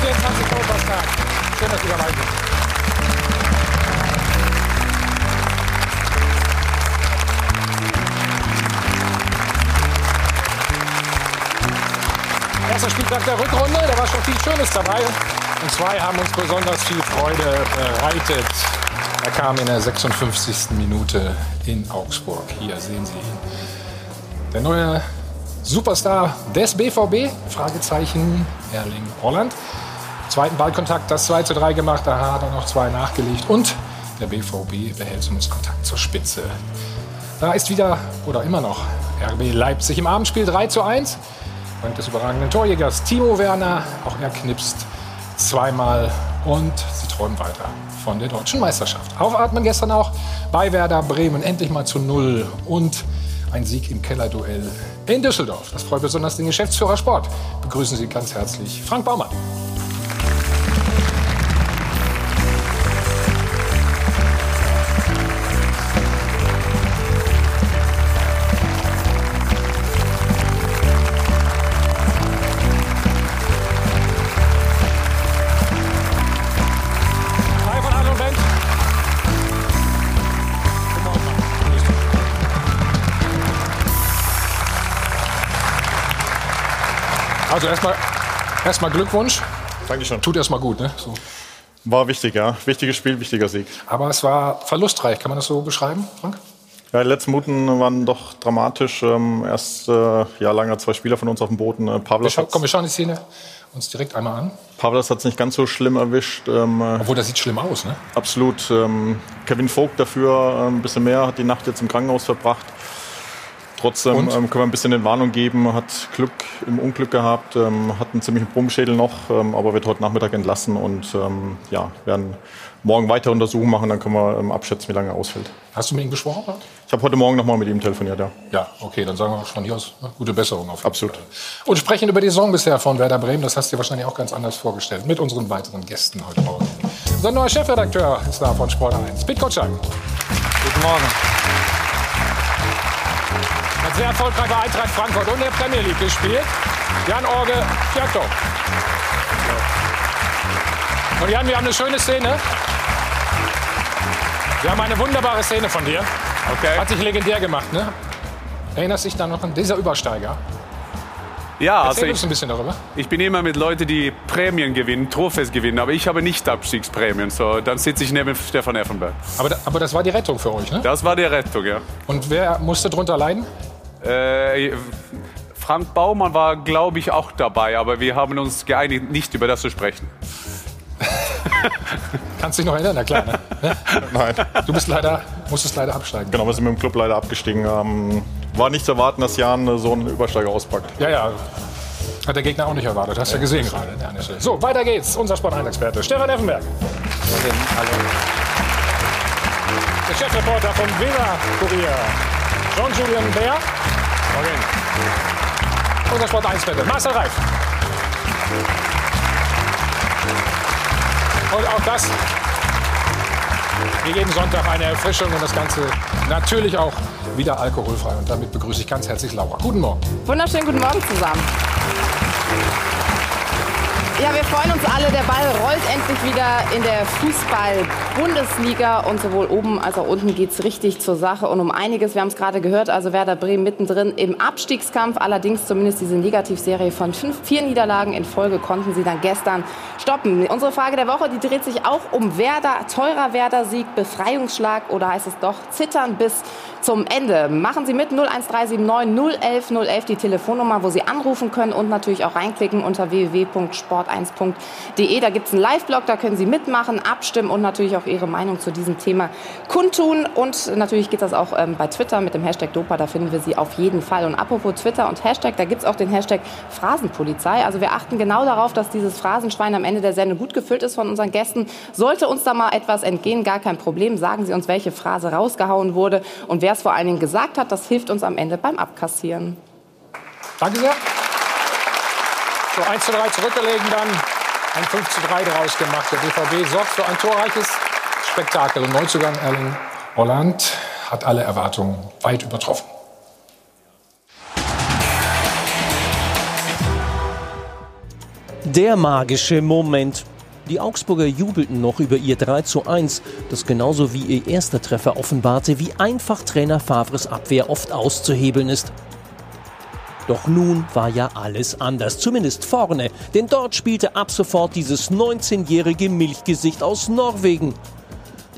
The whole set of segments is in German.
24 Europastag. Schön, dass Sie dabei sind. Erster Spieltag der Rückrunde, da war schon viel Schönes dabei. Und zwei haben uns besonders viel Freude bereitet. Er kam in der 56. Minute in Augsburg. Hier sehen Sie ihn. Der neue Superstar des BVB, Fragezeichen, Erling Holland. Zweiten Ballkontakt, das 2 zu 3 gemacht, da hat er noch zwei nachgelegt. Und der BVB behält zumindest Kontakt zur Spitze. Da ist wieder, oder immer noch, RB Leipzig im Abendspiel 3 zu 1. Dank des überragenden Torjägers Timo Werner. Auch er knipst zweimal und sie träumen weiter von der deutschen Meisterschaft. Aufatmen gestern auch bei Werder Bremen. Endlich mal zu Null und ein Sieg im Kellerduell in Düsseldorf. Das freut besonders den Geschäftsführer Sport. Begrüßen Sie ganz herzlich Frank Baumann. Also erstmal erstmal Glückwunsch. Dankeschön. Tut erstmal gut, ne? So. War wichtig, ja. Wichtiges Spiel, wichtiger Sieg. Aber es war verlustreich, kann man das so beschreiben, Frank? Ja, die letzten Minuten waren doch dramatisch. Ähm, erst äh, ja, lange zwei Spieler von uns auf dem Boden. Äh, Wir Pavlas schauen, hat komm, wir schauen die Szene uns direkt einmal an. es nicht ganz so schlimm erwischt. Ähm, äh, Obwohl, das sieht schlimm aus, ne? absolut. Ähm, Kevin Vogt dafür äh, ein bisschen mehr, hat die Nacht jetzt im Krankenhaus verbracht. Trotzdem ähm, können wir ein bisschen in Warnung geben. Hat Glück im Unglück gehabt, ähm, hat einen ziemlichen Brummschädel noch, ähm, aber wird heute Nachmittag entlassen und ähm, ja, werden morgen weitere Untersuchungen machen. Dann können wir ähm, abschätzen, wie lange er ausfällt. Hast du mit ihm gesprochen? oder? Ich habe heute Morgen noch mal mit ihm telefoniert, ja. Ja, okay, dann sagen wir auch von hier aus ne? gute Besserung auf jeden Absolut. Fall. Und sprechen über die Saison bisher von Werder Bremen. Das hast du dir wahrscheinlich auch ganz anders vorgestellt mit unseren weiteren Gästen heute Morgen. Unser neuer Chefredakteur ist da von Sport 1, Pete Gottschalk. Guten Morgen. Sehr erfolgreich bei Eintracht Frankfurt und der Premier League gespielt. Jan Orge Fjatto. Und Jan, wir haben eine schöne Szene. Wir haben eine wunderbare Szene von dir. Okay. Hat sich legendär gemacht, ne? Erinnerst dich da noch an dieser Übersteiger? Ja, also Erzähl uns ich, ein bisschen darüber. ich bin immer mit Leuten, die Prämien gewinnen, Trophäes gewinnen, aber ich habe nicht Abstiegsprämien. So, dann sitze ich neben Stefan Effenberg. Aber, aber das war die Rettung für euch, ne? Das war die Rettung, ja. Und wer musste drunter leiden? Äh, Frank Baumann war, glaube ich, auch dabei, aber wir haben uns geeinigt, nicht über das zu sprechen. Kannst dich noch erinnern, na klar. Ne? Nein. Du bist leider, musstest leider absteigen. Genau, wir sind mit dem Club leider abgestiegen. Ähm, war nicht zu erwarten, dass Jan so einen Übersteiger auspackt. Ja, ja. Hat der Gegner auch nicht erwartet. Hast du ja gesehen gerade. der Stelle. So, weiter geht's. Unser Sport 1-Experte, Stefan Effenberg. Der Chefreporter vom Weser Kurier, Jean-Julien Bär. Unser Sport 1-Experte, Marcel Reif. Und auch das wie jeden Sonntag eine Erfrischung und das Ganze natürlich auch wieder alkoholfrei. Und damit begrüße ich ganz herzlich Laura. Guten Morgen. Wunderschönen guten Morgen zusammen. Ja, wir freuen uns alle. Der Ball rollt endlich wieder in der Fußball-Bundesliga und sowohl oben als auch unten geht es richtig zur Sache und um einiges. Wir haben es gerade gehört, also Werder Bremen mittendrin im Abstiegskampf. Allerdings zumindest diese Negativserie von fünf, vier Niederlagen in Folge konnten sie dann gestern stoppen. Unsere Frage der Woche, die dreht sich auch um Werder. Teurer Werder-Sieg, Befreiungsschlag oder heißt es doch Zittern bis zum Ende. Machen Sie mit 01379 011 011 die Telefonnummer, wo Sie anrufen können und natürlich auch reinklicken unter www.sport1.de. Da gibt es einen Live-Blog, da können Sie mitmachen, abstimmen und natürlich auch Ihre Meinung zu diesem Thema kundtun. Und natürlich geht das auch ähm, bei Twitter mit dem Hashtag Dopa, da finden wir Sie auf jeden Fall. Und apropos Twitter und Hashtag, da gibt es auch den Hashtag Phrasenpolizei. Also wir achten genau darauf, dass dieses Phrasenschwein am Ende der Sendung gut gefüllt ist von unseren Gästen. Sollte uns da mal etwas entgehen, gar kein Problem. Sagen Sie uns, welche Phrase rausgehauen wurde und wer es vor allen Dingen gesagt hat. Das hilft uns am Ende beim Abkassieren. Danke sehr. So, 1 zu 3 zurückgelegen, dann ein 5 zu 3 daraus gemacht. Der BVB sorgt für ein torreiches Spektakel. Und Neuzugang Erling Holland hat alle Erwartungen weit übertroffen. Der magische Moment. Die Augsburger jubelten noch über ihr 3 zu 1, das genauso wie ihr erster Treffer offenbarte, wie einfach Trainer Favres Abwehr oft auszuhebeln ist. Doch nun war ja alles anders, zumindest vorne, denn dort spielte ab sofort dieses 19-jährige Milchgesicht aus Norwegen.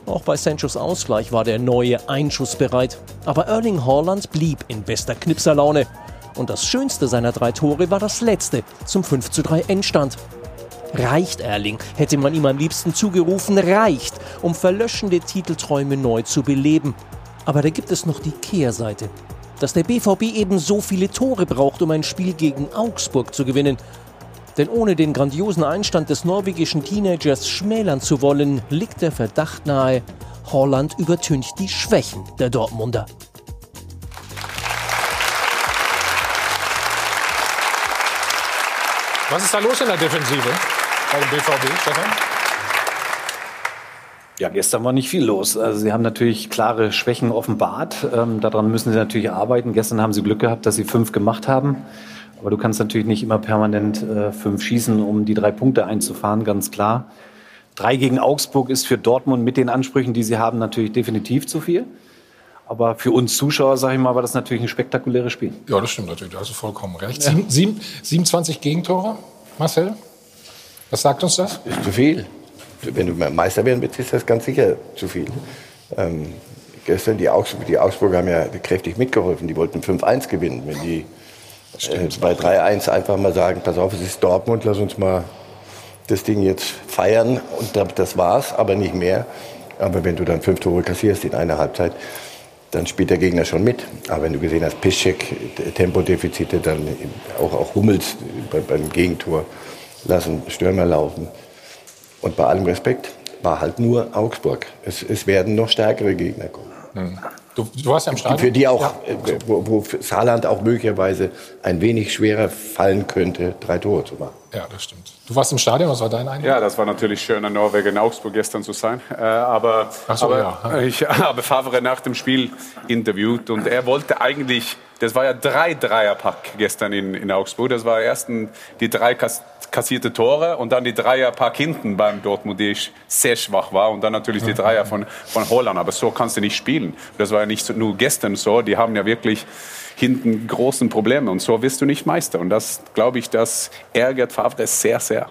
Auch bei Sanchos Ausgleich war der neue Einschuss bereit. Aber Erling Haaland blieb in bester Knipserlaune. Und das schönste seiner drei Tore war das letzte zum 5 zu 3 Endstand. Reicht Erling, hätte man ihm am liebsten zugerufen, reicht, um verlöschende Titelträume neu zu beleben. Aber da gibt es noch die Kehrseite. Dass der BVB eben so viele Tore braucht, um ein Spiel gegen Augsburg zu gewinnen. Denn ohne den grandiosen Einstand des norwegischen Teenagers schmälern zu wollen, liegt der Verdacht nahe, Holland übertüncht die Schwächen der Dortmunder. Was ist da los in der Defensive bei dem BVB, Stefan? Ja, gestern war nicht viel los. Also sie haben natürlich klare Schwächen offenbart. Ähm, daran müssen sie natürlich arbeiten. Gestern haben sie Glück gehabt, dass sie fünf gemacht haben. Aber du kannst natürlich nicht immer permanent äh, fünf schießen, um die drei Punkte einzufahren, ganz klar. Drei gegen Augsburg ist für Dortmund mit den Ansprüchen, die sie haben, natürlich definitiv zu viel. Aber für uns Zuschauer, sage ich mal, war das natürlich ein spektakuläres Spiel. Ja, das stimmt natürlich. Da hast du vollkommen recht. Sieben, sieben, 27 Gegentore, Marcel. Was sagt uns das? Ist zu viel. Wenn du Meister werden willst, ist das ganz sicher zu viel. Ähm, gestern die, Augsburg, die Augsburger haben ja kräftig mitgeholfen. Die wollten 5-1 gewinnen. Wenn die äh, bei 3-1 einfach mal sagen, pass auf, es ist Dortmund, lass uns mal das Ding jetzt feiern und das war's, aber nicht mehr. Aber wenn du dann fünf Tore kassierst in einer Halbzeit, dann spielt der Gegner schon mit. Aber wenn du gesehen hast, Piszczek, Tempodefizite, dann auch, auch Hummels beim Gegentor lassen Stürmer laufen. Und bei allem Respekt war halt nur Augsburg. Es, es werden noch stärkere Gegner kommen. Hm. Du, du warst ja im Stadion. Für die auch, ja. äh, wo, wo Saarland auch möglicherweise ein wenig schwerer fallen könnte, drei Tore zu machen. Ja, das stimmt. Du warst im Stadion, was war dein Eindruck? Ja, das war natürlich schön, in Norwegen, in Augsburg gestern zu sein. Äh, aber so, aber ja. ich habe Favre nach dem Spiel interviewt und er wollte eigentlich, das war ja drei Dreierpack gestern in, in Augsburg. Das war erst die drei kassierte Tore und dann die Dreierpack hinten beim Dortmund, die sehr schwach war und dann natürlich die Dreier von, von Holland. Aber so kannst du nicht spielen. Das war ja nicht nur gestern so. Die haben ja wirklich hinten großen Probleme und so wirst du nicht Meister. Und das, glaube ich, das ärgert Favre sehr, sehr.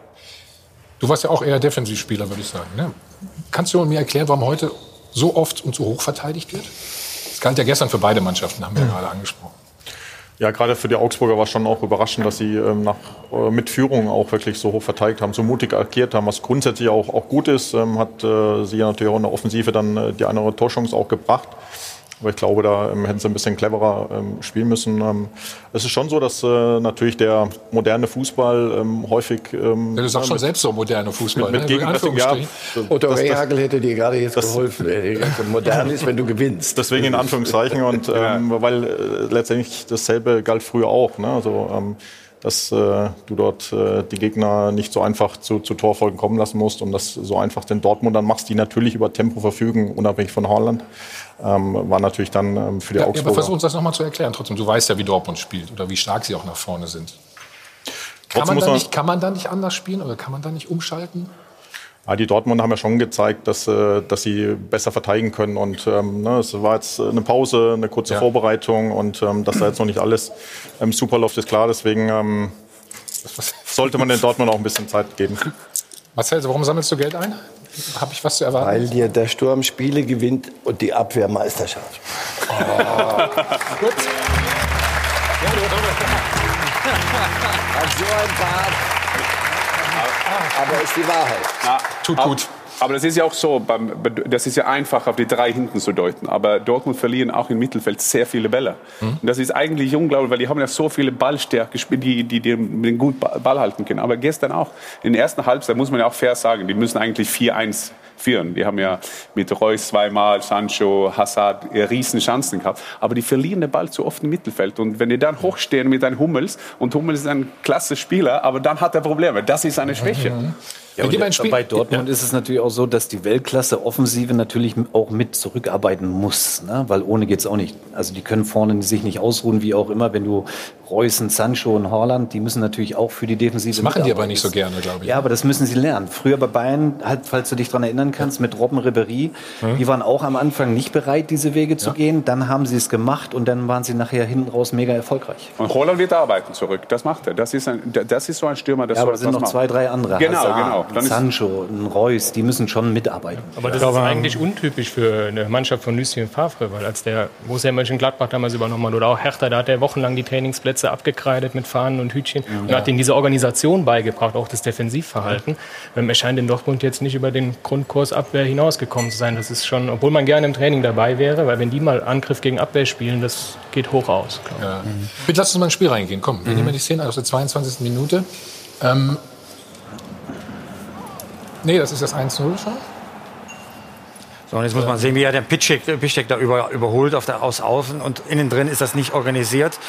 Du warst ja auch eher Defensivspieler, würde ich sagen. Ne? Kannst du mir erklären, warum heute so oft und so hoch verteidigt wird? Das galt ja gestern für beide Mannschaften, haben wir ja gerade angesprochen. Ja, gerade für die Augsburger war es schon auch überraschend, dass sie ähm, nach, äh, mit Führung auch wirklich so hoch verteidigt haben, so mutig agiert haben, was grundsätzlich auch, auch gut ist. Ähm, hat äh, sie ja natürlich auch in der Offensive dann äh, die andere Torchance auch gebracht. Aber ich glaube, da ähm, hätten sie ein bisschen cleverer ähm, spielen müssen. Ähm, es ist schon so, dass äh, natürlich der moderne Fußball ähm, häufig. Ähm, ja, du sagst schon selbst so moderne Fußball. Mit, mit ne? Gegenpressing, ja. Otto Rehagel hätte dir gerade jetzt das- geholfen. Das modern ist, wenn du gewinnst. Deswegen in Anführungszeichen und ähm, weil äh, letztendlich dasselbe galt früher auch. Ne? Also ähm, dass äh, du dort äh, die Gegner nicht so einfach zu, zu Torfolgen kommen lassen musst und das so einfach den Dortmundern machst, die natürlich über Tempo verfügen, unabhängig von Haaland, ähm, war natürlich dann ähm, für die Ja, ja, aber Augsburger. versuch uns das nochmal zu erklären. Trotzdem, du weißt ja, wie Dortmund spielt oder wie stark sie auch nach vorne sind. Kann man, man- nicht, kann man da nicht anders spielen oder kann man da nicht umschalten? Ja, die Dortmunder haben ja schon gezeigt, dass, äh, dass sie besser verteidigen können. Und ähm, ne, es war jetzt eine Pause, eine kurze Ja. Vorbereitung und ähm, dass da jetzt noch nicht alles ähm, super läuft, ist klar. Deswegen ähm, sollte man den Dortmund auch ein bisschen Zeit geben. Marcel, warum sammelst du Geld ein? Habe ich was zu erwarten? Weil dir der Sturm Spiele gewinnt und die Abwehr Meisterschaft. Gut. so ein Bart. Aber ist die Wahrheit. Na, Tut ab- gut. Aber das ist ja auch so, beim, das ist ja einfach auf die drei hinten zu deuten. Aber Dortmund verlieren auch im Mittelfeld sehr viele Bälle. Und das ist eigentlich unglaublich, weil die haben ja so viele Ballstärke, die, die, die den gut Ball halten können. Aber gestern auch, in der ersten Halbzeit muss man ja auch fair sagen, die müssen eigentlich 4-1 führen. Die haben ja mit Reus zweimal, Sancho, Hazard äh, riesen Chancen gehabt. Aber die verlieren den Ball zu oft im Mittelfeld. Und wenn die dann hochstehen mit einem Hummels, und Hummels ist ein klasse Spieler, aber dann hat er Probleme. Das ist eine Schwäche. Ja, und bei Dortmund ja. ist es natürlich auch so, dass die Weltklasse-Offensive natürlich auch mit zurückarbeiten muss, ne? weil ohne geht es auch nicht. Also die können vorne sich nicht ausruhen, wie auch immer. Wenn du Reusen, Sancho und Holland, die müssen natürlich auch für die Defensive. Das machen die aber nicht so gerne, glaube ich. Ja, aber das müssen sie lernen. Früher bei Bayern, halt, falls du dich daran erinnern kannst, mit Robben Ribery, mhm. die waren auch am Anfang nicht bereit, diese Wege zu ja. gehen. Dann haben sie es gemacht und dann waren sie nachher hinten raus mega erfolgreich. Und Holland wird arbeiten zurück. Das macht er. Das ist, ein, das ist so ein Stürmer, das ja, aber es sind noch zwei, drei andere. Genau, Hazard, genau. Dann Sancho, ein Reus, die müssen schon mitarbeiten. Aber das ist eigentlich untypisch für eine Mannschaft von Lucien Favre, weil als der Borussia Mönchengladbach damals übernommen hat oder auch Hertha, da hat er wochenlang die Trainingsplätze abgekreidet mit Fahnen und Hütchen ja. und hat ihnen diese Organisation beigebracht, auch das Defensivverhalten. Ja. Er scheint in Dortmund jetzt nicht über den Grundkurs Abwehr hinausgekommen zu sein. Das ist schon, obwohl man gerne im Training dabei wäre, weil wenn die mal Angriff gegen Abwehr spielen, das geht hoch aus. Ja. Mhm. Bitte lass uns mal ins Spiel reingehen. Komm, wir mhm. nehmen die Szene aus der 22. Minute. Ähm, nee, das ist das 1-0 schon. So, und jetzt muss man sehen, wie er den Pitchcheck, Pitchcheck da über, überholt auf der, aus Außen und innen drin ist das nicht organisiert.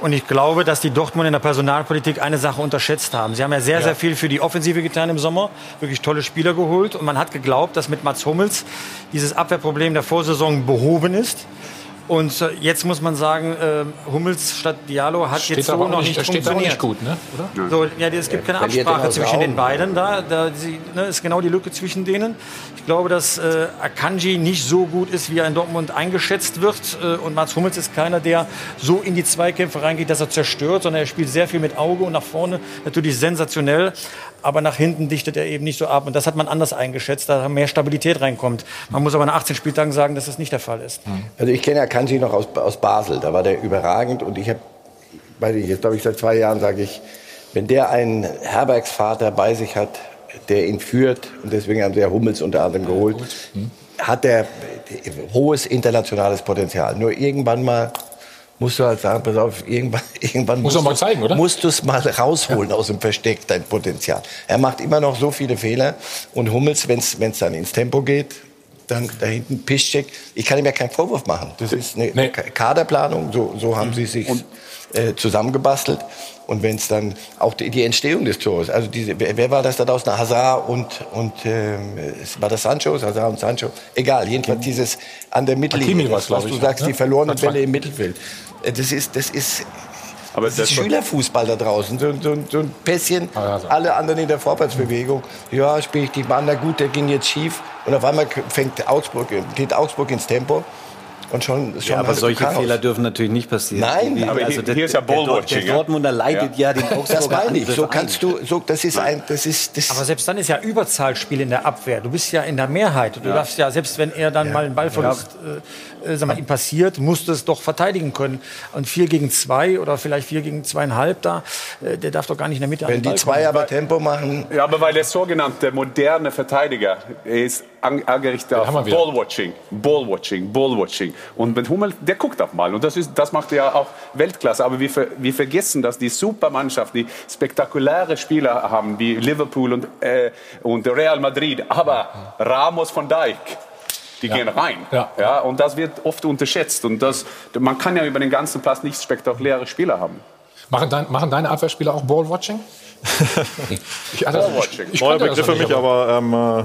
Und ich glaube, dass die Dortmund in der Personalpolitik eine Sache unterschätzt haben. Sie haben ja sehr, ja. sehr viel für die Offensive getan im Sommer, wirklich tolle Spieler geholt und man hat geglaubt, dass mit Mats Hummels dieses Abwehrproblem der Vorsaison behoben ist. Und äh, jetzt muss man sagen, äh, Hummels statt Diallo hat steht jetzt so noch nicht, nicht funktioniert. Nicht gut, ne? Oder? So, ja, es gibt keine Absprache zwischen den beiden. Da, da sie, ne, ist genau die Lücke zwischen denen. Ich glaube, dass äh, Akanji nicht so gut ist, wie er in Dortmund eingeschätzt wird. Äh, und Mats Hummels ist keiner, der so in die Zweikämpfe reingeht, dass er zerstört, sondern er spielt sehr viel mit Auge und nach vorne natürlich sensationell aber nach hinten dichtet er eben nicht so ab. Und das hat man anders eingeschätzt, da mehr Stabilität reinkommt. Man muss aber nach 18 Spieltagen sagen, dass das nicht der Fall ist. Also ich kenne ja Kanji noch aus, aus Basel, da war der überragend und ich habe, weiß ich, jetzt glaube ich seit zwei Jahren sage ich, wenn der einen Herbergsvater bei sich hat, der ihn führt und deswegen haben sie ja Hummels unter anderem geholt, hat der hohes internationales Potenzial. Nur irgendwann mal musst du halt sagen, pass auf, irgendwann, irgendwann Muss musst, mal zeigen, oder? musst du es mal rausholen ja. aus dem Versteck, dein Potenzial. Er macht immer noch so viele Fehler und Hummels, wenn es dann ins Tempo geht, dann da hinten Piszczek, ich kann ihm ja keinen Vorwurf machen. Das ist eine nee. Kaderplanung, so, so haben sie sich äh, zusammengebastelt. Und wenn es dann auch die, die, Entstehung des Tores, also diese, wer, wer war das da draußen? Hazard und, und ähm, war das Sancho? Hazard und Sancho? Egal, jedenfalls dieses an der Mittellinie, was, was du sagst, ne? die verlorenen Bälle im Mittelfeld. Äh, das ist, das ist, aber das ist Schülerfußball da draußen, so, so, so ein Pässchen, also. alle anderen in der Vorwärtsbewegung. Ja, spiele ich die Mann, na gut, der ging jetzt schief. Und auf einmal fängt Augsburg, geht Augsburg ins Tempo. Und schon, schon ja, aber solche Fehler dürfen natürlich nicht passieren. Nein, aber also hier, hier ist ja Ballwatching. Der, Dortmunder leidet ja, ja den Augsburger Das meine ich. So kannst du, so, das ist ein, das ist, das Aber selbst dann ist ja Überzahlspiel in der Abwehr. Du bist ja in der Mehrheit. Du ja. darfst ja, selbst wenn er dann mal einen Ballverlust äh, äh, sag mal, ihm passiert, musst du es doch verteidigen können. Und vier gegen zwei oder vielleicht vier gegen zweieinhalb da, äh, der darf doch gar nicht in der Mitte Wenn die zwei aber Tempo machen. Ja, aber weil der sogenannte moderne Verteidiger ist angerichtet auf Ballwatching, Ballwatching, Ballwatching. Und mit Hummel, der guckt auch mal. Und das, ist, das macht ja auch Weltklasse. Aber wir, wir vergessen, dass die Supermannschaft, die spektakuläre Spieler haben, wie Liverpool und, äh, und Real Madrid. Aber Ramos von Dijk, die ja. gehen rein. Ja. ja. Und das wird oft unterschätzt. Und das, man kann ja über den ganzen Platz nicht spektakuläre Spieler haben. Machen, dein, machen deine Abwehrspieler auch Ballwatching? ich, also, Ballwatching. Ich, ich Neuer Begriff für mich, aber ähm, äh,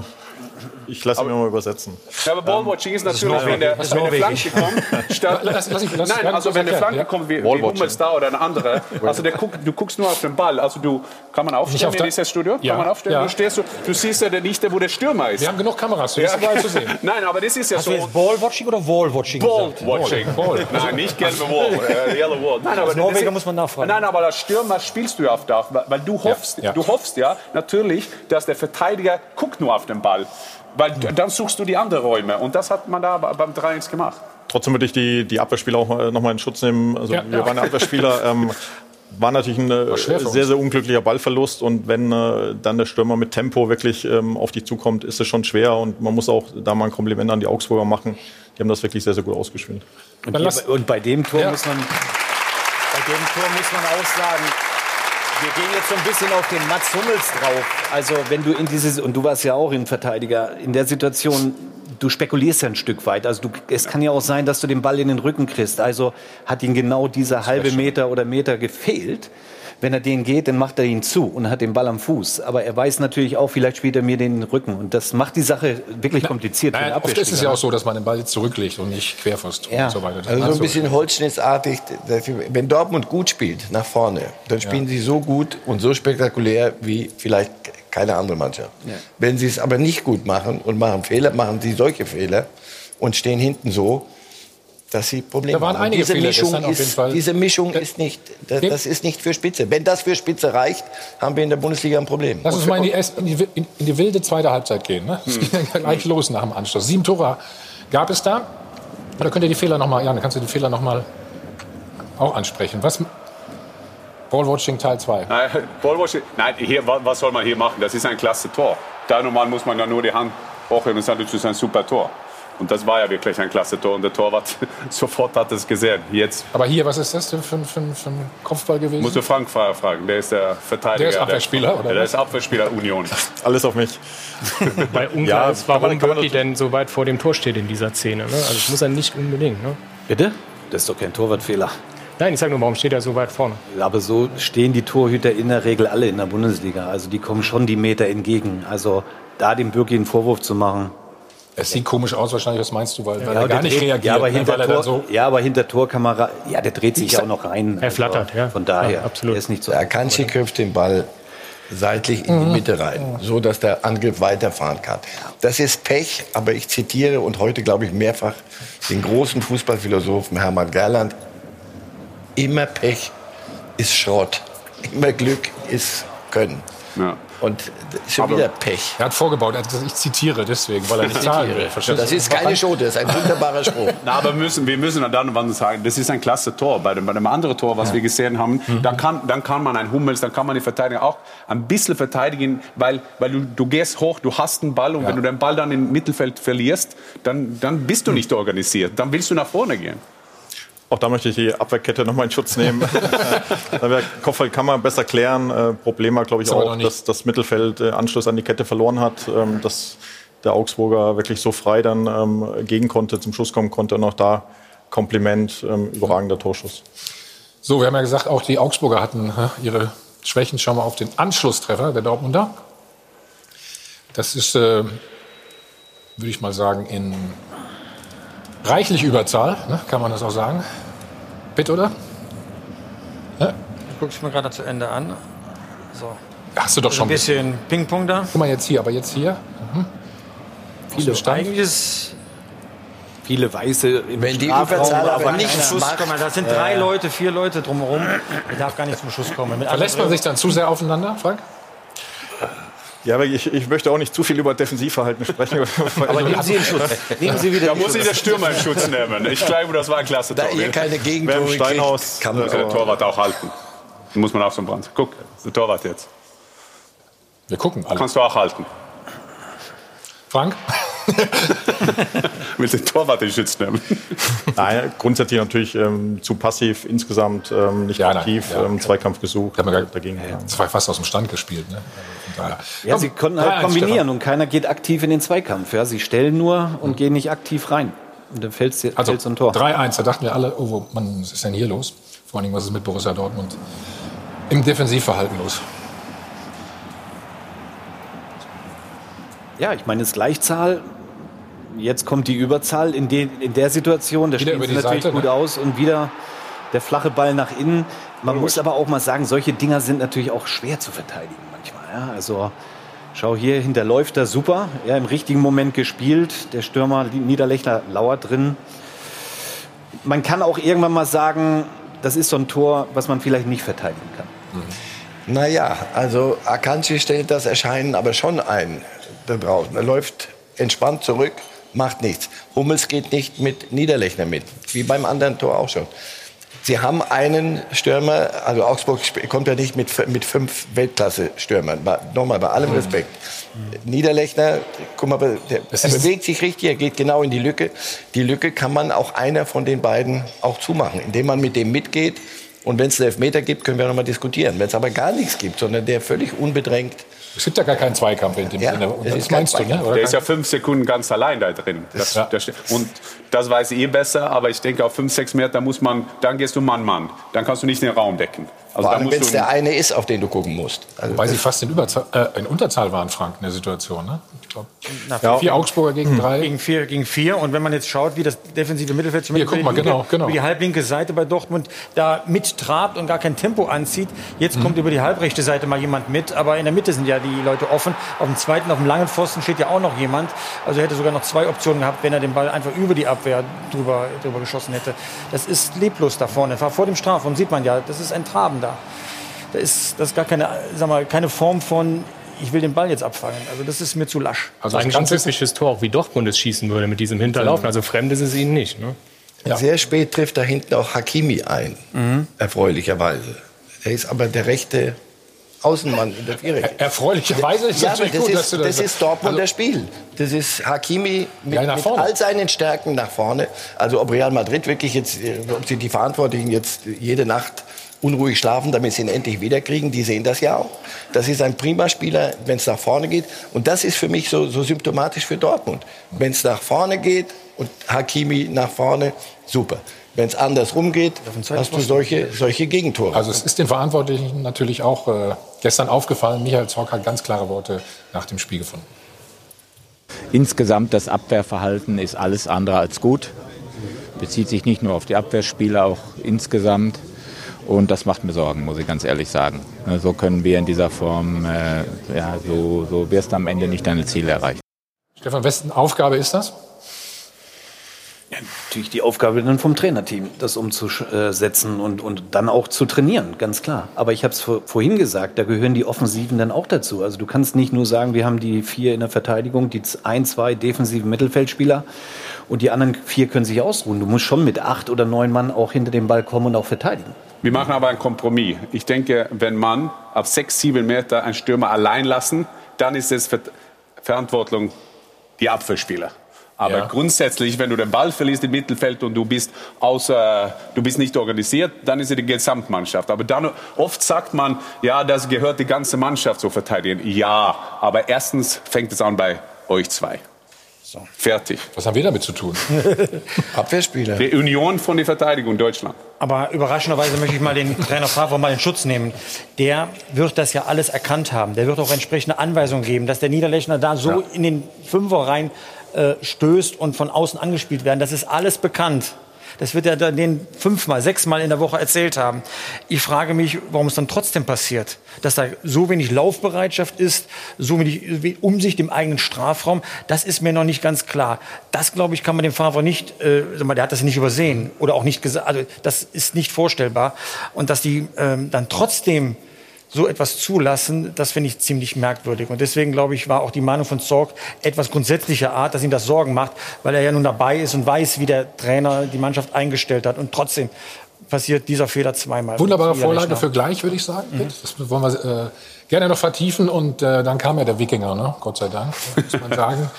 ich lasse ihn mir mal übersetzen. Ja, aber Ballwatching ist natürlich, ist wenn, der, wenn eine Flanke kommt, statt, lass, lass, lass, nein, also wenn eine Flanke ja. kommt, wie, wie Hummels da oder eine andere, also der guck, du guckst nur auf den Ball, also du, kann man aufstellen auf in dieses Studio? Ja. Kann man aufstellen? Ja. Du, stehst, du, du siehst ja nicht, wo der Stürmer ist. Wir haben genug Kameras, du ja. überall zu sehen. Nein, aber das ist ja Hast so. Jetzt Ballwatching oder Wallwatching Ballwatching. Ball. Nein, nicht gelbe Wall, äh, yellow Wall. Nein, aber Als Norweger muss man nachfragen. Nein, aber als Stürmer spielst du ja auf Dach, weil du hoffst, du hoffst ja natürlich, dass der Verteidiger guckt nur auf den Ball. Weil dann suchst du die anderen Räume. Und das hat man da beim 3-1 gemacht. Trotzdem würde ich die, die Abwehrspieler auch noch mal in Schutz nehmen. Also ja, wir ja. waren Abwehrspieler. Ähm, war natürlich ein war sehr, sehr unglücklicher Ballverlust. Und wenn äh, dann der Stürmer mit Tempo wirklich ähm, auf dich zukommt, ist es schon schwer. Und man muss auch da mal ein Kompliment an die Augsburger machen. Die haben das wirklich sehr, sehr gut ausgespielt. Und, hier, und bei dem Tor ja. muss man, bei dem Tor muss man auch sagen, wir gehen jetzt so ein bisschen auf den Mats Hummels drauf. Also wenn du in dieses, und du warst ja auch in Verteidiger, in der Situation, du spekulierst ja ein Stück weit. Also du, es kann ja auch sein, dass du den Ball in den Rücken kriegst. Also hat ihm genau dieser halbe Meter oder Meter gefehlt. Wenn er den geht, dann macht er ihn zu und hat den Ball am Fuß. Aber er weiß natürlich auch, vielleicht spielt er mir den Rücken. Und das macht die Sache wirklich kompliziert Nein, für den oft ist es ja auch so, dass man den Ball jetzt zurücklegt und nicht quer vors Tor Ja. und so weiter. Das Also so ein bisschen holzschnittartig. Wenn Dortmund gut spielt, nach vorne, dann spielen sie so gut und so spektakulär wie vielleicht keine andere Mannschaft. Wenn sie es aber nicht gut machen und machen Fehler, machen sie solche Fehler und stehen hinten so, dass sie Probleme Da waren haben. Einige diese Fehler Mischung, auf jeden ist, Fall. diese Mischung ist nicht, das, das ist nicht für Spitze. Wenn das für Spitze reicht, haben wir in der Bundesliga ein Problem. Lass uns mal in die, in die, in die wilde zweite Halbzeit gehen. Ne? Es ging ja gleich los nach dem Anschluss. Sieben Tore gab es da. Oder könnt ihr die Fehler noch mal, ja, dann kannst du die Fehler noch mal auch ansprechen. Was? Ballwatching Teil 2. Nein, Ballwatching, nein hier, wa- was soll man hier machen? Das ist ein klasse Tor. Da normal muss man ja nur die Hand hochheben und sagen, das ist ein super Tor. Und das war ja wirklich ein klasse Tor. Und der Torwart sofort hat es gesehen. Jetzt Aber hier, was ist das denn für, ein- für, für ein Kopfball gewesen? musst du Frank fra- fragen. Der ist der Verteidiger. Der ist Abwehrspieler, oder Ja, der ist Abwehrspieler Union. Alles auf mich. Unklar Ja, ist, warum Birki denn so weit vor dem Tor steht in dieser Szene. Ne? Also das muss er nicht unbedingt. Ne? Bitte? Das ist doch kein Torwartfehler. Nein, ich sage nur, warum steht er so weit vorne? Aber so stehen die Torhüter in der Regel alle in der Bundesliga. Also die kommen schon die Meter entgegen. Also da dem Birki einen Vorwurf zu machen. Es sieht komisch aus wahrscheinlich, was meinst du, weil, weil Ja, er gar der nicht dreht- reagiert, ja, aber ne, hinter weil er dann Tor, so... ja, aber hinter Torkamera, ja, der dreht sich ja auch noch rein. Er flattert, ja. Von daher, Ja, absolut. Er ist nicht so. Der Akanji köpft den Ball seitlich in die Mitte rein, so dass der Angriff weiterfahren kann. Das ist Pech, aber ich zitiere und heute glaube ich mehrfach den großen Fußballphilosophen Hermann Gerland. Immer Pech ist Schrott, immer Glück ist Können. Ja. Und schon Aber- wieder Pech. Er hat vorgebaut, er hat gesagt, ich zitiere deswegen, weil er nicht zahlen will. Verstehst Das ist keine Schote, das ist ein wunderbarer Spruch. Na, aber müssen, wir müssen dann und wann sagen, das ist ein klasse Tor. Bei dem, bei dem anderen Tor, was wir gesehen haben, dann, kann, dann kann man ein Hummels, dann kann man die Verteidiger auch ein bisschen verteidigen, weil, weil du, du gehst hoch, du hast einen Ball und Ja. wenn du den Ball dann im Mittelfeld verlierst, dann, dann bist du nicht organisiert. Dann willst du nach vorne gehen. Auch da möchte ich die Abwehrkette nochmal in Schutz nehmen. da wäre man besser klären. Äh, Problem war, glaube ich, aber auch, noch dass das Mittelfeld äh, Anschluss an die Kette verloren hat, ähm, dass der Augsburger wirklich so frei dann ähm, gegen konnte, zum Schuss kommen konnte und auch da Kompliment, ähm, überragender Torschuss. So, wir haben ja gesagt, auch die Augsburger hatten ihre Schwächen. Schauen wir auf den Anschlusstreffer der Dortmunder. Das ist, äh, würde ich mal sagen, in reichlich Überzahl, ne? kann man das auch sagen. Bitte, oder? Guck ich mir gerade zu Ende an. So. Hast du doch Ein schon. bisschen Ping-Pong da. Guck mal jetzt hier, aber jetzt hier. Mhm. Viele Stand. Eigentlich ist Viele Weiße im Wenn die Strafraum, Überzahl aber nicht zum Schuss macht, kommen. Da sind drei Leute, vier Leute drumherum. Er darf gar nicht zum Schuss kommen. Mit Verlässt man sich dann zu sehr aufeinander, Frank? Ja, aber ich, ich möchte auch nicht zu viel über Defensivverhalten sprechen. Aber nehmen Sie in Schutz. Nehmen Sie wieder Da in muss Schutz. sich der Stürmer in Schutz nehmen. Ich glaube, das war ein klasse Da Tor. ihr keine Wer im Gegentore Steinhaus, kann man Muss der Torwart auch halten. Muss man auch so Brand. Guck, der Torwart jetzt. Wir gucken alle. Kannst du auch halten. Frank? Willst den Torwart in Schutz nehmen? Nein, grundsätzlich natürlich ähm, zu passiv, insgesamt ähm, nicht Ja, nein, aktiv, ja, ähm, Zweikampf gesucht, Haben wir gar- dagegen. Das war fast aus dem Stand gespielt. Ne? Daher. Ja, sie konnten 3-1, halt kombinieren und keiner geht aktiv in den Zweikampf. Ja, sie stellen nur und gehen nicht aktiv rein. Und dann fällt Also so ein Tor. 3-1, da dachten wir alle, oh, Mann, was ist denn hier los? Vor allen Dingen, was ist mit Borussia Dortmund im Defensivverhalten los? Ja, ich meine, es ist Gleichzahl. Jetzt kommt die Überzahl in, den, in der Situation. Da Wieder spielt natürlich Seite, gut ne? aus und wieder der flache Ball nach innen. Man muss aber auch mal sagen, solche Dinger sind natürlich auch schwer zu verteidigen manchmal. Ja? Also schau hier, hinterläuft er super. Ja, Im richtigen Moment gespielt. Der Stürmer Niederlechner lauert drin. Man kann auch irgendwann mal sagen, das ist so ein Tor, was man vielleicht nicht verteidigen kann. Naja, also Akanji stellt das Erscheinen aber schon ein da draußen. Er läuft entspannt zurück, macht nichts. Hummels geht nicht mit Niederlechner mit, wie beim anderen Tor auch schon. Sie haben einen Stürmer, also Augsburg kommt ja nicht mit, mit fünf Weltklasse-Stürmern. Nochmal, bei allem Respekt. Niederlechner, guck mal, der, er bewegt sich richtig, er geht genau in die Lücke. Die Lücke kann man auch einer von den beiden auch zumachen, indem man mit dem mitgeht. Und wenn es einen Elfmeter gibt, können wir noch mal diskutieren. Wenn es aber gar nichts gibt, sondern der völlig unbedrängt Es gibt ja gar keinen Zweikampf in dem Ja, Sinne. Das kein meinst du, ne? Oder Der ist ja fünf Sekunden ganz allein da drin. Das, Ja. das, und das weiß ihr besser, aber ich denke, auf 5, 6 Meter muss man, dann gehst du Mann-Mann. Dann kannst du nicht den Raum decken. Also Vor allem, wenn es der eine ist, auf den du gucken musst. Also Weil sie fast in, Überzahl, äh, in Unterzahl waren, Frank, in der Situation. Ne? Ich glaub, ja. Vier Augsburger gegen hm. drei. Gegen vier, gegen vier. Und wenn man jetzt schaut, wie das defensive Mittelfeld Hier, guck mal, linke, genau, genau. über die halblinke Seite bei Dortmund da mittrabt und gar kein Tempo anzieht. Jetzt mhm. kommt über die halbrechte Seite mal jemand mit. Aber in der Mitte sind ja die Leute offen. Auf dem zweiten, auf dem langen Pfosten steht ja auch noch jemand. Also er hätte sogar noch zwei Optionen gehabt, wenn er den Ball einfach über die Abwehr drüber, drüber geschossen hätte. Das ist leblos da vorne. Vor dem Strafraum sieht man ja, das ist ein Traben da da ist das gar keine, sag mal, keine Form von ich will den Ball jetzt abfangen. Also das ist mir zu lasch. Also ein typisches Tor, auch wie Dortmund es schießen würde mit diesem Hinterlaufen. Also fremd ist es ihnen nicht. Ne? Ja. Sehr spät trifft da hinten auch Hakimi ein, mhm. erfreulicherweise. Er ist aber der rechte Außenmann in der Viererkette. Erfreulicherweise ist ja, natürlich das gut, ist, dass du das... Das ist Dortmunder also, Spiel. Das ist Hakimi mit, ja, mit, all seinen Stärken nach vorne. Also ob Real Madrid wirklich jetzt, äh, ob sie die Verantwortlichen jetzt jede Nacht unruhig schlafen, damit sie ihn endlich wiederkriegen. Die sehen das ja auch. Das ist ein prima Spieler, wenn es nach vorne geht. Und das ist für mich so, so symptomatisch für Dortmund. Wenn es nach vorne geht und Hakimi nach vorne, super. Wenn es andersrum geht, hast du solche, solche Gegentore. Also es ist den Verantwortlichen natürlich auch äh, gestern aufgefallen. Michael Zorc hat ganz klare Worte nach dem Spiel gefunden. Insgesamt das Abwehrverhalten ist alles andere als gut. Bezieht sich nicht nur auf die Abwehrspieler, auch insgesamt. Und das macht mir Sorgen, muss ich ganz ehrlich sagen. Ne, so können wir in dieser Form, äh, ja, so, so wirst du am Ende nicht deine Ziele erreichen. Stefan, wessen Aufgabe ist das? Natürlich die Aufgabe dann vom Trainerteam, das umzusetzen und, und dann auch zu trainieren, ganz klar. Aber ich habe es vorhin gesagt, da gehören die Offensiven dann auch dazu. Also du kannst nicht nur sagen, wir haben die vier in der Verteidigung, die ein, zwei defensiven Mittelfeldspieler und die anderen vier können sich ausruhen. Du musst schon mit acht oder neun Mann auch hinter dem Ball kommen und auch verteidigen. Wir machen aber einen Kompromiss. Ich denke, wenn man auf sechs, sieben Meter einen Stürmer allein lassen, dann ist es Verantwortung die Abwehrspieler. Aber ja. grundsätzlich, wenn du den Ball verlierst im Mittelfeld und du bist außer, du bist nicht organisiert, dann ist es die Gesamtmannschaft. Aber dann oft sagt man, ja, das gehört die ganze Mannschaft zu verteidigen. Ja, aber erstens fängt es an bei euch zwei. So. Fertig. Was haben wir damit zu tun? Abwehrspieler. Die Union von der Verteidigung Deutschland. Aber überraschenderweise möchte ich mal den Trainer Favre mal in Schutz nehmen. Der wird das ja alles erkannt haben. Der wird auch entsprechende Anweisungen geben, dass der Niederlechner da so ja. in den Fünfer rein äh, stößt und von außen angespielt werden. Das ist alles bekannt. Das wird er den fünfmal, sechsmal in der Woche erzählt haben. Ich frage mich, warum es dann trotzdem passiert, dass da so wenig Laufbereitschaft ist, so wenig Umsicht im eigenen Strafraum. Das ist mir noch nicht ganz klar. Das, glaube ich, kann man dem Favre nicht, äh, der hat das nicht übersehen oder auch nicht gesagt. Also das ist nicht vorstellbar. Und dass die ähm, dann trotzdem so etwas zulassen, das finde ich ziemlich merkwürdig. Und deswegen, glaube ich, war auch die Meinung von Zorg etwas grundsätzlicher Art, dass ihm das Sorgen macht, weil er ja nun dabei ist und weiß, wie der Trainer die Mannschaft eingestellt hat. Und trotzdem passiert dieser Fehler zweimal. Wunderbare Vorlage für gleich, würde ich sagen. Mhm. Das wollen wir äh, gerne noch vertiefen. Und äh, dann kam ja der Wikinger, ne? Gott sei Dank, muss man sagen.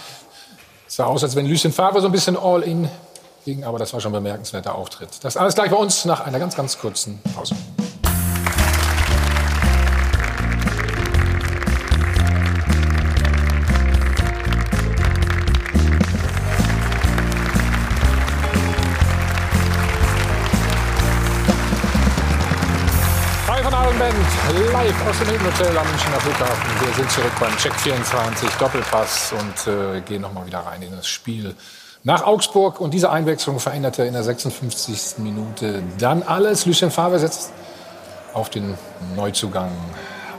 Es sah aus, als wenn Lucien Favre so ein bisschen all-in ging, aber das war schon ein bemerkenswerter Auftritt. Das alles gleich bei uns nach einer ganz, ganz kurzen Pause. Live aus dem Hilton am Münchner Flughafen. Wir sind zurück beim Check 24 Doppelpass und äh, gehen noch mal wieder rein in das Spiel nach Augsburg. Und diese Einwechslung veränderte in der 56. Minute dann alles. Lucien Favre setzt auf den Neuzugang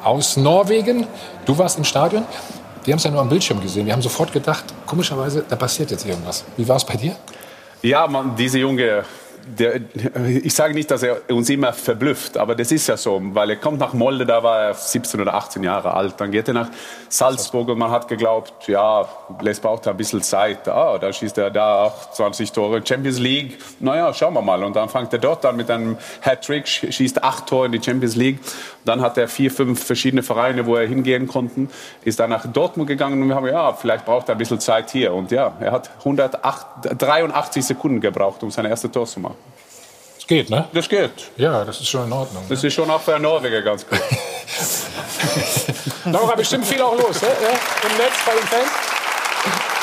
aus Norwegen. Du warst im Stadion. Wir haben es ja nur am Bildschirm gesehen. Wir haben sofort gedacht, komischerweise, da passiert jetzt irgendwas. Wie war es bei dir? Ja, man, diese junge der, ich sage nicht, dass er uns immer verblüfft, aber das ist ja so, weil er kommt nach Molde, da war er 17 oder 18 Jahre alt, dann geht er nach Salzburg und man hat geglaubt, ja, Les braucht ein bisschen Zeit, ah, da schießt er da auch 20 Tore, Champions League, naja, schauen wir mal. Und dann fängt er dort an mit einem Hattrick, schießt acht Tore in die Champions League, dann hat er vier, fünf verschiedene Vereine, wo er hingehen konnte, ist dann nach Dortmund gegangen und wir haben, ja, vielleicht braucht er ein bisschen Zeit hier und ja, er hat 183 Sekunden gebraucht, um sein erstes Tor zu machen geht, ne? Das geht. Ja, das ist schon in Ordnung. Das ne? ist schon auch für einen Norweger ganz gut. Nora, bestimmt viel auch los, ne? Im Netz bei den Fans.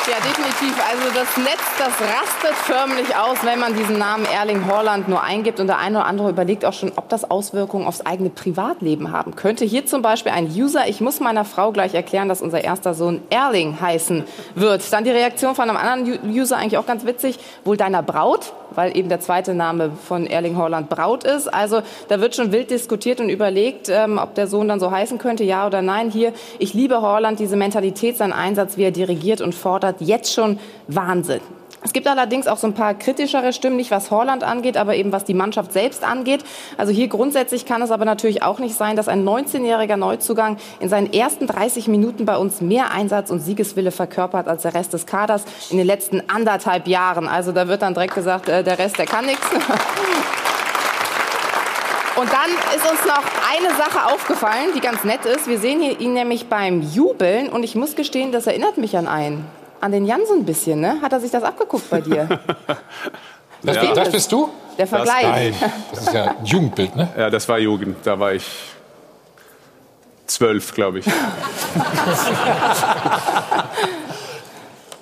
Ja, definitiv. Also das Netz, das rastet förmlich aus, wenn man diesen Namen Erling Haaland nur eingibt. Und der eine oder andere überlegt auch schon, ob das Auswirkungen aufs eigene Privatleben haben könnte. Hier zum Beispiel ein User. Ich muss meiner Frau gleich erklären, dass unser erster Sohn Erling heißen wird. Dann die Reaktion von einem anderen User, eigentlich auch ganz witzig. Wohl deiner Braut? Weil eben der zweite Name von Erling Haaland Braut ist. Also da wird schon wild diskutiert und überlegt, ähm, ob der Sohn dann so heißen könnte, ja oder nein. Hier, ich liebe Haaland, diese Mentalität, sein Einsatz, wie er dirigiert und fordert, jetzt schon Wahnsinn. Es gibt allerdings auch so ein paar kritischere Stimmen, nicht was Holland angeht, aber eben was die Mannschaft selbst angeht. Also hier grundsätzlich kann es aber natürlich auch nicht sein, dass ein 19-jähriger Neuzugang in seinen ersten 30 Minuten bei uns mehr Einsatz und Siegeswille verkörpert als der Rest des Kaders in den letzten anderthalb Jahren. Also da wird dann direkt gesagt, äh, der Rest, der kann nichts. Und dann ist uns noch eine Sache aufgefallen, die ganz nett ist. Wir sehen ihn nämlich beim Jubeln und ich muss gestehen, das erinnert mich an einen an den Jan so ein bisschen, ne? Hat er sich das abgeguckt bei dir? das, ja. das, bist du? Der Vergleich. Das, das ist ja ein Jugendbild, ne? Ja, das war Jugend. Da war ich zwölf, glaube ich.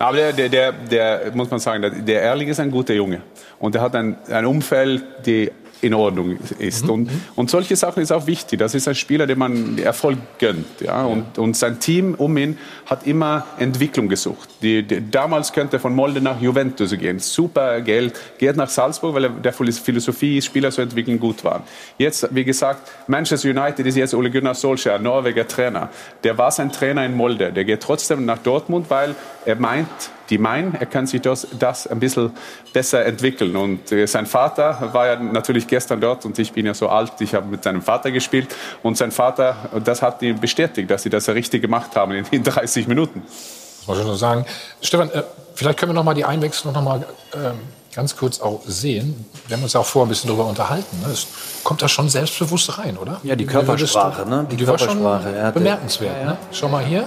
Aber der, der, der, der, muss man sagen, der, der Erling ist ein guter Junge. Und er hat ein, ein Umfeld, die in Ordnung ist. Mhm. Und, und solche Sachen ist auch wichtig. Das ist ein Spieler, dem man Erfolg gönnt. Ja? Und, und sein Team um ihn hat immer Entwicklung gesucht. Die, die, damals könnte er von Molde nach Juventus gehen. Super Geld. Geht nach Salzburg, weil er der Philosophie, Spieler zu entwickeln, gut war. Jetzt, wie gesagt, Manchester United ist jetzt Ole Gunnar Solskjaer, Norweger Trainer. Der war sein Trainer in Molde. Der geht trotzdem nach Dortmund, weil er meint, die meinen, er kann sich das, das ein bisschen besser entwickeln. Und äh, sein Vater war ja natürlich gestern dort und ich bin ja so alt, ich habe mit seinem Vater gespielt und sein Vater, das hat ihn bestätigt, dass sie das richtig gemacht haben in, in 30 Minuten. Das muss ich nur sagen. Stefan, äh, vielleicht können wir noch mal die Einwechslung noch mal ähm, ganz kurz auch sehen. Wir haben uns ja auch vorher ein bisschen darüber unterhalten. Ne? Es kommt da schon selbstbewusst rein, oder? Ja, die Körpersprache, ne? Die, die Körpersprache. War schon bemerkenswert. Ja, ja. Ne? Schau mal hier.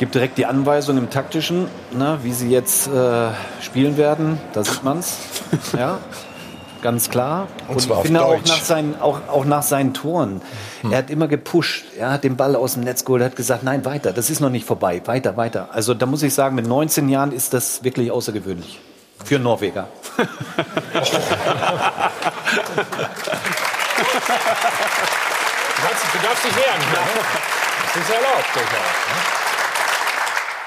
Ja gibt direkt die Anweisung im Taktischen, ne, wie sie jetzt äh, spielen werden. Da sieht man es. Ja, ganz klar. Und, Und ich finde auch nach, seinen, auch, auch nach seinen Toren. Hm. Er hat immer gepusht. Er hat den Ball aus dem Netz geholt. Er hat gesagt, nein, weiter. Das ist noch nicht vorbei. Weiter, weiter. Also da muss ich sagen, mit 19 Jahren ist das wirklich außergewöhnlich. Für Norweger. du, darfst, du darfst dich wehren. Ne? Das ist erlaubt durchaus. Ne?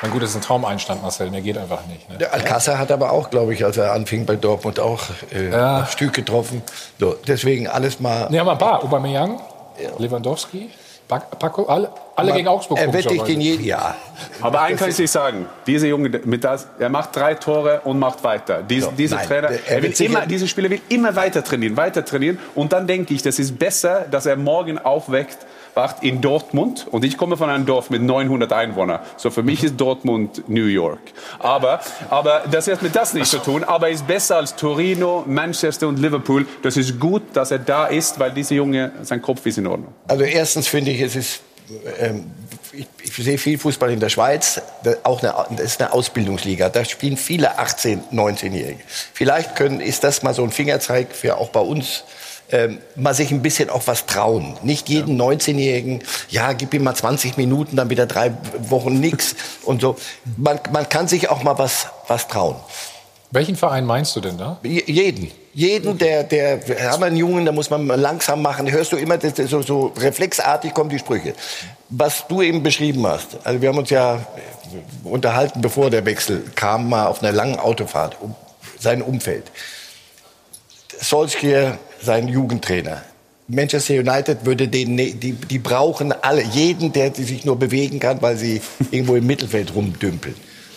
Na gut, das ist ein Traumeinstand, Marcel, der geht einfach nicht. Ne? Der Alcázar hat aber auch, glaube ich, als er anfing bei Dortmund auch äh, ja. Stück getroffen. So, deswegen alles mal. Ne, aber ein paar. Aubameyang, ja. Lewandowski, Paco, alle, alle aber gegen Augsburg. Er wette ich den jeden, ja. Aber eins kann ich nicht sagen. Dieser Junge, mit das, er macht drei Tore und macht weiter. Dies, so, dieser nein, Trainer, er will immer, dieser Spieler will immer weiter trainieren, weiter trainieren. Und dann denke ich, das ist besser, dass er morgen aufweckt wacht in Dortmund und ich komme von einem Dorf mit 900 Einwohnern. So für mich ist Dortmund New York. Aber, aber das hat mit das nicht zu tun. Aber er ist besser als Torino, Manchester und Liverpool. Das ist gut, dass er da ist, weil dieser Junge, sein Kopf ist in Ordnung. Also erstens finde ich, es ist ähm, ich, ich, sehe viel Fußball in der Schweiz, auch eine, das ist eine Ausbildungsliga. Da spielen viele 18-, 19-Jährige. Vielleicht können, ist das mal so ein Fingerzeig für auch bei uns ähm, mal sich ein bisschen auch was trauen. Nicht jeden ja. 19-Jährigen, ja, gib ihm mal 20 Minuten, dann wieder drei Wochen nix und so. Man, man kann sich auch mal was, was trauen. Welchen Verein meinst du denn da? Jeden. Jeden, der, der, wir haben einen Jungen, da muss man langsam machen. Hörst du immer, das, so, so reflexartig kommen die Sprüche. Was du eben beschrieben hast, also wir haben uns ja unterhalten, bevor der Wechsel kam, mal auf einer langen Autofahrt, um sein Umfeld. Solskjaer sein Jugendtrainer. Manchester United würde den, ne, die, die brauchen alle, jeden, der sich nur bewegen kann, weil sie irgendwo im Mittelfeld rumdümpeln.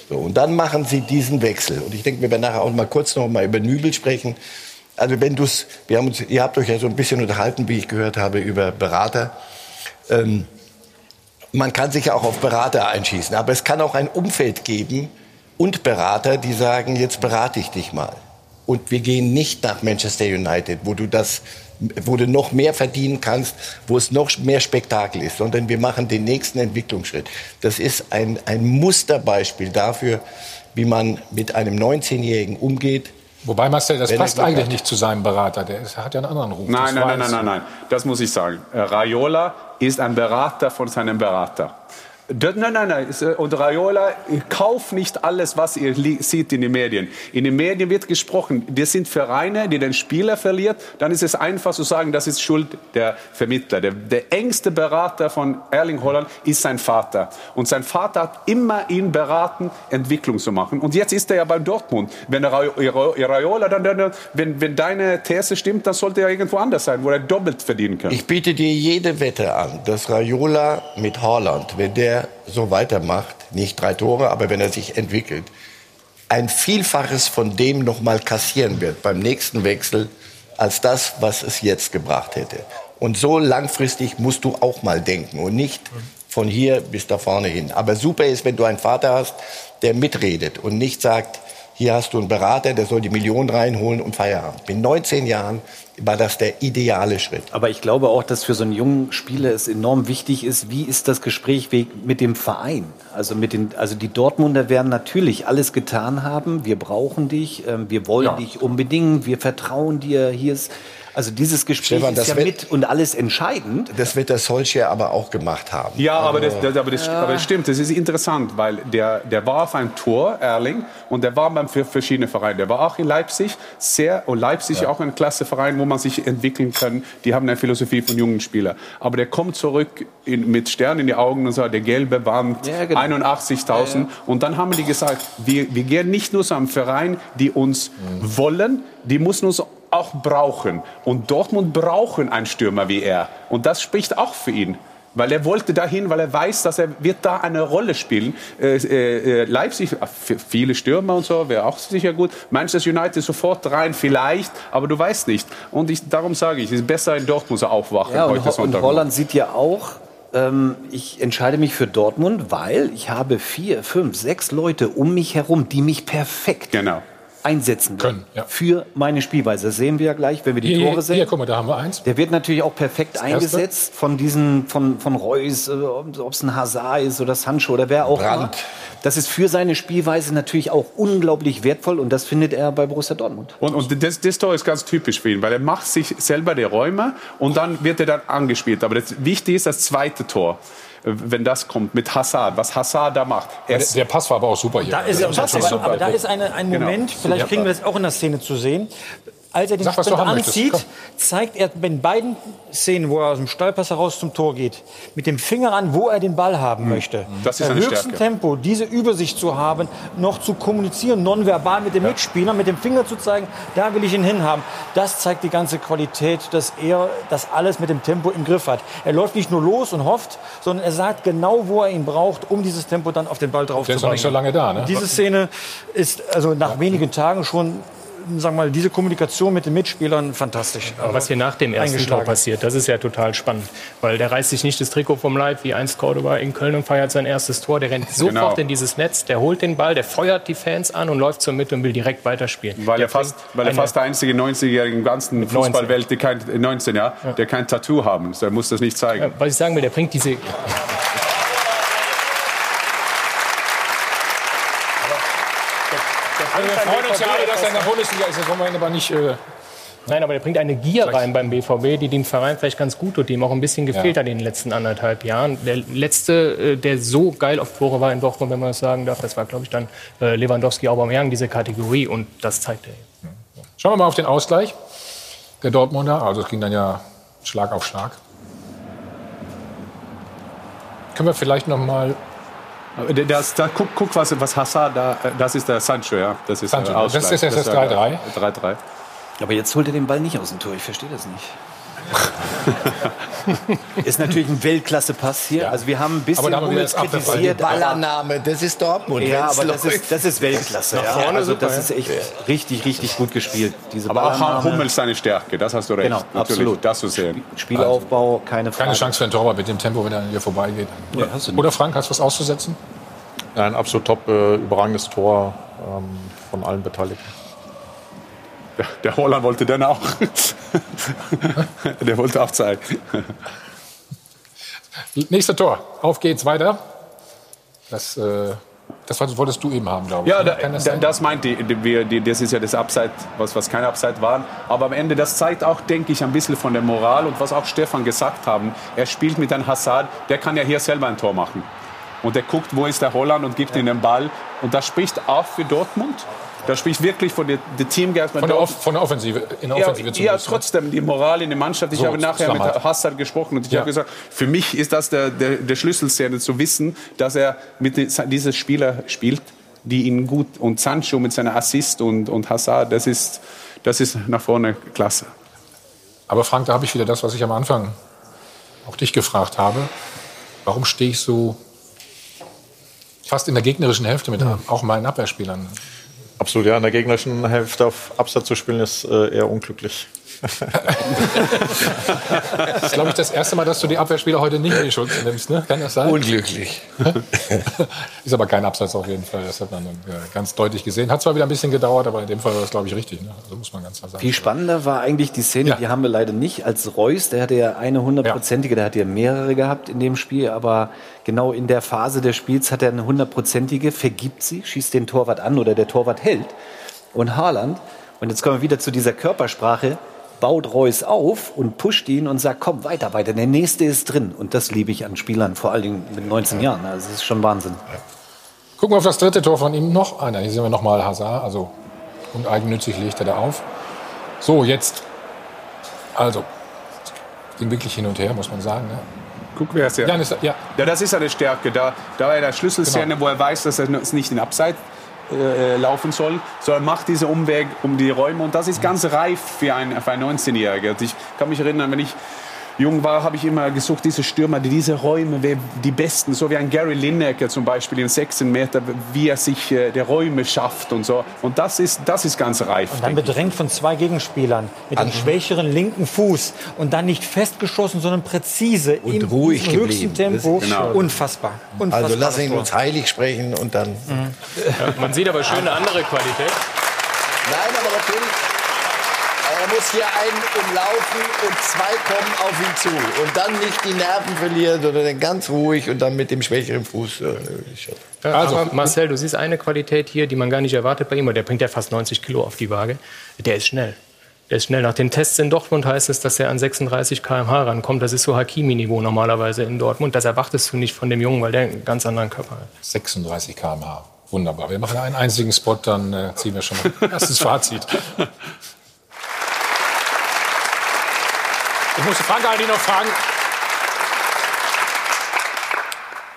So, und dann machen sie diesen Wechsel. Und ich denke, wir werden nachher auch mal kurz noch mal über Nübel sprechen. Also wenn du's, wir haben uns, ihr habt euch ja so ein bisschen unterhalten, wie ich gehört habe, über Berater. Ähm, man kann sich ja auch auf Berater einschießen, aber es kann auch ein Umfeld geben und Berater, die sagen, jetzt berate ich dich mal und wir gehen nicht nach Manchester United, wo du das wo du noch mehr verdienen kannst, wo es noch mehr Spektakel ist, sondern wir machen den nächsten Entwicklungsschritt. Das ist ein, ein Musterbeispiel dafür, wie man mit einem 19-Jährigen umgeht. Wobei, Marcel, das passt eigentlich nicht zu seinem Berater. Der hat ja einen anderen Ruf. Nein, nein, nein, nein, nein, nein. Das muss ich sagen. Raiola ist ein Berater von seinem Berater. Nein, nein, nein. Äh, und Raiola, kauft nicht alles, was ihr seht in den Medien. In den Medien wird gesprochen, das sind Vereine, die den Spieler verliert. Dann ist es einfach zu sagen, das ist Schuld der Vermittler. Der, der engste Berater von Erling Holland ist sein Vater. Und sein Vater hat immer ihn beraten, Entwicklung zu machen. Und jetzt ist er ja bei Dortmund. Wenn Raiola, dann, dann, wenn, wenn deine These stimmt, dann sollte er irgendwo anders sein, wo er doppelt verdienen kann. Ich biete dir jede Wette an, dass Raiola mit Holland, wenn der so weitermacht, nicht drei Tore, aber wenn er sich entwickelt, ein Vielfaches von dem noch mal kassieren wird beim nächsten Wechsel als das, was es jetzt gebracht hätte. Und so langfristig musst du auch mal denken und nicht von hier bis da vorne hin. Aber super ist, wenn du einen Vater hast, der mitredet und nicht sagt, hier hast du einen Berater, der soll die Millionen reinholen und Feierabend. Mit 19 Jahren war das der ideale Schritt. Aber ich glaube auch, dass für so einen jungen Spieler es enorm wichtig ist, wie ist das Gespräch mit dem Verein? Also, mit den, also die Dortmunder werden natürlich alles getan haben. Wir brauchen dich, ähm, wir wollen ja. dich unbedingt, wir vertrauen dir. Hier ist also dieses Gespräch Stefan, ist ja wird, mit und alles entscheidend. Das wird der Solskjaer aber auch gemacht haben. Ja, aber das, das, aber, das, ja. aber das stimmt. Das ist interessant, weil der, der war auf ein Tor, Erling, und der war beim für verschiedene Vereine. Der war auch in Leipzig, sehr, und Leipzig ja. auch ein klasse Verein, wo man sich entwickeln kann. Die haben eine Philosophie von jungen Spielern. Aber der kommt zurück in, mit Sternen in die Augen und sagt, der gelbe Band, ja, genau. 81.000. Ja, und dann haben die gesagt, wir, wir gehen nicht nur zu einem Verein, die uns mhm. wollen, die müssen uns auch brauchen. Und Dortmund brauchen einen Stürmer wie er. Und das spricht auch für ihn. Weil er wollte dahin, weil er weiß, dass er wird da eine Rolle spielen. Äh, äh, Leipzig, viele Stürmer und so, wäre auch sicher gut. Manchester United sofort rein, vielleicht, aber du weißt nicht. Und ich, darum sage ich, es ist besser in Dortmund zu aufwachen. Ja, und, heute und Holland sieht ja auch, ähm, ich entscheide mich für Dortmund, weil ich habe vier, fünf, sechs Leute um mich herum, die mich perfekt genau einsetzen können ja. für meine Spielweise. Das sehen wir ja gleich, wenn wir die hier, Tore sehen. Hier, guck mal, da haben wir eins. Der wird natürlich auch perfekt eingesetzt von diesen, von, von Reus, äh, ob es ein Hazard ist oder Sancho oder wer auch immer. Das ist für seine Spielweise natürlich auch unglaublich wertvoll und das findet er bei Borussia Dortmund. Und, und das, das Tor ist ganz typisch für ihn, weil er macht sich selber die Räume und dann wird er dann angespielt. Aber das Wichtige ist das zweite Tor wenn das kommt mit Hassad, was Hassad da macht. Der, der, Pass war aber auch super hier. Da ist, das aber, super. aber da ist eine, ein genau. Moment, genau. vielleicht kriegen wir das auch in der Szene zu sehen als er den Sag, Sprint anzieht, zeigt er in beiden Szenen, wo er aus dem Stallpass heraus zum Tor geht, mit dem Finger an, wo er den Ball haben hm. möchte. Das ist Im höchsten Stärke. Tempo diese Übersicht zu haben, noch zu kommunizieren, nonverbal mit dem ja. Mitspieler, mit dem Finger zu zeigen, da will ich ihn hinhaben. Das zeigt die ganze Qualität, dass er das alles mit dem Tempo im Griff hat. Er läuft nicht nur los und hofft, sondern er sagt genau, wo er ihn braucht, um dieses Tempo dann auf den Ball drauf Der zu bringen. Der ist noch nicht so lange da, ne? Diese Szene ist also nach ja. wenigen Tagen schon sagen wir mal, diese Kommunikation mit den Mitspielern fantastisch. Aber was hier nach dem ersten Tor passiert, das ist ja total spannend. Weil der reißt sich nicht das Trikot vom Leib wie einst Cordoba in Köln und feiert sein erstes Tor. Der rennt sofort genau. in dieses Netz, der holt den Ball, der feuert die Fans an und läuft zur Mitte und will direkt weiterspielen. Weil er fast, weil er fast der einzige 90-Jährige im ganzen Fußballwelt, der kein, 19, ja, ja. der kein Tattoo haben. Er muss das nicht zeigen. Ja, was ich sagen will, der bringt diese... wir freuen uns ja alle, dass er in der Bundesliga ist. Das wollen wir ihn aber nicht. Äh Nein, aber der bringt eine Gier rein beim BVB, die dem Verein vielleicht ganz gut tut, die ihm auch ein bisschen gefehlt ja. hat in den letzten anderthalb Jahren. Der letzte, äh, der so geil auf Tore war in Dortmund, wenn man das sagen darf, das war, glaube ich, dann äh, Lewandowski, Aubameyang, diese Kategorie. Und das zeigt er jetzt. Schauen wir mal auf den Ausgleich der Dortmunder. Also es ging dann ja Schlag auf Schlag. Können wir vielleicht noch mal das, da, guck, guck, was, was Hassan da, das ist der Sancho, ja. Das ist Sancho. Das ist jetzt das 3-3. 3-3. Aber jetzt holt er den Ball nicht aus dem Tor, ich verstehe das nicht. ist natürlich ein Weltklasse-Pass hier. Ja. Also wir haben ein bisschen aber Hummels kritisiert. Ballannahme, das ist Dortmund. Ja, aber das ist, das ist Weltklasse. Ja. Also das ist echt richtig, richtig gut gespielt. Diese aber auch Hummels seine Stärke, das hast du recht. Genau, absolut. Das zu sehen. Spielaufbau, keine Frage. Keine Chance für einen Torwart mit dem Tempo, wenn er hier vorbeigeht. Ja, Oder Frank, hast du was auszusetzen? ein absolut top, äh, überragendes Tor ähm, von allen Beteiligten. Der, der Holland wollte den auch. der wollte auch zeigen. Nächster Tor. Auf geht's weiter. Das, äh, das wolltest du eben haben, glaube ich. Ja, ne? da, das, das, meinte ich. Das ist ja das Upside, was, was kein Upside war. Aber am Ende, das zeigt auch, denke ich, ein bisschen von der Moral und was auch Stefan gesagt haben. Er spielt mit einem Hassad, der kann ja hier selber ein Tor machen. und der guckt, wo ist der Holland und gibt ihm den Ball. Und das spricht auch für Dortmund. Das spricht wirklich von der, der Teamgeist. Von der, Off von der Offensive, in der Offensive ja, ja, trotzdem die Moral in der Mannschaft. Ich So, habe nachher mit. Hassad gesprochen und ich Ja. habe gesagt, für mich ist das der, der, der Schlüsselszene zu wissen, dass er mit die- diese Spieler spielt, die ihn gut und Sancho mit seiner Assist und, und Hazard, das ist, das ist nach vorne klasse. Aber Frank, da habe ich wieder das, was ich am Anfang auch dich gefragt habe. Warum stehe ich so fast in der gegnerischen Hälfte mit auch meinen Abwehrspielern? Absolut, ja. In der gegnerischen Hälfte auf Absatz zu spielen, ist äh, eher unglücklich. Das ist, glaube ich, das erste Mal, dass du die Abwehrspieler heute nicht in die Schutz nimmst. Ne? Kann das sein? Unglücklich. ist aber kein Absatz auf jeden Fall. Das hat man äh, ganz deutlich gesehen. Hat zwar wieder ein bisschen gedauert, aber in dem Fall war das, glaube ich, richtig. Ne? Also muss man ganz klar sagen. Viel spannender war eigentlich die Szene, Ja. die haben wir leider nicht, als Reus, der hatte ja eine hundertprozentige, der hat ja mehrere gehabt in dem Spiel, aber genau in der Phase des Spiels hat er eine hundertprozentige, vergibt sie, schießt den Torwart an oder der Torwart hält. Und Haaland, und jetzt kommen wir wieder zu dieser Körpersprache, baut Reus auf und pusht ihn und sagt, komm, weiter, weiter, der nächste ist drin. Und das liebe ich an Spielern, vor allen Dingen mit 19 Jahren. Also das ist schon Wahnsinn. Gucken wir auf das dritte Tor von ihm noch. Nein, hier sehen wir nochmal Hazard. Also uneigennützig legt er da auf. So, jetzt. Also, ging wirklich hin und her, muss man sagen. Ne? Guck, wer es ja. Jan ist, ja, Ja, das ist eine Stärke. Da, da war er der Schlüsselszene, Genau. wo er weiß, dass er es nicht in Abseits äh, laufen soll, sondern macht diesen Umweg um die Räume. Und das ist ganz reif für einen, für einen 19-Jährigen. Also Ich kann mich erinnern, wenn ich jung war, habe ich immer gesucht, diese Stürmer, die diese Räume, wer- die besten, so wie ein Gary Lineker zum Beispiel im 16 Meter, wie er sich äh, der Räume schafft und so. Und das ist, das ist ganz reif. Und dann denke ich. bedrängt von zwei Gegenspielern mit dem schwächeren linken Fuß und dann nicht festgeschossen, sondern präzise Und im ruhig diesem höchsten geblieben. Tempo. Genau. Unfassbar. Unfassbar. Also lassen ihn uns heilig sprechen und dann. Man sieht aber schön eine andere Qualität. Nein, aber natürlich. Er muss hier einen umlaufen und zwei kommen auf ihn zu. Und dann nicht die Nerven verlieren, sondern dann ganz ruhig und dann mit dem schwächeren Fuß. Äh, Also- Marcel, du siehst eine Qualität hier, die man gar nicht erwartet bei ihm. Der bringt ja fast 90 Kilo auf die Waage. Der ist schnell. Der ist schnell. Nach den Tests in Dortmund heißt es, dass er an 36 km/h rankommt. Das ist so Hakimi-Niveau normalerweise in Dortmund. Das erwartest du nicht von dem Jungen, weil der einen ganz anderen Körper hat. 36 km/h. Wunderbar. Wir machen einen einzigen Spot, dann äh, ziehen wir schon mal erstes Fazit. Ich musste Frank eigentlich noch fragen.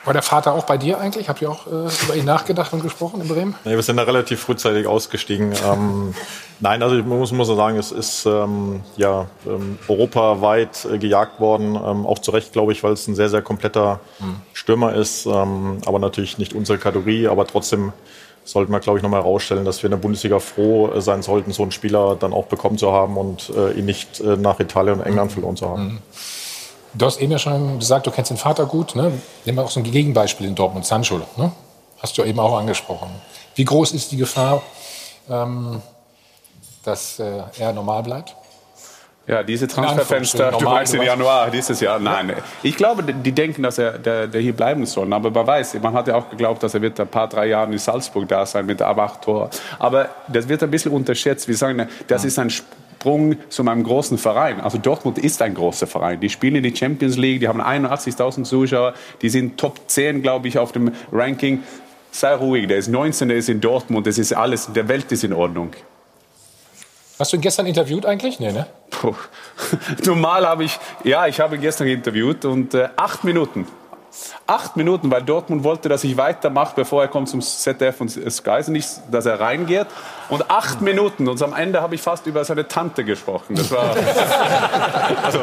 War der Vater auch bei dir eigentlich? Habt ihr auch äh, über ihn nachgedacht und gesprochen in Bremen? Nee, wir sind da relativ frühzeitig ausgestiegen. ähm, nein, also ich muss, muss sagen, es ist ähm, ja, ähm, europaweit äh, gejagt worden. Ähm, auch zu Recht, glaube ich, weil es ein sehr, sehr kompletter Stürmer ist. Ähm, aber natürlich nicht unsere Kategorie. Aber trotzdem sollten wir, glaube ich, nochmal herausstellen, dass wir in der Bundesliga froh äh, sein sollten, so einen Spieler dann auch bekommen zu haben und äh, ihn nicht äh, nach Italien und England verloren zu haben. Du hast eben ja schon gesagt, du kennst den Vater gut. Ne? Nehmen wir auch so ein Gegenbeispiel in Dortmund, Sancho. Ne? Hast du eben auch angesprochen. Wie groß ist die Gefahr, ähm, dass äh, er normal bleibt? Ja, diese Transferfenster, du meinst im Januar dieses Jahr? Nein, ich glaube, die denken, dass er der, der hier bleiben soll. Aber man weiß, man hat ja auch geglaubt, dass er wird ein paar, drei Jahre in Salzburg da sein mit aber acht Tor. Aber das wird ein bisschen unterschätzt. Wir sagen, das ist ein Sprung zu einem großen Verein. Also Dortmund ist ein großer Verein. Die spielen in die Champions League, die haben 81.000 Zuschauer, die sind Top 10, glaube ich, auf dem Ranking. Sei ruhig, der ist 19, der ist in Dortmund, das ist alles, der Welt ist in Ordnung. Hast du ihn gestern interviewt eigentlich? Nee, ne? Puh. Normal habe ich, ja, ich habe ihn gestern interviewt und äh, acht Minuten. Acht Minuten, weil Dortmund wollte, dass ich weitermache, bevor er kommt zum ZDF und Sky, also nicht, dass er reingeht. Und acht Minuten. Und am Ende habe ich fast über seine Tante gesprochen. Das war, Also,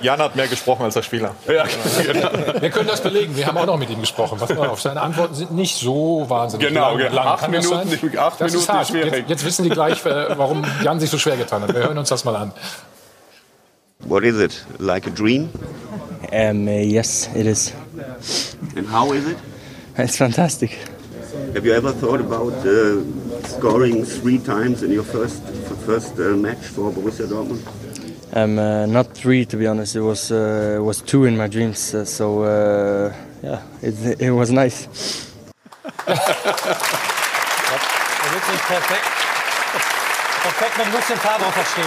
Jan hat mehr gesprochen als der Spieler. ja, genau. Wir können das belegen. Wir haben auch noch mit ihm gesprochen. Pass mal auf, seine Antworten sind nicht so wahnsinnig Genau, lang. genau. lang. Acht Minuten- acht das ist Minuten hart. ist schwierig. Jetzt, jetzt wissen die gleich, äh, warum Jan sich so schwer getan hat. Wir hören uns das mal an. What is it? Like a dream? Um, uh, yes, it is. And how is it? It's fantastic. Have you ever thought about uh, scoring three times in your first first uh, match for Borussia Dortmund? Um, uh, not three, to be honest. It was uh, it was two in my dreams. Uh, so uh, yeah, it, it was nice. Er wird nicht perfekt. Perfekt mit Lucien Favre verstehen.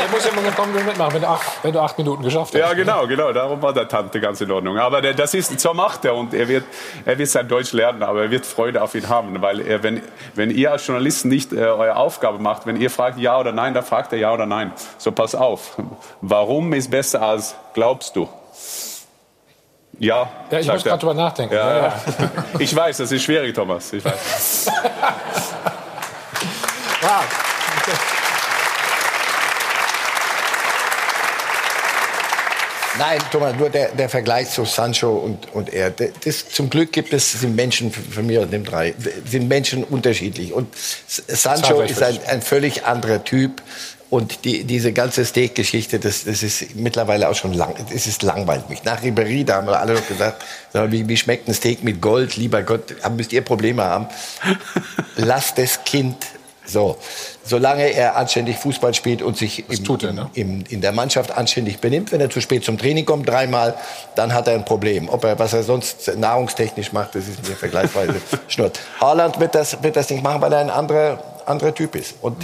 Der muss immer kommen mitmachen, wenn du, acht, wenn du acht Minuten geschafft hast. Ja, genau, genau. Darum war der Tante ganz in Ordnung. Aber der, das ist, so macht er und er wird, er wird sein Deutsch lernen, aber er wird Freude auf ihn haben. Weil er, wenn, wenn ihr als Journalisten nicht äh, eure Aufgabe macht, wenn ihr fragt ja oder nein, dann fragt er ja oder nein. So pass auf. Warum ist besser als glaubst du? Ja, Ja, ich muss er. gerade drüber nachdenken. Ja, Ja, ja. ja. Ich weiß, das ist schwierig, Thomas. Ich weiß. Ja. Nein, Thomas, nur der, der Vergleich zu Sancho und, und er. Das, zum Glück gibt es sind Menschen von mir und dem drei sind Menschen unterschiedlich und Sancho ist ein, ein völlig anderer Typ und die, diese ganze Steak-Geschichte, das, das ist mittlerweile auch schon lang, es ist langweilig mich. Nach Ribéry, da haben wir alle noch gesagt, wie, wie schmeckt ein Steak mit Gold? Lieber Gott, müsst ihr Probleme haben? Lasst das Kind so, solange er anständig Fußball spielt und sich im, er, ne? im, in der Mannschaft anständig benimmt, wenn er zu spät zum Training kommt, dreimal, dann hat er ein Problem. Ob er, was er sonst nahrungstechnisch macht, das ist mir vergleichsweise Schnurz. Haaland wird das, wird das nicht machen, weil er ein anderer, anderer Typ ist. Und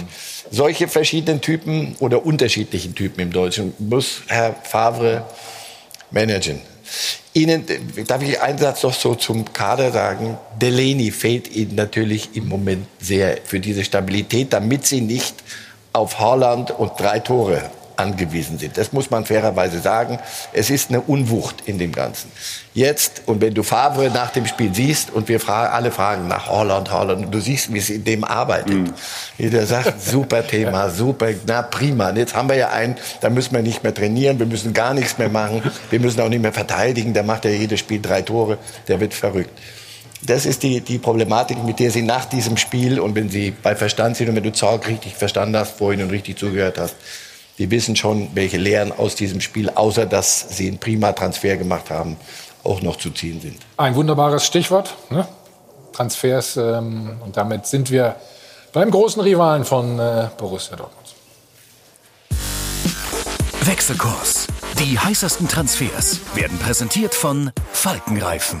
solche verschiedenen Typen oder unterschiedlichen Typen im Deutschen muss Herr Favre managen. Ihnen, darf ich einen Satz noch so zum Kader sagen? Delaney fehlt Ihnen natürlich im Moment sehr für diese Stabilität, damit Sie nicht auf Haaland und drei Tore angewiesen sind. Das muss man fairerweise sagen. Es ist eine Unwucht in dem Ganzen. Jetzt, und wenn du Favre nach dem Spiel siehst und wir fragen, alle fragen nach Haaland, Haaland, und du siehst, wie es in dem arbeitet. Wie der sagt, super Thema, super, na prima. Und jetzt haben wir ja einen, da müssen wir nicht mehr trainieren, wir müssen gar nichts mehr machen, wir müssen auch nicht mehr verteidigen, der macht ja jedes Spiel drei Tore, der wird verrückt. Das ist die, die Problematik, mit der Sie nach diesem Spiel und wenn Sie bei Verstand sind und wenn du Zorg richtig verstanden hast vorhin und richtig zugehört hast, die wissen schon, welche Lehren aus diesem Spiel, außer dass Sie einen prima Transfer gemacht haben, auch noch zu ziehen sind. Ein wunderbares Stichwort. Ne? Transfers. Ähm, und damit sind wir beim großen Rivalen von äh, Borussia Dortmund. Wechselkurs. Die heißesten Transfers werden präsentiert von Falkenreifen.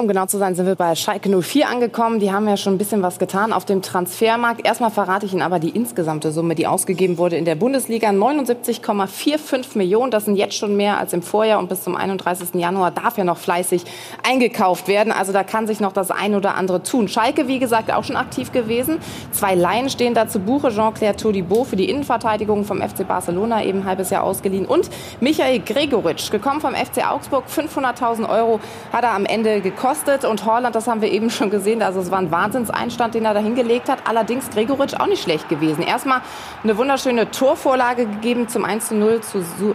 Um genau zu sein, sind wir bei Schalke 04 angekommen. Die haben ja schon ein bisschen was getan auf dem Transfermarkt. Erstmal verrate ich Ihnen aber die insgesamte Summe, die ausgegeben wurde in der Bundesliga. 79,45 Millionen. Das sind jetzt schon mehr als im Vorjahr. Und bis zum 31. Januar darf ja noch fleißig eingekauft werden. Also da kann sich noch das ein oder andere tun. Schalke, wie gesagt, auch schon aktiv gewesen. Zwei Laien stehen da zu Buche. Jean-Claire Todibo für die Innenverteidigung vom FC Barcelona, eben ein halbes Jahr ausgeliehen. Und Michael Gregoritsch, gekommen vom FC Augsburg. 500.000 Euro hat er am Ende gekostet. Und Holland, das haben wir eben schon gesehen, also es war ein Wahnsinnseinstand, den er da hingelegt hat. Allerdings Gregoritsch auch nicht schlecht gewesen. Erstmal eine wunderschöne Torvorlage gegeben zum 1 zu 0 zu Su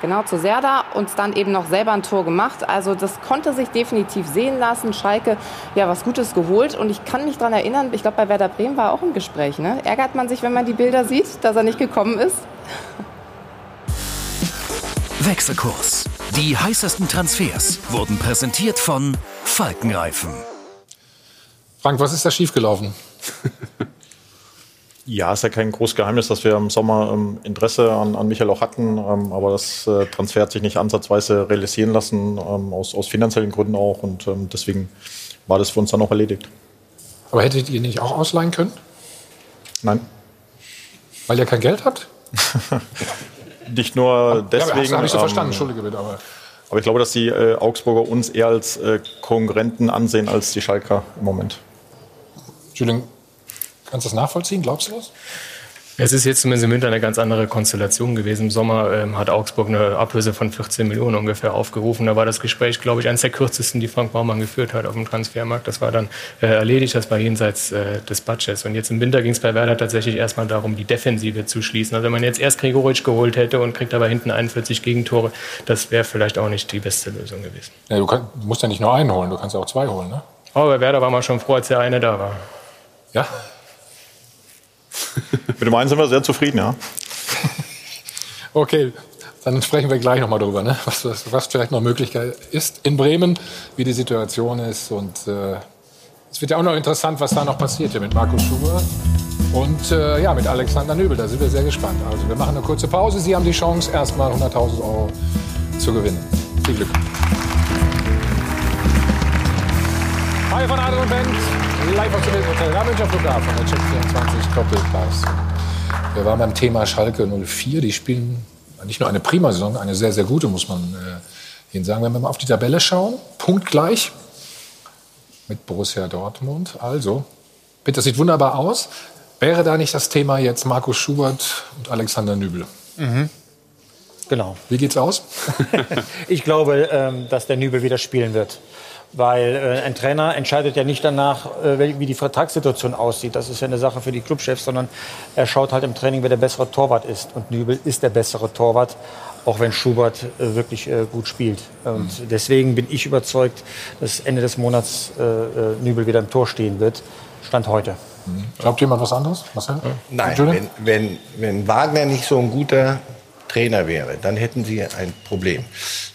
Genau, zu Serda und dann eben noch selber ein Tor gemacht. Also das konnte sich definitiv sehen lassen. Schalke, ja, was Gutes geholt. Und ich kann mich daran erinnern, ich glaube, bei Werder Bremen war er auch im Gespräch. Ne? Ärgert man sich, wenn man die Bilder sieht, dass er nicht gekommen ist? Wechselkurs. Die heißesten Transfers wurden präsentiert von Falkenreifen. Frank, was ist da schiefgelaufen? Ja, ist ja kein großes Geheimnis, dass wir im Sommer ähm, Interesse an, an Michael auch hatten, ähm, aber das äh, Transfer hat sich nicht ansatzweise realisieren lassen, ähm, aus, aus finanziellen Gründen auch und ähm, deswegen war das für uns dann auch erledigt. Aber hättet ihr nicht auch ausleihen können? Nein. Weil ihr kein Geld habt? Nicht nur deswegen. Ja, habe ich so ähm, verstanden, entschuldige bitte. Aber Aber ich glaube, dass die äh, Augsburger uns eher als äh, Konkurrenten ansehen als die Schalker im Moment. Entschuldigung, kannst du das nachvollziehen? Glaubst du das? Es ist jetzt zumindest im Winter eine ganz andere Konstellation gewesen. Im Sommer ähm, hat Augsburg eine Ablöse von 14 Millionen ungefähr aufgerufen. Da war das Gespräch, glaube ich, eines der kürzesten, die Frank Baumann geführt hat auf dem Transfermarkt. Das war dann äh, erledigt, das war jenseits äh, des Budgets. Und jetzt im Winter ging es bei Werder tatsächlich erstmal darum, die Defensive zu schließen. Also wenn man jetzt erst Gregoritsch geholt hätte und kriegt aber hinten 41 Gegentore, das wäre vielleicht auch nicht die beste Lösung gewesen. Ja, du, kann, du musst ja nicht nur einen holen, du kannst ja auch zwei holen, ne? Aber bei Werder war man schon froh, als der eine da war. Ja? Mit dem einen sind wir sehr zufrieden, ja. Okay, dann sprechen wir gleich nochmal drüber, ne? was, was, was vielleicht noch Möglichkeit ist in Bremen, wie die Situation ist. Und äh, es wird ja auch noch interessant, was da noch passiert hier mit Markus Schubert und äh, ja, mit Alexander Nöbel. Da sind wir sehr gespannt. Also wir machen eine kurze Pause. Sie haben die Chance, erstmal 100.000 Euro zu gewinnen. Viel Glück. Hi von Adel und Band, live aus dem Hotel am Münchner Flughafen, der Check 24 Doppelpass. Wir waren beim Thema Schalke 04. Die spielen nicht nur eine prima Saison, eine sehr, sehr gute, muss man äh, Ihnen sagen. Wenn wir mal auf die Tabelle schauen, punktgleich mit Borussia Dortmund. Also, bitte, das sieht wunderbar aus. Wäre da nicht das Thema jetzt Markus Schubert und Alexander Nübel? Mhm. Genau. Wie geht's aus? ich glaube, ähm, dass der Nübel wieder spielen wird. Weil äh, ein Trainer entscheidet ja nicht danach, äh, wie die Vertragssituation aussieht. Das ist ja eine Sache für die Clubchefs, sondern er schaut halt im Training, wer der bessere Torwart ist. Und Nübel ist der bessere Torwart, auch wenn Schubert äh, wirklich äh, gut spielt. Und mhm. deswegen bin ich überzeugt, dass Ende des Monats äh, äh, Nübel wieder im Tor stehen wird. Stand heute. Mhm. Glaubt jemand was anderes? Marcel? Nein, wenn, wenn, wenn Wagner nicht so ein guter Trainer wäre, dann hätten sie ein Problem.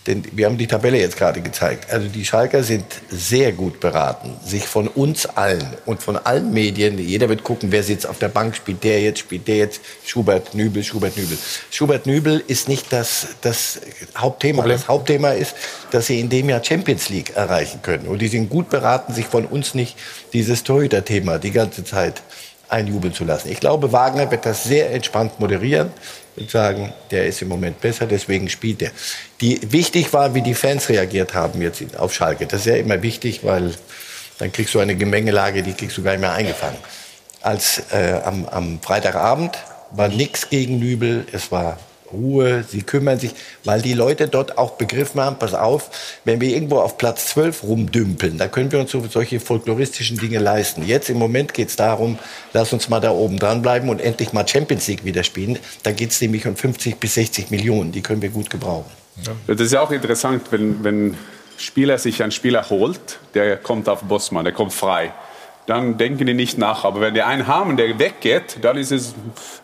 Denn wir haben die Tabelle jetzt gerade gezeigt. Also die Schalker sind sehr gut beraten, sich von uns allen und von allen Medien, jeder wird gucken, wer sitzt auf der Bank, spielt der jetzt, spielt der jetzt, Schubert, Nübel, Schubert, Nübel. Schubert, Nübel ist nicht das, das Hauptthema. Problem. Das Hauptthema ist, dass sie in dem Jahr Champions League erreichen können. Und die sind gut beraten, sich von uns nicht dieses Torhüter-Thema die ganze Zeit einjubeln zu lassen. Ich glaube, Wagner wird das sehr entspannt moderieren und sagen, der ist im Moment besser, deswegen spielt er. Die, wichtig war, wie die Fans reagiert haben jetzt auf Schalke. Das ist ja immer wichtig, weil dann kriegst du eine Gemengelage, die kriegst du gar nicht mehr eingefangen. Als äh, am, am Freitagabend war nichts gegen Nübel, es war Ruhe, sie kümmern sich, weil die Leute dort auch begriffen haben, pass auf, wenn wir irgendwo auf Platz 12 rumdümpeln, da können wir uns so, solche folkloristischen Dinge leisten. Jetzt im Moment geht es darum, lass uns mal da oben dranbleiben und endlich mal Champions League wieder spielen. Da geht es nämlich um 50 bis 60 Millionen, die können wir gut gebrauchen. Das ist ja auch interessant, wenn, wenn Spieler sich einen Spieler holt, der kommt auf Bossmann, der kommt frei dann denken die nicht nach. Aber wenn die einen haben, der weggeht, dann ist es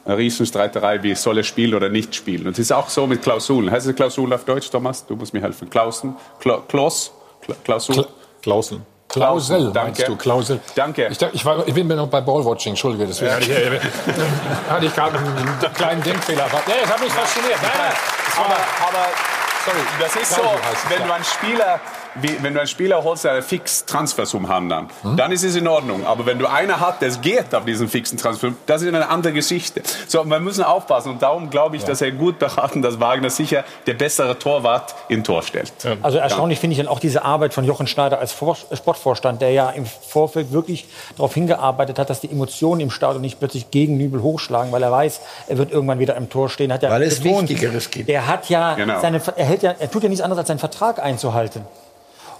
eine Riesenstreiterei, wie soll er spielen oder nicht spielen. Und es ist auch so mit Klausulen. Heißt es Klausul auf Deutsch, Thomas? Du musst mir helfen. Klausen? Kla Klaus? Kla Klausul? Kla Klausel. Klausel, danke. meinst du? Klausel. Danke. Ich, ich, war, ich bin mir noch bei Ballwatching, Entschuldige. Deswegen ja. hatte ich, hatte ich gerade einen kleinen Denkfehler. Ja, das hat mich fasziniert. Nein, nein. Aber, aber sorry, das ist so, wenn du einen Spieler wie, wenn du einen Spieler holst, der fix Transfersum haben dann, hm? dann ist es in Ordnung. Aber wenn du einer hast, der geht auf diesen fixen Transfersum, das ist eine andere Geschichte. So, wir müssen aufpassen und darum glaube ich, ja. dass er gut beraten, dass Wagner sicher der bessere Torwart in Tor stellt. Ja. Also erstaunlich ja. finde ich dann auch diese Arbeit von Jochen Schneider als Sportvorstand, der ja im Vorfeld wirklich darauf hingearbeitet hat, dass die Emotionen im Stadion nicht plötzlich gegen Nübel hochschlagen, weil er weiß, er wird irgendwann wieder im Tor stehen. Hat weil es betont, Wichtigeres gibt. Er hat ja, genau. seine, er, hält ja, er tut ja nichts anderes als seinen Vertrag einzuhalten.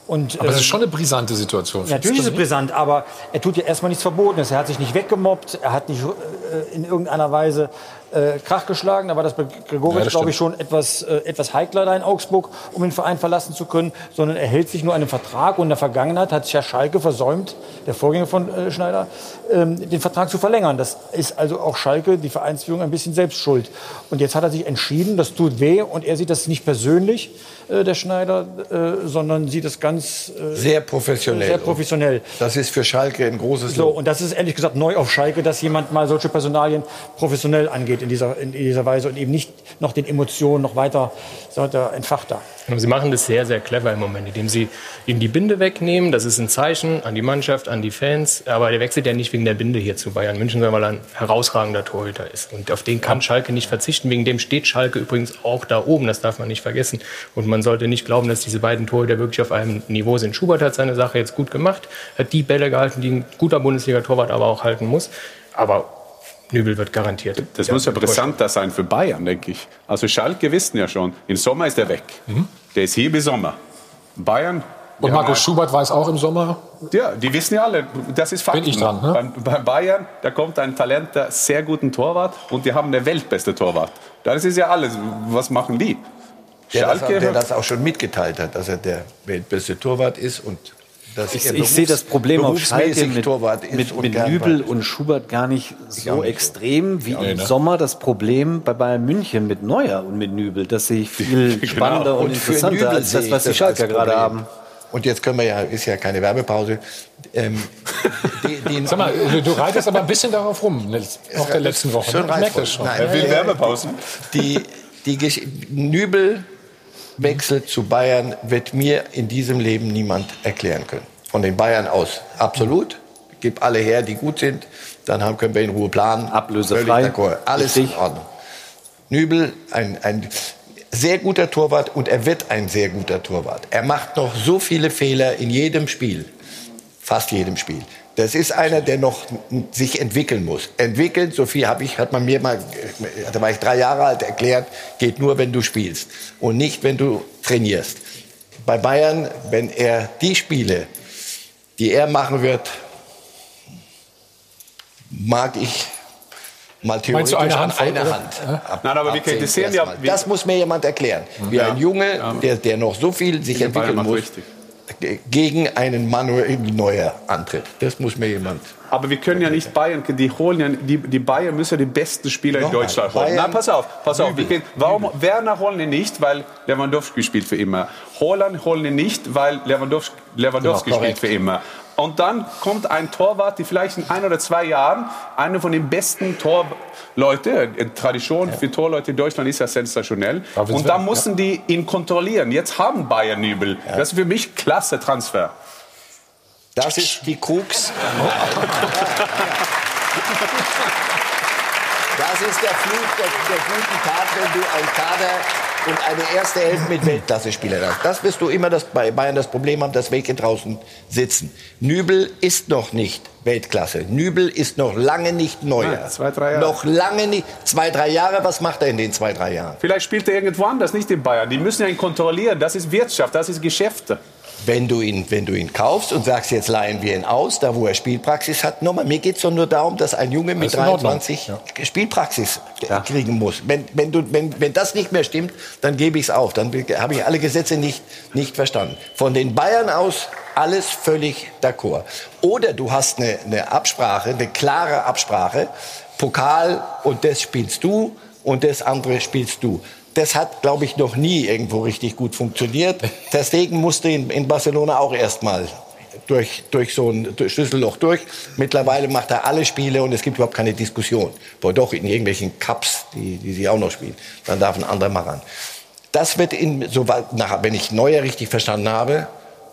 Und, aber es ist ähm, schon eine brisante Situation. Natürlich ist es brisant, aber er tut ja erstmal nichts Verbotenes. Er hat sich nicht weggemobbt, er hat nicht äh, in irgendeiner Weise äh, Krach geschlagen. Da war das bei Gregoritsch, ja, glaube ich, schon etwas, äh, etwas heikler da in Augsburg, um den Verein verlassen zu können. Sondern er hält sich nur an einem Vertrag. Und in der Vergangenheit hat sich ja Schalke versäumt, der Vorgänger von äh, Schneider, ähm, den Vertrag zu verlängern. Das ist also auch Schalke, die Vereinsführung, ein bisschen selbst schuld. Und jetzt hat er sich entschieden, das tut weh. Und er sieht das nicht persönlich äh, der Schneider, äh, sondern sieht es ganz äh, sehr professionell. Sehr professionell. Das ist für Schalke ein großes So und das ist ehrlich gesagt neu auf Schalke, dass jemand mal solche Personalien professionell angeht in dieser in dieser Weise und eben nicht noch den Emotionen noch weiter entfacht da. Sie machen das sehr, sehr clever im Moment, indem Sie ihm die Binde wegnehmen. Das ist ein Zeichen an die Mannschaft, an die Fans. Aber der wechselt ja nicht wegen der Binde hier zu Bayern München, sondern weil er ein herausragender Torhüter ist. Und auf den kann Schalke nicht verzichten. Wegen dem steht Schalke übrigens auch da oben. Das darf man nicht vergessen. Und man sollte nicht glauben, dass diese beiden Torhüter wirklich auf einem Niveau sind. Schubert hat seine Sache jetzt gut gemacht, hat die Bälle gehalten, die ein guter Bundesliga-Torwart aber auch halten muss. Aber Nübel wird garantiert. Das muss ja brisanter sein für Bayern, denke ich. Also Schalke wissen ja schon, im Sommer ist er weg. Mhm. Der ist hier bis Sommer. Bayern. Und Markus Schubert weiß auch im Sommer. Ja, die wissen ja alle, das ist Fakt. Bin ich dran, ne? Bei, bei Bayern, da kommt ein Talent, der sehr guten Torwart und die haben den weltbeste Torwart. Das ist ja alles. Was machen die? Der, Schalke, das, der das auch schon mitgeteilt hat, dass er der weltbeste Torwart ist und ich, ich sehe das Problem auf Schalke mit, mit, mit Nübel und Schubert gar nicht so extrem wie im ne? Sommer das Problem bei Bayern München mit Neuer und mit Nübel. Das sehe ich viel genau. spannender und, und interessanter als das, was die Schalker gerade haben. Und jetzt können wir ja, ist ja keine Werbepause. Ähm, die, die Sag mal, du reitest aber ein bisschen darauf rum, Nils, auf der letzten Woche. Schön ich merke das schon. Nein, will Werbepausen. Die, die Nübel Wechsel zu Bayern wird mir in diesem Leben niemand erklären können. von den Bayern aus absolut. Gib alle her, die gut sind. Dann haben, können wir in Ruhe planen. Ablösefrei. Alles in Ordnung. Nübel, ein, ein sehr guter Torwart und er wird ein sehr guter Torwart. Er macht noch so viele Fehler in jedem Spiel. Fast jedem Spiel. Das ist einer, der noch sich entwickeln muss. Entwickeln, so viel habe ich, hat man mir mal, da war ich drei Jahre alt, erklärt, geht nur, wenn du spielst und nicht, wenn du trainierst. Bei Bayern, wenn er die Spiele, die er machen wird, mag ich mal theoretisch eine an Handvoll, einer oder? Hand. Ab- Nein, aber wir kritisieren ja- Das muss mir jemand erklären. Wie Ja. ein Junge, Ja. der, der noch so viel sich entwickeln muss, richtig. Gegen einen Manuel Neuer antritt. Das muss mir jemand. Aber wir können ja nicht Bayern, die holen ja, die, die Bayern müssen ja die besten Spieler in Nochmal, Deutschland holen. Bayern- Nein, pass auf, pass auf. Können, warum, Werner holen die nicht, weil Lewandowski spielt für immer. Holland holen die nicht, weil Lewandowski, Lewandowski Genau, spielt für immer. Und dann kommt ein Torwart, die vielleicht in ein oder zwei Jahren einer von den besten Torleute, äh, Tradition für Torleute in Deutschland ist ja sensationell. Da Und dann werden, mussten die ihn kontrollieren. Jetzt haben Bayern Nübel. Das ist für mich klasse Transfer. Das ist die Krux. Das ist der Fluch der, der guten Tat, wenn du ein Kader und eine erste Hälfte mit Weltklasse-Spielern hast. Das wirst du immer das, bei Bayern das Problem haben, dass welche draußen sitzen. Nübel ist noch nicht Weltklasse. Nübel ist noch lange nicht neuer. Nein, zwei, drei Jahre. Noch lange nicht. Zwei, drei Jahre, was macht er in den zwei, drei Jahren? Vielleicht spielt er irgendwo anders, nicht in Bayern. Die müssen ja ihn kontrollieren. Das ist Wirtschaft, das ist Geschäfte. Wenn du, ihn, wenn du ihn kaufst und sagst, jetzt leihen wir ihn aus, da wo er Spielpraxis hat, nochmal, mir geht es doch nur darum, dass ein Junge mit Das ist in Ordnung. 23 Spielpraxis kriegen muss. Wenn, wenn, du, wenn, wenn das nicht mehr stimmt, dann gebe ich es auf. Dann habe ich alle Gesetze nicht, nicht verstanden. Von den Bayern aus alles völlig d'accord. Oder du hast eine, eine Absprache, eine klare Absprache, Pokal und das spielst du und das andere spielst du. Das hat, glaube ich, noch nie irgendwo richtig gut funktioniert. Ter Stegen musste in, in Barcelona auch erstmal durch, durch so ein Schlüsselloch durch. Mittlerweile macht er alle Spiele und es gibt überhaupt keine Diskussion. Boah, doch in irgendwelchen Cups, die, die sie auch noch spielen. Dann darf ein anderer mal ran. Das wird in, soweit, wenn ich Neuer richtig verstanden habe,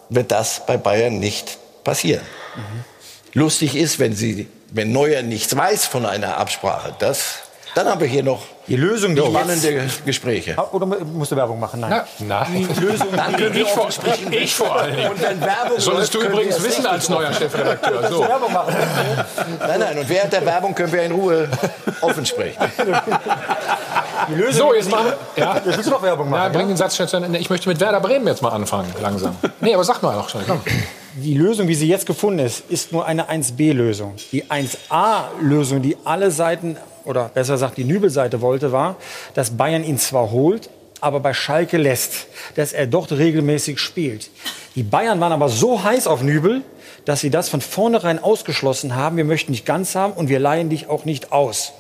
wird das bei Bayern nicht passieren. Lustig ist, wenn, sie, wenn Neuer nichts weiß von einer Absprache, das, dann haben wir hier noch Die Lösung, die spannende Gespräche. Oder musst du Werbung machen? Nein. Na, nein. Die Lösung, Dann können wir Ich vor, ich vor Dingen. Und wenn Werbung Solltest du läuft, können übrigens wissen als neuer Chefredakteur. So. Werbung machen. Nein, nein, und während der Werbung können wir in Ruhe offen sprechen. Die Lösung, So, jetzt machen wir. Ja. Jetzt willst du noch Werbung machen. bring den Satz schnell zu Ende. Ich möchte mit Werder Bremen jetzt mal anfangen, langsam. Nee, aber sag mal noch schnell. Komm. Die Lösung, wie sie jetzt gefunden ist, ist nur eine 1b-Lösung. Die 1a-Lösung, die alle Seiten, oder besser gesagt die Nübel-Seite wollte, war, dass Bayern ihn zwar holt, aber bei Schalke lässt, dass er dort regelmäßig spielt. Die Bayern waren aber so heiß auf Nübel, dass sie das von vornherein ausgeschlossen haben. Wir möchten dich ganz haben und wir leihen dich auch nicht aus.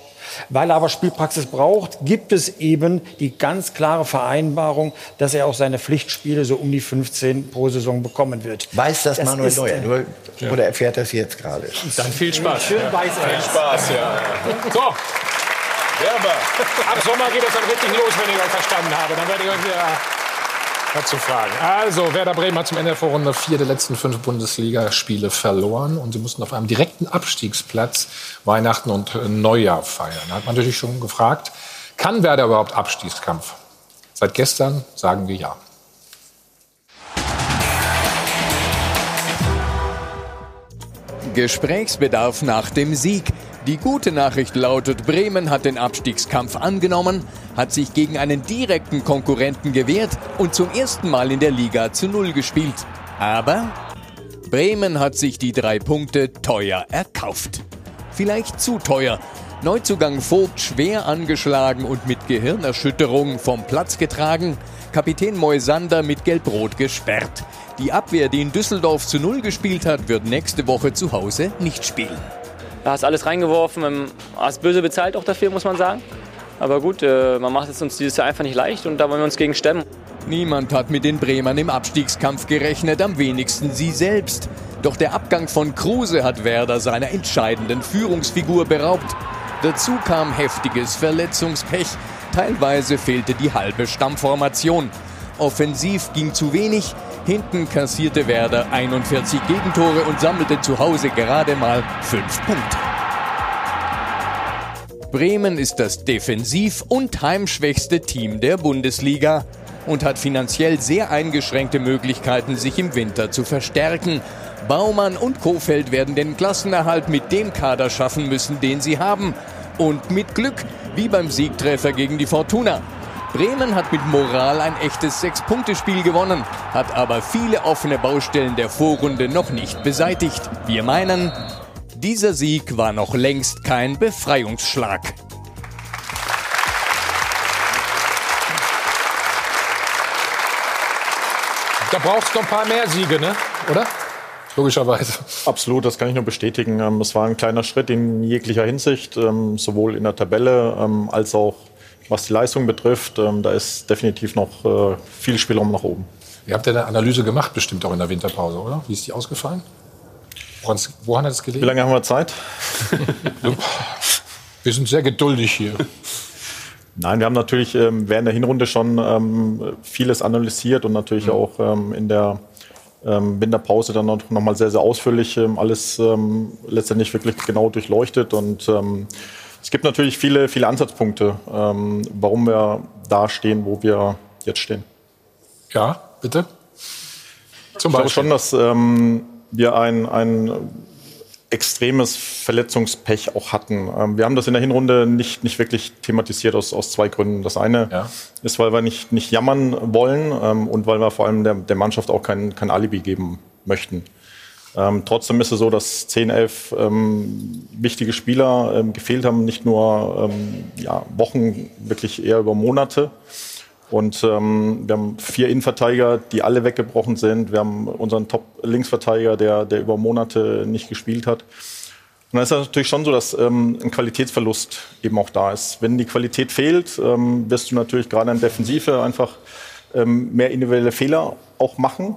Weil er aber Spielpraxis braucht, gibt es eben die ganz klare Vereinbarung, dass er auch seine Pflichtspiele so um die 15 pro Saison bekommen wird. Weiß das, Manuel ist, Neuer? äh, Nur, Oder erfährt das jetzt gerade? Dann viel Spaß. Schön Ja. weiß er Viel. Spaß, ja. So, Werber. ab Sommer geht es dann richtig los, wenn ich euch verstanden habe. Dann werde ich euch wieder dazu fragen. Also, Werder Bremen hat zum Ende der Vorrunde vier der letzten fünf Bundesligaspiele verloren und sie mussten auf einem direkten Abstiegsplatz Weihnachten und Neujahr feiern. Da hat man natürlich schon gefragt, kann Werder überhaupt Abstiegskampf? Seit gestern sagen wir ja. Gesprächsbedarf nach dem Sieg. Die gute Nachricht lautet, Bremen hat den Abstiegskampf angenommen, hat sich gegen einen direkten Konkurrenten gewehrt und zum ersten Mal in der Liga zu Null gespielt. Aber Bremen hat sich die drei Punkte teuer erkauft. Vielleicht zu teuer. Neuzugang Vogt schwer angeschlagen und mit Gehirnerschütterung vom Platz getragen. Kapitän Moisander mit Gelb-Rot gesperrt. Die Abwehr, die in Düsseldorf zu Null gespielt hat, wird nächste Woche zu Hause nicht spielen. Da hast alles reingeworfen, ähm, hast böse bezahlt auch dafür, muss man sagen. Aber gut, äh, man macht es uns dieses Jahr einfach nicht leicht und da wollen wir uns gegen stemmen. Niemand hat mit den Bremern im Abstiegskampf gerechnet, am wenigsten sie selbst. Doch der Abgang von Kruse hat Werder seiner entscheidenden Führungsfigur beraubt. Dazu kam heftiges Verletzungspech. Teilweise fehlte die halbe Stammformation. Offensiv ging zu wenig. Hinten kassierte Werder 41 Gegentore und sammelte zu Hause gerade mal 5 Punkte. Bremen ist das defensiv- und heimschwächste Team der Bundesliga und hat finanziell sehr eingeschränkte Möglichkeiten, sich im Winter zu verstärken. Baumann und Kofeld werden den Klassenerhalt mit dem Kader schaffen müssen, den sie haben. Und mit Glück, wie beim Siegtreffer gegen die Fortuna. Bremen hat mit Moral ein echtes Sechs-Punkte-Spiel gewonnen, hat aber viele offene Baustellen der Vorrunde noch nicht beseitigt. Wir meinen, dieser Sieg war noch längst kein Befreiungsschlag. Da braucht es noch ein paar mehr Siege, ne? oder? Logischerweise. Absolut, das kann ich nur bestätigen. Ähm, es war ein kleiner Schritt in jeglicher Hinsicht, ähm, sowohl in der Tabelle ähm, als auch was die Leistung betrifft. Da ist definitiv noch äh, viel Spielraum nach oben. Ihr habt ja eine Analyse gemacht, bestimmt auch in der Winterpause, oder? Wie ist die ausgefallen? Woran hat es gelegen? Wie lange haben wir Zeit? wir sind sehr geduldig hier. Nein, wir haben natürlich ähm, während der Hinrunde schon ähm, vieles analysiert und natürlich mhm. auch ähm, in der ähm, Winterpause dann noch, mal sehr, sehr ausführlich ähm, alles ähm, letztendlich wirklich genau durchleuchtet. Und ähm, es gibt natürlich viele, viele Ansatzpunkte, ähm, warum wir da stehen, wo wir jetzt stehen. Ja, bitte. Zum ich glaube schon, dass ähm, wir ein, ein extremes Verletzungspech auch hatten. Ähm, wir haben das in der Hinrunde nicht, nicht wirklich thematisiert aus, aus zwei Gründen. Das eine ja. ist, weil wir nicht, nicht jammern wollen ähm, und weil wir vor allem der, der Mannschaft auch kein, kein Alibi geben möchten. Ähm, trotzdem ist es so, dass 10, 11 ähm, wichtige Spieler ähm, gefehlt haben, nicht nur ähm, ja, Wochen, wirklich eher über Monate. Und ähm, wir haben vier Innenverteidiger, die alle weggebrochen sind. Wir haben unseren Top-Linksverteidiger, der, der über Monate nicht gespielt hat. Und dann ist es natürlich schon so, dass ähm, ein Qualitätsverlust eben auch da ist. Wenn die Qualität fehlt, ähm, wirst du natürlich gerade in Defensive einfach ähm, mehr individuelle Fehler auch machen.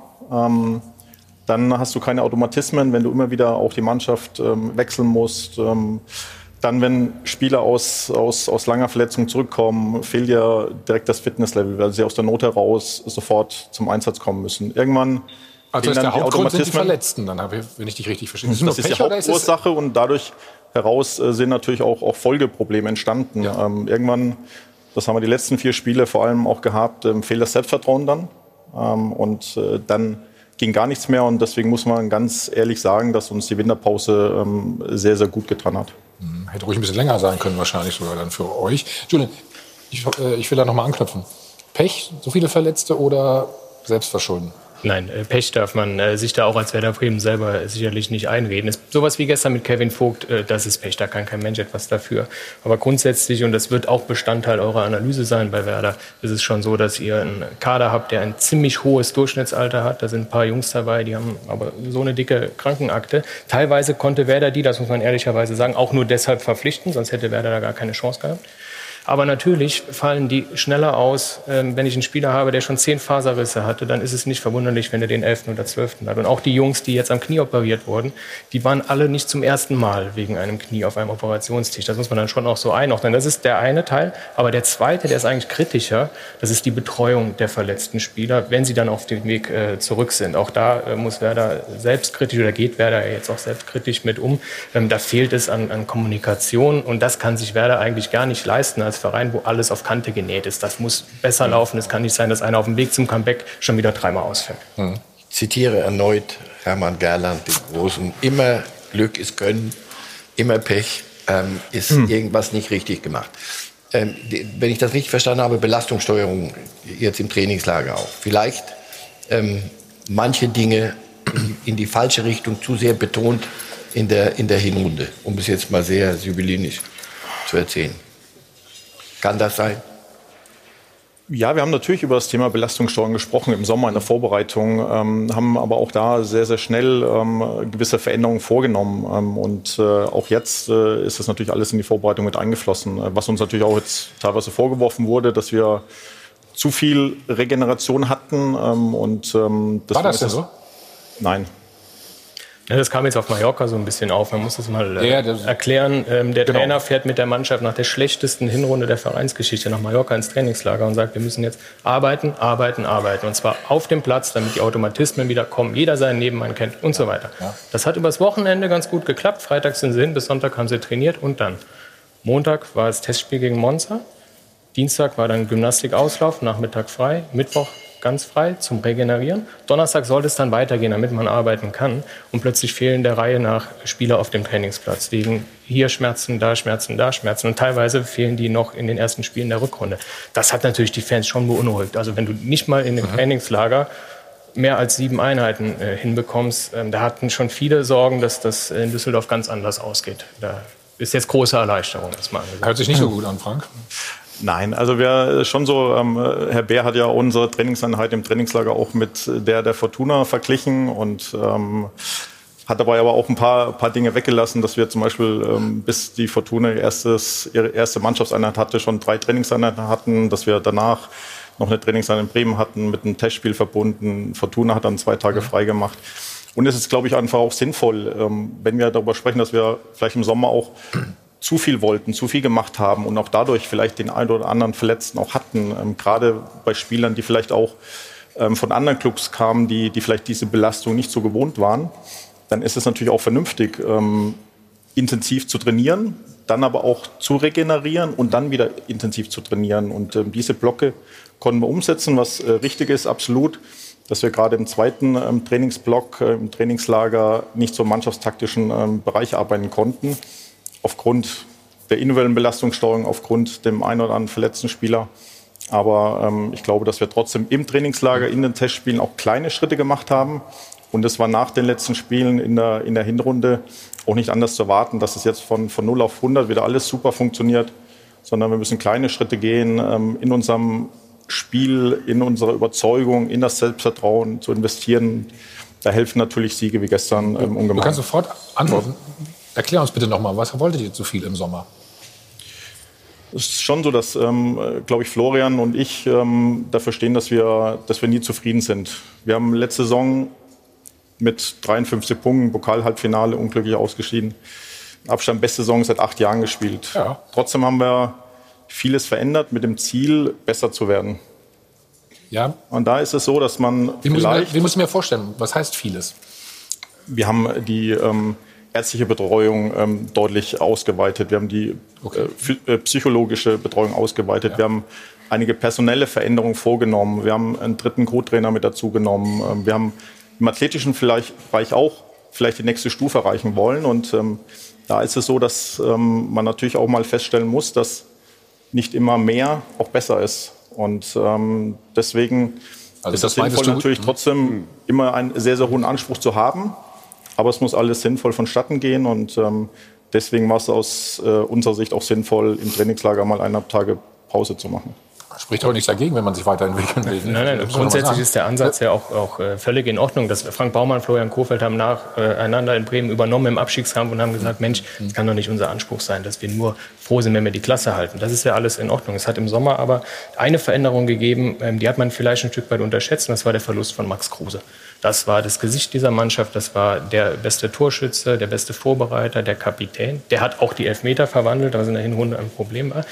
Dann hast du keine Automatismen, wenn du immer wieder auch die Mannschaft ähm, wechseln musst. Ähm, dann, wenn Spieler aus, aus, aus langer Verletzung zurückkommen, fehlt ja direkt das Fitnesslevel, weil sie aus der Not heraus sofort zum Einsatz kommen müssen. Irgendwann also ist der Hauptgrund sind die Verletzten, dann habe ich, wenn ich dich richtig verstehe. Das, das ist die Hauptursache und dadurch heraus äh, sind natürlich auch, auch Folgeprobleme entstanden. Ja. Ähm, irgendwann, das haben wir die letzten vier Spiele vor allem auch gehabt, ähm, fehlt das Selbstvertrauen dann. Ähm, und äh, dann ging gar nichts mehr und deswegen muss man ganz ehrlich sagen, dass uns die Winterpause ähm, sehr, sehr gut getan hat. Hm, hätte ruhig ein bisschen länger sein können, wahrscheinlich sogar dann für euch. Julian, ich, äh, ich will da nochmal anknüpfen. Pech, so viele Verletzte oder Selbstverschulden? Nein, äh, Pech darf man äh, sich da auch als Werder Bremen selber sicherlich nicht einreden. Es, sowas wie gestern mit Kevin Vogt, äh, das ist Pech, da kann kein Mensch etwas dafür. Aber grundsätzlich, und das wird auch Bestandteil eurer Analyse sein bei Werder, ist es schon so, dass ihr einen Kader habt, der ein ziemlich hohes Durchschnittsalter hat. Da sind ein paar Jungs dabei, die haben aber so eine dicke Krankenakte. Teilweise konnte Werder die, das muss man ehrlicherweise sagen, auch nur deshalb verpflichten, sonst hätte Werder da gar keine Chance gehabt. Aber natürlich fallen die schneller aus. Ähm, wenn ich einen Spieler habe, der schon zehn Faserrisse hatte, dann ist es nicht verwunderlich, wenn er den elften oder zwölften hat. Und auch die Jungs, die jetzt am Knie operiert wurden, die waren alle nicht zum ersten Mal wegen einem Knie auf einem Operationstisch. Das muss man dann schon auch so einordnen. Das ist der eine Teil. Aber der zweite, der ist eigentlich kritischer, das ist die Betreuung der verletzten Spieler, wenn sie dann auf dem Weg äh, zurück sind. Auch da äh, muss Werder selbstkritisch oder geht Werder jetzt auch selbstkritisch mit um. Ähm, da fehlt es an, an Kommunikation und das kann sich Werder eigentlich gar nicht leisten als Verein, wo alles auf Kante genäht ist. Das muss besser laufen. Es kann nicht sein, dass einer auf dem Weg zum Comeback schon wieder dreimal ausfällt. Mhm. Ich zitiere erneut Hermann Gerland, den Großen. Immer Glück ist Können, immer Pech ähm, ist mhm. irgendwas nicht richtig gemacht. Ähm, wenn ich das richtig verstanden habe, Belastungssteuerung jetzt im Trainingslager auch. Vielleicht ähm, manche Dinge in, in, die falsche Richtung zu sehr betont in der, in der Hinrunde, um es jetzt mal sehr sibyllinisch zu erzählen. Kann das sein? Ja, wir haben natürlich über das Thema Belastungssteuern gesprochen im Sommer in der Vorbereitung, ähm, haben aber auch da sehr, sehr schnell ähm, gewisse Veränderungen vorgenommen. Ähm, und äh, auch jetzt äh, ist das natürlich alles in die Vorbereitung mit eingeflossen. Äh, was uns natürlich auch jetzt teilweise vorgeworfen wurde, dass wir zu viel Regeneration hatten. Ähm, und, ähm, War das denn so? Nein. Ja, das kam jetzt auf Mallorca so ein bisschen auf. Man muss das mal äh, Ja, das- erklären. Ähm, der Genau. Trainer fährt mit der Mannschaft nach der schlechtesten Hinrunde der Vereinsgeschichte nach Mallorca ins Trainingslager und sagt, wir müssen jetzt arbeiten, arbeiten, arbeiten. Und zwar auf dem Platz, damit die Automatismen wieder kommen, jeder seinen Nebenmann kennt und so weiter. Das hat übers Wochenende ganz gut geklappt. Freitag sind sie hin, bis Sonntag haben sie trainiert und dann. Montag war das Testspiel gegen Monza. Dienstag war dann Gymnastikauslauf, Nachmittag frei, Mittwoch ganz frei zum Regenerieren. Donnerstag sollte es dann weitergehen, damit man arbeiten kann. Und plötzlich fehlen der Reihe nach Spieler auf dem Trainingsplatz. Wegen hier Schmerzen, da Schmerzen, da Schmerzen. Und teilweise fehlen die noch in den ersten Spielen der Rückrunde. Das hat natürlich die Fans schon beunruhigt. Also wenn du nicht mal in dem Trainingslager mehr als sieben Einheiten äh, hinbekommst, ähm, da hatten schon viele Sorgen, dass das in Düsseldorf ganz anders ausgeht. Da ist jetzt große Erleichterung erstmal angesagt. Hört sich nicht so gut an, Frank. Nein, also wir schon so, ähm, Herr Bär hat ja unsere Trainingseinheit im Trainingslager auch mit der der Fortuna verglichen und ähm, hat dabei aber auch ein paar, paar Dinge weggelassen, dass wir zum Beispiel, ähm, bis die Fortuna ihr erstes, ihre erste Mannschaftseinheit hatte, schon drei Trainingseinheiten hatten, dass wir danach noch eine Trainingseinheit in Bremen hatten, mit einem Testspiel verbunden. Fortuna hat dann zwei Tage frei gemacht. Und es ist, glaube ich, einfach auch sinnvoll, ähm, wenn wir darüber sprechen, dass wir vielleicht im Sommer auch zu viel wollten, zu viel gemacht haben und auch dadurch vielleicht den einen oder anderen Verletzten auch hatten. Ähm, gerade bei Spielern, die vielleicht auch ähm, von anderen Clubs kamen, die, die vielleicht diese Belastung nicht so gewohnt waren, dann ist es natürlich auch vernünftig, ähm, intensiv zu trainieren, dann aber auch zu regenerieren und dann wieder intensiv zu trainieren. Und ähm, diese Blocke konnten wir umsetzen, was äh, richtig ist, absolut, dass wir gerade im zweiten ähm, Trainingsblock, äh, im Trainingslager nicht so im mannschaftstaktischen ähm, Bereich arbeiten konnten, aufgrund der individuellen Belastungssteuerung, aufgrund dem einen oder anderen verletzten Spieler. Aber ähm, ich glaube, dass wir trotzdem im Trainingslager, in den Testspielen auch kleine Schritte gemacht haben. Und es war nach den letzten Spielen in der, in der Hinrunde auch nicht anders zu erwarten, dass es jetzt von, von 0 auf 100 wieder alles super funktioniert, sondern wir müssen kleine Schritte gehen ähm, in unserem Spiel, in unserer Überzeugung, in das Selbstvertrauen zu investieren. Da helfen natürlich Siege wie gestern ähm, Du ungemein. kannst sofort antworten. Erklär uns bitte nochmal, was wolltet ihr zu viel im Sommer? Es ist schon so, dass, ähm, glaube ich, Florian und ich ähm, dafür stehen, dass wir, dass wir nie zufrieden sind. Wir haben letzte Saison mit 53 Punkten, Pokal-Halbfinale, unglücklich ausgeschieden. Abstand beste Saison seit acht Jahren gespielt. Ja. Trotzdem haben wir vieles verändert mit dem Ziel, besser zu werden. Ja. Und da ist es so, dass man Wie muss, ich mir, vielleicht... wie muss ich mir vorstellen? Was heißt vieles? Wir haben die ähm, ärztliche Betreuung ähm, deutlich ausgeweitet. Wir haben die äh, phy- äh, psychologische Betreuung ausgeweitet. Wir haben einige personelle Veränderungen vorgenommen. Wir haben einen dritten Co-Trainer mit dazu genommen. Ähm, wir haben im athletischen vielleicht, Bereich auch vielleicht die nächste Stufe erreichen wollen. Und ähm, da ist es so, dass ähm, man natürlich auch mal feststellen muss, dass nicht immer mehr auch besser ist. Und ähm, deswegen Also ist das es sinnvoll, natürlich trotzdem immer einen sehr, sehr hohen Anspruch zu haben. Aber es muss alles sinnvoll vonstatten gehen. Und ähm, deswegen war es aus äh, unserer Sicht auch sinnvoll, im Trainingslager mal eineinhalb Tage Pause zu machen. Spricht auch nichts dagegen, wenn man sich weiterentwickeln will. Nein, nein, grundsätzlich ist der Ansatz ja auch, auch äh, völlig in Ordnung. Das Frank Baumann, Florian Kohfeldt haben nacheinander in Bremen übernommen im Abstiegskampf und haben gesagt, Mensch, das kann doch nicht unser Anspruch sein, dass wir nur froh sind, wenn wir die Klasse halten. Das ist ja alles in Ordnung. Es hat im Sommer aber eine Veränderung gegeben, ähm, die hat man vielleicht ein Stück weit unterschätzt, und das war der Verlust von Max Kruse. Das war das Gesicht dieser Mannschaft, das war der beste Torschütze, der beste Vorbereiter, der Kapitän. Der hat auch die Elfmeter verwandelt, was in der Hinrunde ein Problem war.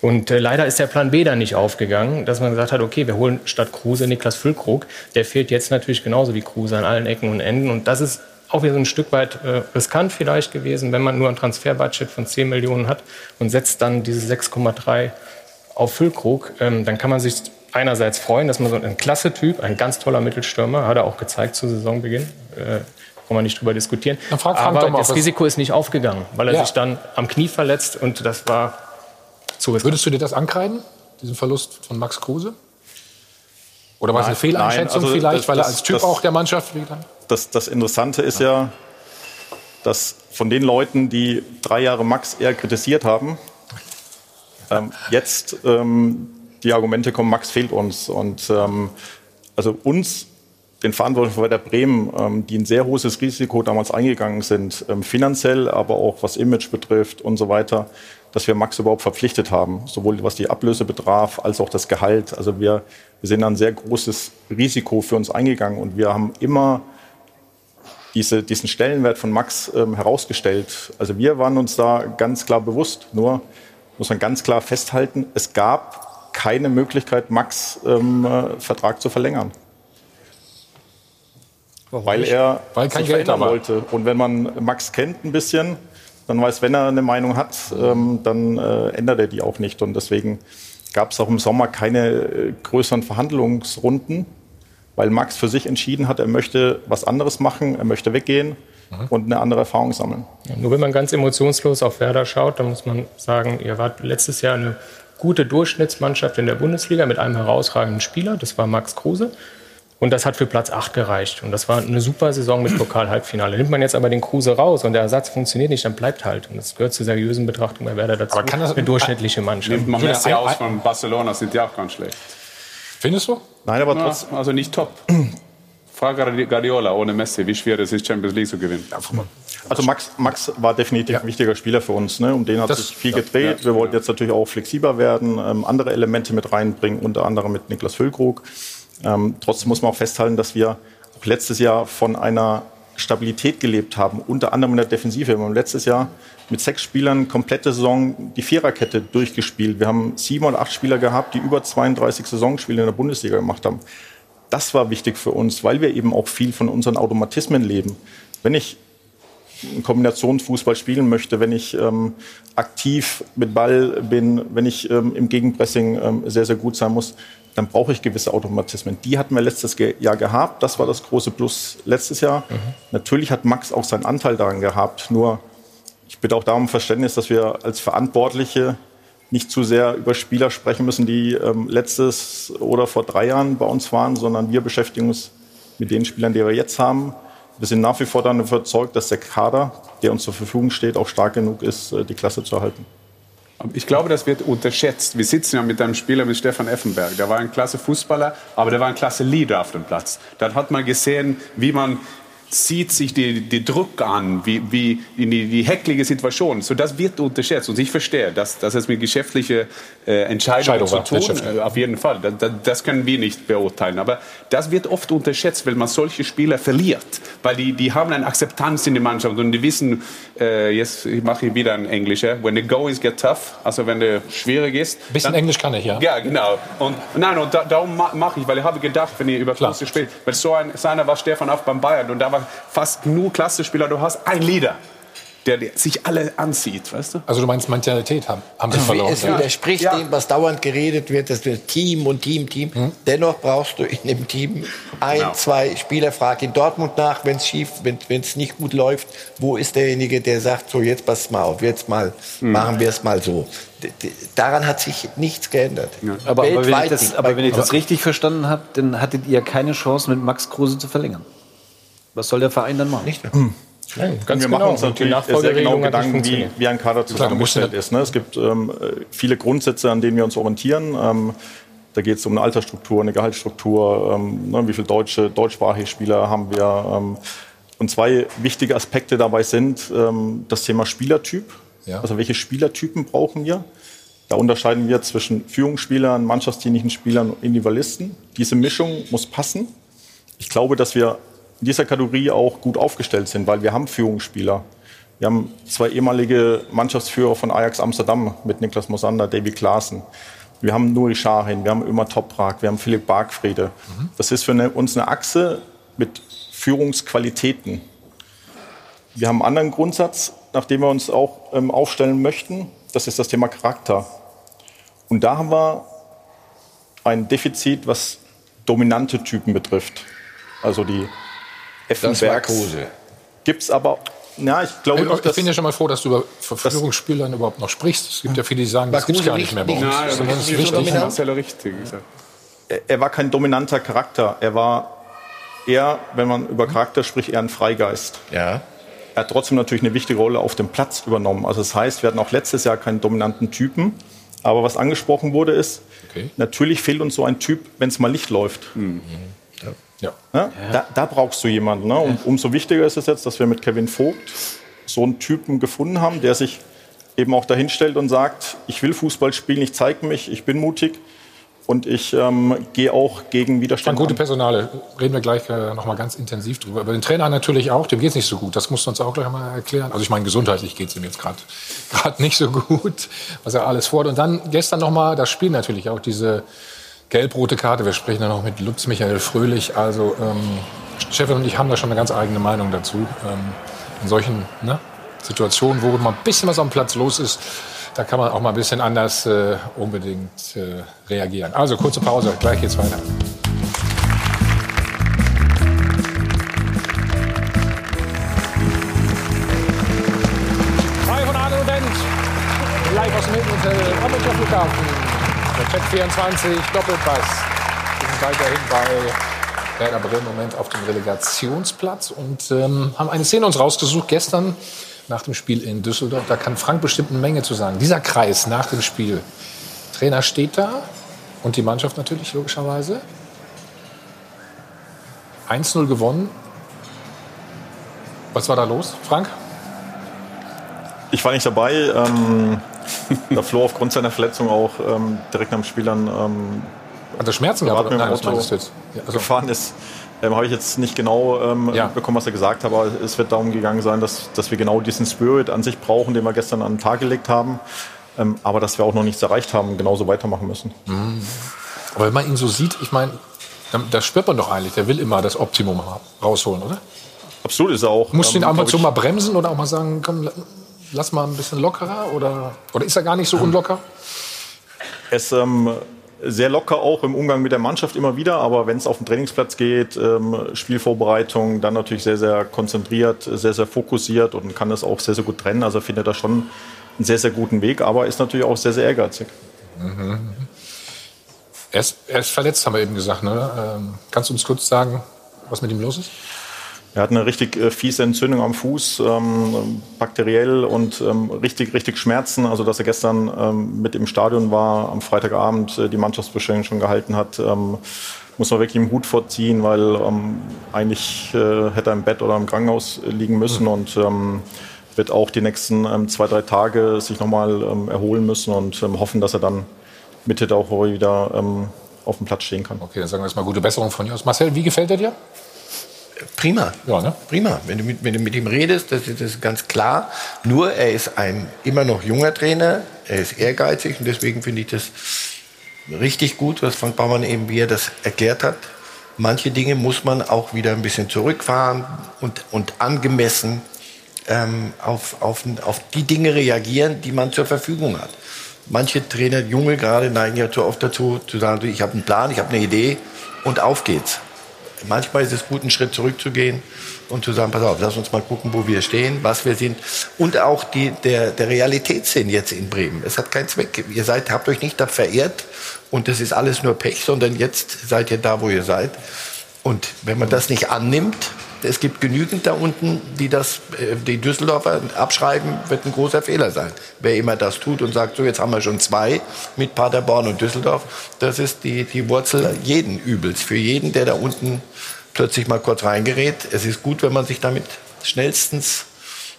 Und äh, leider ist der Plan B dann nicht aufgegangen, dass man gesagt hat, okay, wir holen statt Kruse Niklas Füllkrug. Der fehlt jetzt natürlich genauso wie Kruse an allen Ecken und Enden. Und das ist auch wieder so ein Stück weit äh, riskant vielleicht gewesen, wenn man nur ein Transferbudget von 10 Millionen hat und setzt dann diese 6,3 auf Füllkrug, ähm, dann kann man sich einerseits freuen, dass man so ein klasse Typ, ein ganz toller Mittelstürmer, hat er auch gezeigt zu Saisonbeginn, äh, kann man nicht drüber diskutieren. Frag Frank Aber das was- Risiko ist nicht aufgegangen, weil er Ja. sich dann am Knie verletzt und das war zu riskant. Würdest du dir das ankreiden, diesen Verlust von Max Kruse? Oder war es eine Fehleinschätzung nein, also vielleicht, das- weil er als Typ das- auch der Mannschaft wieder? Das, das Interessante ist ja, dass von den Leuten, die drei Jahre Max eher kritisiert haben, ähm, jetzt ähm, die Argumente kommen, Max fehlt uns. Und ähm, also uns, den Verantwortlichen von Werder Bremen, ähm, die ein sehr hohes Risiko damals eingegangen sind, ähm, finanziell, aber auch was Image betrifft und so weiter, dass wir Max überhaupt verpflichtet haben, sowohl was die Ablöse betraf, als auch das Gehalt. Also wir, wir sind ein sehr großes Risiko für uns eingegangen und wir haben immer diese, diesen Stellenwert von Max ähm, herausgestellt. Also wir waren uns da ganz klar bewusst. Nur muss man ganz klar festhalten, es gab keine Möglichkeit, Max ähm, äh, Vertrag zu verlängern. Warum weil nicht? er Weil kein sich Geld da wollte. Und wenn man Max kennt ein bisschen, dann weiß, wenn er eine Meinung hat, ähm, dann äh, ändert er die auch nicht. Und deswegen gab es auch im Sommer keine äh, größeren Verhandlungsrunden, weil Max für sich entschieden hat, er möchte was anderes machen, er möchte weggehen und eine andere Erfahrung sammeln. Ja, nur wenn man ganz emotionslos auf Werder schaut, dann muss man sagen, ihr wart letztes Jahr eine gute Durchschnittsmannschaft in der Bundesliga mit einem herausragenden Spieler, das war Max Kruse. Und das hat für Platz 8 gereicht. Und das war eine super Saison mit Pokal-Halbfinale. Nimmt man jetzt aber den Kruse raus und der Ersatz funktioniert nicht, dann bleibt halt. Und das gehört zur seriösen Betrachtung bei Werder dazu. Aber kann das- eine durchschnittliche Mannschaft. Nimmt man Messi ein- aus von Barcelona, sind die auch ganz schlecht. Findest du? Nein, aber Na, trotzdem. Also nicht top. Frag Guardiola ohne Messi, wie schwer es ist, Champions League zu gewinnen. Also Max, Max war definitiv ein wichtiger Spieler für uns. Ne? Um den hat Das- sich viel ja, gedreht. ja, Wir wollten jetzt natürlich auch flexibler werden, ähm, andere Elemente mit reinbringen, unter anderem mit Niklas Füllkrug. Ähm, trotzdem muss man auch festhalten, dass wir auch letztes Jahr von einer Stabilität gelebt haben, unter anderem in der Defensive. Wir haben letztes Jahr mit sechs Spielern komplette Saison die Viererkette durchgespielt. Wir haben sieben oder acht Spieler gehabt, die über 32 Saisonspiele in der Bundesliga gemacht haben. Das war wichtig für uns, weil wir eben auch viel von unseren Automatismen leben. Wenn ich Kombinationsfußball spielen möchte, wenn ich ähm, aktiv mit Ball bin, wenn ich ähm, im Gegenpressing ähm, sehr, sehr gut sein muss, dann brauche ich gewisse Automatismen. Die hatten wir letztes Jahr gehabt. Das war das große Plus letztes Jahr. Natürlich hat Max auch seinen Anteil daran gehabt. Nur ich bitte auch darum Verständnis, dass wir als Verantwortliche nicht zu sehr über Spieler sprechen müssen, die ähm, letztes oder vor drei Jahren bei uns waren, sondern wir beschäftigen uns mit den Spielern, die wir jetzt haben. Wir sind nach wie vor davon überzeugt, dass der Kader, der uns zur Verfügung steht, auch stark genug ist, äh, die Klasse zu erhalten. Ich glaube, das wird unterschätzt. Wir sitzen ja mit einem Spieler wie Stefan Effenberg. Der war ein klasse Fußballer, aber der war ein klasse Leader auf dem Platz. Dann hat man gesehen, wie man zieht sich die, die Druck an, wie, wie in die, die hecklige Situation. So, das wird unterschätzt. Und ich verstehe, dass, dass es mit geschäftlichen äh, Entscheidungen Entscheidung zu tun äh, auf jeden Fall. Das, das, das können wir nicht beurteilen. Aber das wird oft unterschätzt, weil man solche Spieler verliert. Weil die, die haben eine Akzeptanz in der Mannschaft und die wissen, äh, jetzt mache ich wieder ein Englischer, when the goings get tough, also wenn der schwierig ist. Ein bisschen Englisch kann ich, ja. Ja, genau. Und, nein, und da, darum ma- mache ich, weil ich habe gedacht, wenn ihr über Klasse spielt, weil so ein, so einer war Stefan auch beim Bayern und da war fast nur Klasse-Spieler, du hast ein Leader, der, der sich alle anzieht, weißt du? Also du meinst Mentalität haben, haben sie verloren. es widerspricht dem, was dauernd geredet wird, dass wir Team und Team, Team. Dennoch brauchst du in dem Team ein, Genau. zwei Spieler. Frag in Dortmund nach, wenn es schief, wenn es nicht gut läuft. Wo ist derjenige, der sagt, so jetzt pass mal auf, jetzt mal machen wir es mal so. Daran hat sich nichts geändert. Aber, aber, wenn ich das, aber wenn ich das richtig verstanden habe, dann hattet ihr keine Chance, mit Max Kruse zu verlängern. Was soll der Verein dann machen? Nicht Nein, Und ganz wir genau. machen uns natürlich sehr genau Gedanken, wie, wie ein Kader zusammengestellt ist. Ne? Es gibt ähm, äh, viele Grundsätze, an denen wir uns orientieren. Ähm, da geht es um eine Altersstruktur, eine Gehaltsstruktur, ähm, ne, wie viele deutsche, deutschsprachige Spieler haben wir. Ähm, und zwei wichtige Aspekte dabei sind ähm, das Thema Spielertyp. Ja. Also welche Spielertypen brauchen wir? Da unterscheiden wir zwischen Führungsspielern, mannschaftsdienlichen Spielern und Individualisten. Diese Mischung muss passen. Ich glaube, dass wir in dieser Kategorie auch gut aufgestellt sind, weil wir haben Führungsspieler. Wir haben zwei ehemalige Mannschaftsführer von Ajax Amsterdam mit Niklas Mosander, Davy Klaassen. Wir haben Nuri Sahin, wir haben Ömer Toprak, wir haben Philipp Bargfrede. Das ist für eine, uns eine Achse mit Führungsqualitäten. Wir haben einen anderen Grundsatz, nach dem wir uns auch ähm, aufstellen möchten. Das ist das Thema Charakter. Und da haben wir ein Defizit, was dominante Typen betrifft. Also die Effenbergs. Gibt es aber, ja, ich glaube nicht, ich dass bin ja schon mal froh, dass du über Verführungsspielern überhaupt noch sprichst. Es gibt ja viele, die sagen, das gibt es gar nicht mehr bei uns. Nein, das ist richtig er, war kein dominanter Charakter. Er war eher, wenn man über Charakter spricht, eher ein Freigeist. Ja. Er hat trotzdem natürlich eine wichtige Rolle auf dem Platz übernommen. Also das heißt, wir hatten auch letztes Jahr keinen dominanten Typen. Aber was angesprochen wurde, ist, Okay. natürlich fehlt uns so ein Typ, wenn es mal Licht läuft. Ja. Ne? Da, da brauchst du jemanden. Ne? Und umso wichtiger ist es jetzt, dass wir mit Kevin Vogt so einen Typen gefunden haben, der sich eben auch dahinstellt und sagt, ich will Fußball spielen, ich zeige mich, ich bin mutig. Und ich ähm, gehe auch gegen Widerstand. Gute Personale, reden wir gleich äh, noch mal ganz intensiv drüber. Aber den Trainer natürlich auch, dem geht es nicht so gut. Das musst du uns auch gleich mal erklären. Also ich meine, gesundheitlich geht es ihm jetzt gerade nicht so gut, was er alles fordert. Und dann gestern noch mal das Spiel natürlich auch, diese gelb-rote Karte. Wir sprechen ja noch mit Lutz Michael Fröhlich. Also ähm, und ich haben da schon eine ganz eigene Meinung dazu. Ähm, in solchen ne, Situationen, wo mal ein bisschen was am Platz los ist, da kann man auch mal ein bisschen anders äh, unbedingt äh, reagieren. Also kurze Pause, gleich geht's weiter. Frei von Arne und Bent, live aus dem Hilton-Hotel am Münchner Flughafen. Check 24, Doppelpass. Wir sind weiterhin bei Werder Bremen Moment auf dem Relegationsplatz und ähm, haben eine Szene uns rausgesucht gestern nach dem Spiel in Düsseldorf. Da kann Frank bestimmt eine Menge zu sagen. Dieser Kreis nach dem Spiel. Trainer steht da und die Mannschaft natürlich logischerweise. 1-0 gewonnen. Was war da los, Frank? Ich war nicht dabei. Ähm, da Flo aufgrund seiner Verletzung auch ähm, direkt am Spiel dann. Ähm, Hat er Schmerzen gehabt? Nein, Auto meinst du jetzt. Ja, also- gefahren ist. Ähm, Habe ich jetzt nicht genau ähm, Ja. bekommen, was er gesagt hat, aber es wird darum gegangen sein, dass, dass wir genau diesen Spirit an sich brauchen, den wir gestern an den Tag gelegt haben. Ähm, aber dass wir auch noch nichts erreicht haben, genauso weitermachen müssen. Mhm. Aber wenn man ihn so sieht, ich meine, da, spürt man doch eigentlich, der will immer das Optimum ra- rausholen, oder? Absolut ist er auch. Musst du ihn ab und zu ich- mal bremsen oder auch mal sagen, komm, lass mal ein bisschen lockerer? Oder, oder ist er gar nicht so unlocker? Er ist ähm, sehr locker auch im Umgang mit der Mannschaft immer wieder, aber wenn es auf den Trainingsplatz geht, ähm, Spielvorbereitung, dann natürlich sehr, sehr konzentriert, sehr, sehr fokussiert und kann das auch sehr, sehr gut trennen. Also findet er schon einen sehr, sehr guten Weg, aber ist natürlich auch sehr, sehr ehrgeizig. Mhm. Er ist, er ist verletzt, haben wir eben gesagt. Ne? Ähm, kannst du uns kurz sagen, was mit ihm los ist? Er hat eine richtig äh, fiese Entzündung am Fuß, ähm, bakteriell und ähm, richtig, richtig Schmerzen. Also, dass er gestern ähm, mit im Stadion war, am Freitagabend äh, die Mannschaftsbesprechung schon gehalten hat, ähm, muss man wirklich im Hut vorziehen, weil ähm, eigentlich äh, hätte er im Bett oder im Krankenhaus liegen müssen und ähm, wird auch die nächsten zwei, drei Tage sich nochmal ähm, erholen müssen und hoffen, dass er dann Mitte der Woche wieder auf dem Platz stehen kann. Okay, dann sagen wir jetzt mal gute Besserung von dir aus. Marcel, wie gefällt er dir? Prima. Ja, ne? Prima. Wenn du, mit, wenn du mit ihm redest, das ist, das ist ganz klar. Nur er ist ein immer noch junger Trainer. Er ist ehrgeizig und deswegen finde ich das richtig gut, was Frank Baumann eben, wie er das erklärt hat. Manche Dinge muss man auch wieder ein bisschen zurückfahren und, und angemessen ähm, auf, auf, auf die Dinge reagieren, die man zur Verfügung hat. Manche Trainer, junge gerade, neigen ja zu oft dazu, zu sagen, ich habe einen Plan, ich habe eine Idee und auf geht's. Manchmal ist es gut, einen Schritt zurückzugehen und zu sagen, pass auf, lass uns mal gucken, wo wir stehen, was wir sind. Und auch die, der, der Realitätssinn jetzt in Bremen. Es hat keinen Zweck. Ihr seid, habt euch nicht da verehrt und das ist alles nur Pech, sondern jetzt seid ihr da, wo ihr seid. Und wenn man das nicht annimmt, es gibt genügend da unten, die das, äh, die Düsseldorfer abschreiben, wird ein großer Fehler sein. Wer immer das tut und sagt, so jetzt haben wir schon zwei mit Paderborn und Düsseldorf, das ist die, die Wurzel jeden Übels. Für jeden, der da unten plötzlich mal kurz reingerät. Es ist gut, wenn man sich damit schnellstens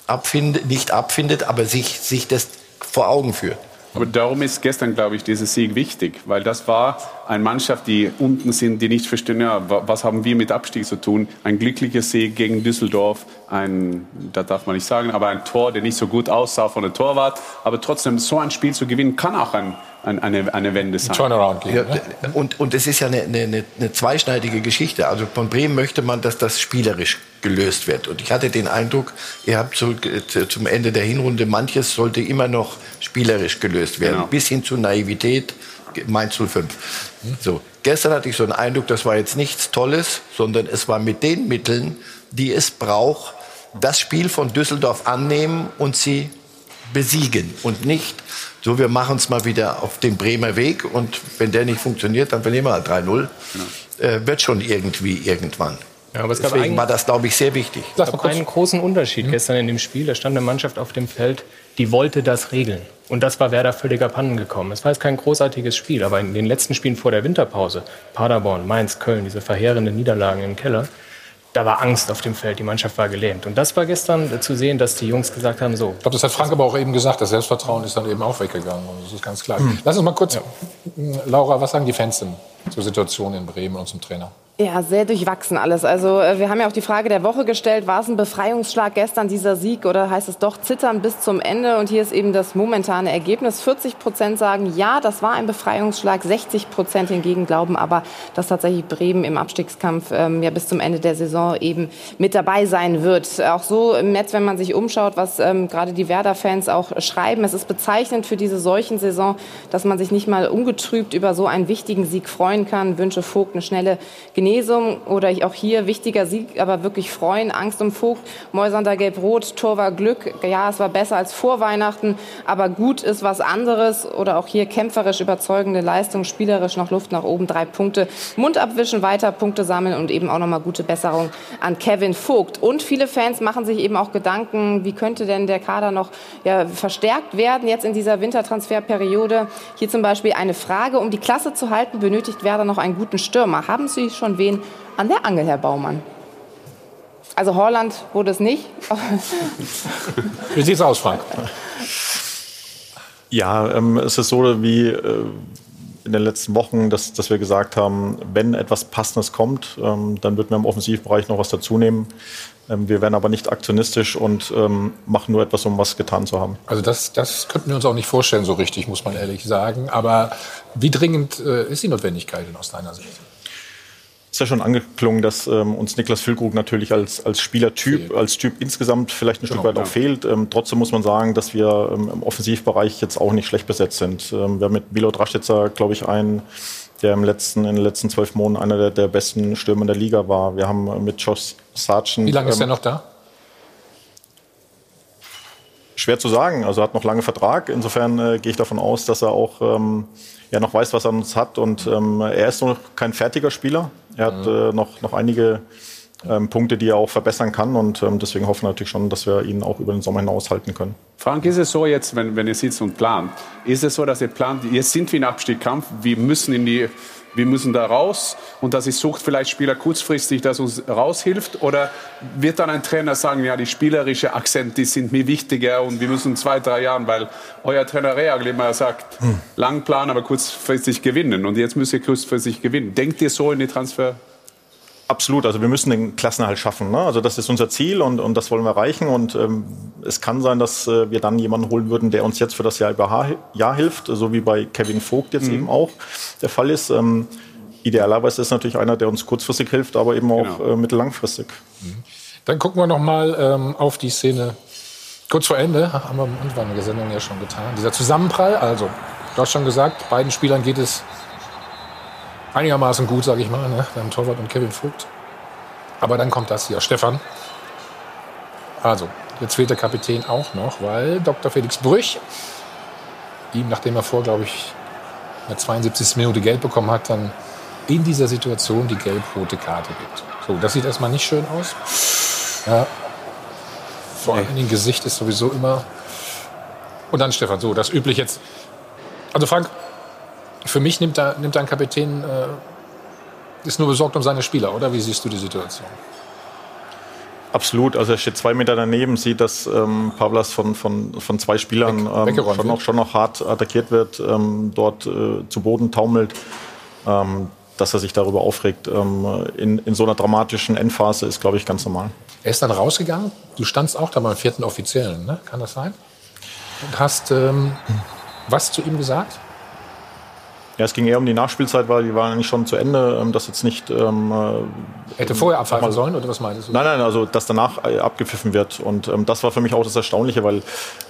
abfindet, nicht abfindet, aber sich, sich das vor Augen führt. Aber darum ist gestern, glaube ich, dieser Sieg wichtig, weil das war eine Mannschaft, die unten sind, die nicht verstehen, ja, wa- was haben wir mit Abstieg zu tun. Ein glücklicher Sieg gegen Düsseldorf, ein, das darf man nicht sagen, aber ein Tor, der nicht so gut aussah von der Torwart. Aber trotzdem, so ein Spiel zu gewinnen, kann auch ein, ein, eine, eine Wende sein. Turnaround Ja, und, und es ist ja eine, eine, eine zweischneidige Geschichte. Also von Bremen möchte man, dass das spielerisch gelöst wird. Und ich hatte den Eindruck, ihr habt zu, zu, zum Ende der Hinrunde, manches sollte immer noch spielerisch gelöst werden. Genau. Bis hin zu Naivität, Mainz 05. So. Gestern hatte ich so einen Eindruck, das war jetzt nichts Tolles, sondern es war mit den Mitteln, die es braucht, das Spiel von Düsseldorf annehmen und sie besiegen und nicht so, wir machen es mal wieder auf den Bremer Weg und wenn der nicht funktioniert, dann verlieren wir halt 3-0. Äh, wird schon irgendwie irgendwann. Ja, aber es gab Deswegen einen- war das, glaube ich, sehr wichtig. Es gab einen großen Unterschied gestern in dem Spiel. Da stand eine Mannschaft auf dem Feld, die wollte das regeln. Und das war Werder völlig abhanden gekommen. Es war jetzt kein großartiges Spiel, aber in den letzten Spielen vor der Winterpause, Paderborn, Mainz, Köln, diese verheerenden Niederlagen im Keller, da war Angst auf dem Feld, die Mannschaft war gelähmt. Und das war gestern zu sehen, dass die Jungs gesagt haben, so. Ich glaube, das hat Frank aber auch eben gesagt, das Selbstvertrauen ist dann eben auch weggegangen. Das ist ganz klar. Mhm. Lass uns mal kurz, ja. Laura, was sagen die Fans denn zur Situation in Bremen und zum Trainer? Ja, sehr durchwachsen alles. Also äh, wir haben ja auch die Frage der Woche gestellt, war es ein Befreiungsschlag gestern dieser Sieg oder heißt es doch zittern bis zum Ende? Und hier ist eben das momentane Ergebnis. 40 Prozent sagen, ja, das war ein Befreiungsschlag. 60 Prozent hingegen glauben aber, dass tatsächlich Bremen im Abstiegskampf ähm, ja bis zum Ende der Saison eben mit dabei sein wird. Auch so im Netz, wenn man sich umschaut, was ähm, gerade die Werder-Fans auch schreiben. Es ist bezeichnend für diese solchen Saison, dass man sich nicht mal ungetrübt über so einen wichtigen Sieg freuen kann. Wünsche Vogt eine schnelle Genesung oder auch hier wichtiger Sieg, aber wirklich freuen. Angst um Vogt, Mäusander Gelb-Rot, Tor war Glück. Ja, es war besser als vor Weihnachten, aber gut ist was anderes. Oder auch hier kämpferisch überzeugende Leistung, spielerisch noch Luft nach oben, drei Punkte. Mund abwischen, weiter Punkte sammeln und eben auch nochmal gute Besserung an Kevin Vogt. Und viele Fans machen sich eben auch Gedanken, wie könnte denn der Kader noch ja, verstärkt werden jetzt in dieser Wintertransferperiode. Hier zum Beispiel eine Frage, um die Klasse zu halten, benötigt Werder noch einen guten Stürmer. Haben Sie schon von wen an der Angel, Herr Baumann? Also Holland wurde es nicht. wie sieht es aus, Frank? Ja, ähm, es ist so wie äh, in den letzten Wochen, dass, dass wir gesagt haben, wenn etwas Passendes kommt, ähm, dann wird man im Offensivbereich noch was dazunehmen. Ähm, wir werden aber nicht aktionistisch und ähm, machen nur etwas, um was getan zu haben. Also das, das könnten wir uns auch nicht vorstellen so richtig, muss man ehrlich sagen. Aber wie dringend äh, ist die Notwendigkeit denn aus deiner Sicht? Ist ja schon angeklungen, dass ähm, uns Niklas Füllkrug natürlich als, als Spielertyp, fehlt. als Typ insgesamt vielleicht ein genau, Stück weit ja. auch fehlt. Ähm, trotzdem muss man sagen, dass wir ähm, im Offensivbereich jetzt auch nicht schlecht besetzt sind. Ähm, wir haben mit Milo Draschitzer, glaube ich, einen, der im letzten, in den letzten zwölf Monaten einer der, der besten Stürmer der Liga war. Wir haben mit Josh Sargent... Wie lange ist er noch da? Schwer zu sagen. Also er hat noch lange Vertrag. Insofern äh, gehe ich davon aus, dass er auch ähm, ja, noch weiß, was er uns hat. Und ähm, er ist noch kein fertiger Spieler. Er hat äh, noch, noch einige ähm, Punkte, die er auch verbessern kann. Und ähm, deswegen hoffen wir natürlich schon, dass wir ihn auch über den Sommer hinaus halten können. Frank, ist es so jetzt, wenn, wenn ihr sitzt und plant, ist es so, dass ihr plant, jetzt sind wir in Abstiegskampf, wir müssen in die wir müssen da raus und dass ich sucht vielleicht Spieler kurzfristig, das uns raushilft? Oder wird dann ein Trainer sagen, ja, die spielerische Akzent, die sind mir wichtiger und wir müssen zwei, drei Jahren, weil euer Trainer Reagel immer sagt, hm. lang planen, aber kurzfristig gewinnen und jetzt müsst ihr kurzfristig gewinnen. Denkt ihr so in die Transfer? Absolut, also wir müssen den Klassenerhalt schaffen. Ne? Also das ist unser Ziel und, und das wollen wir erreichen. Und ähm, es kann sein, dass äh, wir dann jemanden holen würden, der uns jetzt für das Jahr über Jahr hilft, so wie bei Kevin Vogt jetzt mhm. eben auch der Fall ist. Ähm, idealerweise ist natürlich einer, der uns kurzfristig hilft, aber eben auch genau. äh, mittellangfristig. Mhm. Dann gucken wir noch mal ähm, auf die Szene kurz vor Ende. Haben wir am Anfang der Sendung ja schon getan. Dieser Zusammenprall, also du hast schon gesagt, beiden Spielern geht es einigermaßen gut, sage ich mal, ne? beim Torwart und Kevin Vogt. Aber dann kommt das hier, Stefan. Also, jetzt fehlt der Kapitän auch noch, weil Dr. Felix Brüch ihm, nachdem er vor, glaube ich, in der 72. Minute Geld bekommen hat, dann in dieser Situation die gelb-rote Karte gibt. So, das sieht erstmal nicht schön aus. Ja. Vor allem nee. Gesicht ist sowieso immer. Und dann Stefan, so, das üblich jetzt. Also Frank, für mich nimmt, da, nimmt ein Kapitän, äh, ist nur besorgt um seine Spieler, oder? Wie siehst du die Situation? Absolut, also er steht zwei Meter daneben, sieht, dass ähm, Pavlas von, von, von zwei Spielern ähm, schon, noch, schon noch hart attackiert wird, ähm, dort äh, zu Boden taumelt. Ähm, dass er sich darüber aufregt ähm, in, in so einer dramatischen Endphase ist, glaube ich, ganz normal. Er ist dann rausgegangen. Du standst auch da beim vierten Offiziellen, ne? kann das sein? Und hast ähm, was zu ihm gesagt? Ja, es ging eher um die Nachspielzeit, weil die waren eigentlich schon zu Ende. Ähm, das jetzt nicht. Ähm, äh, Hätte vorher abpfeifen sollen oder was meintest du? Nein, nein, also dass danach äh, abgepfiffen wird. Und ähm, das war für mich auch das Erstaunliche, weil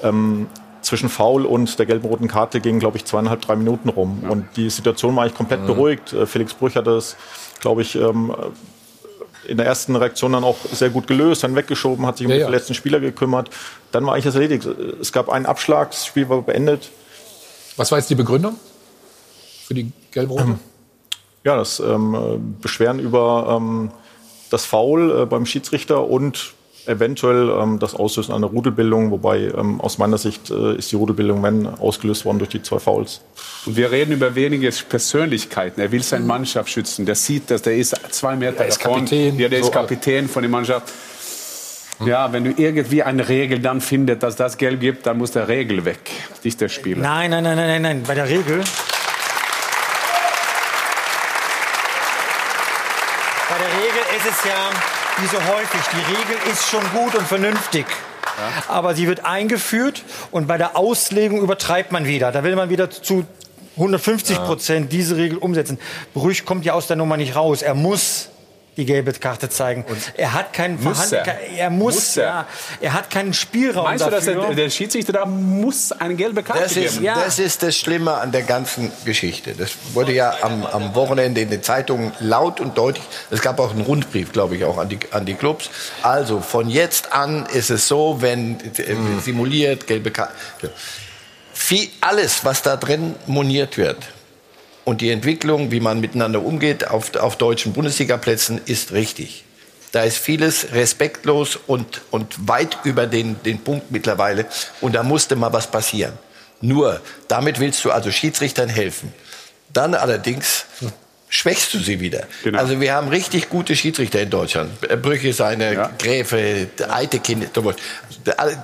ähm, zwischen Foul und der gelben roten Karte gingen, glaube ich, zweieinhalb, drei Minuten rum. Ja. Und die Situation war eigentlich komplett mhm. beruhigt. Äh, Felix Brüch hat das, glaube ich, ähm, in der ersten Reaktion dann auch sehr gut gelöst, dann weggeschoben, hat sich um ja, die verletzten Spieler gekümmert. Dann war eigentlich das erledigt. Es gab einen Abschlag, das Spiel war beendet. Was war jetzt die Begründung? Für die Gelb-Rote? Ähm, ja, das ähm, Beschweren über ähm, das Foul äh, beim Schiedsrichter und eventuell ähm, das Auslösen einer Rudelbildung, wobei ähm, aus meiner Sicht äh, ist die Rudelbildung, wenn, ausgelöst worden durch die zwei Fouls. Und wir reden über wenige Persönlichkeiten. Er will seine Mannschaft schützen. Der sieht, dass der ist zwei Meter Der ist davon. Kapitän. Ja, der ist So. Kapitän von der Mannschaft. Ja, wenn du irgendwie eine Regel dann findest, dass das Geld gibt, dann muss der Regel weg, nicht der Spieler. Nein, nein, nein, nein, nein, nein. Bei der Regel. Bei ist es ja wie so häufig. Die Regel ist schon gut und vernünftig. Aber sie wird eingeführt und bei der Auslegung übertreibt man wieder. Da will man wieder zu 150 Prozent diese Regel umsetzen. Brüch kommt ja aus der Nummer nicht raus. Er muss die gelbe Karte zeigen. er hat keinen Muss Verhand- er? er muss, Muss er? Ja, er hat keinen Spielraum Meinst du, dass dafür. der, der Schiedsrichter da muss eine gelbe Karte Das ist, geben? das ist das Schlimme an der ganzen Geschichte. Das wurde ja am, am Wochenende in den Zeitungen laut und deutlich. Es gab auch einen Rundbrief, glaube ich, auch an die, an die Clubs. Also von jetzt an ist es so, wenn äh, simuliert, gelbe Karte. Viel, alles, was da drin moniert wird und die Entwicklung, wie man miteinander umgeht auf, auf deutschen Bundesligaplätzen, ist richtig. Da ist vieles respektlos und, und weit über den, den Punkt mittlerweile. Und da musste mal was passieren. Nur, damit willst du also Schiedsrichtern helfen. Dann allerdings schwächst du sie wieder. Also wir haben richtig gute Schiedsrichter in Deutschland. Brüche, seine Gräfe, der Eitekin,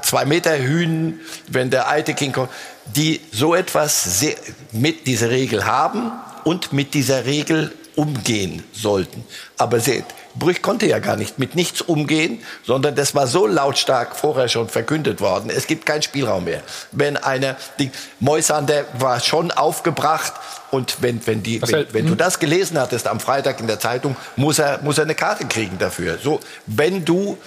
zwei Meter Hühn, wenn der Eitekin kommt, die so etwas sehr, mit dieser Regel haben und mit dieser Regel umgehen sollten. Aber sie, Brüch konnte ja gar nicht mit nichts umgehen, sondern das war so lautstark vorher schon verkündet worden. Es gibt keinen Spielraum mehr. Wenn einer, die Moisander war schon aufgebracht und wenn, wenn, die, wenn, wenn du das gelesen hattest am Freitag in der Zeitung, muss er, muss er eine Karte kriegen dafür. So, wenn du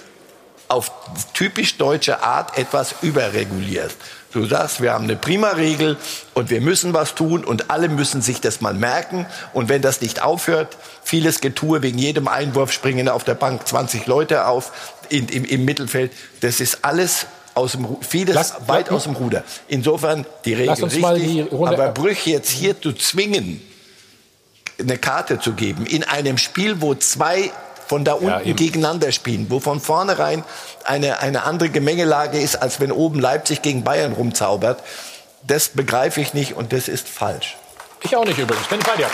auf typisch deutsche Art etwas überregulierst. Du sagst, wir haben eine prima Regel und wir müssen was tun und alle müssen sich das mal merken. Und wenn das nicht aufhört, vieles Getue wegen jedem Einwurf springen auf der Bank 20 Leute auf in, im, im Mittelfeld. Das ist alles aus dem, vieles Lass- weit lass- aus dem Ruder. Insofern die Regel richtig, die aber Brüch jetzt hier zu zwingen, eine Karte zu geben in einem Spiel, wo zwei von da unten eben. gegeneinander spielen, wo von vornherein eine, eine andere Gemengelage ist, als wenn oben Leipzig gegen Bayern rumzaubert. Das begreife ich nicht und das ist falsch. Ich auch nicht übrigens, bin ich bei dir.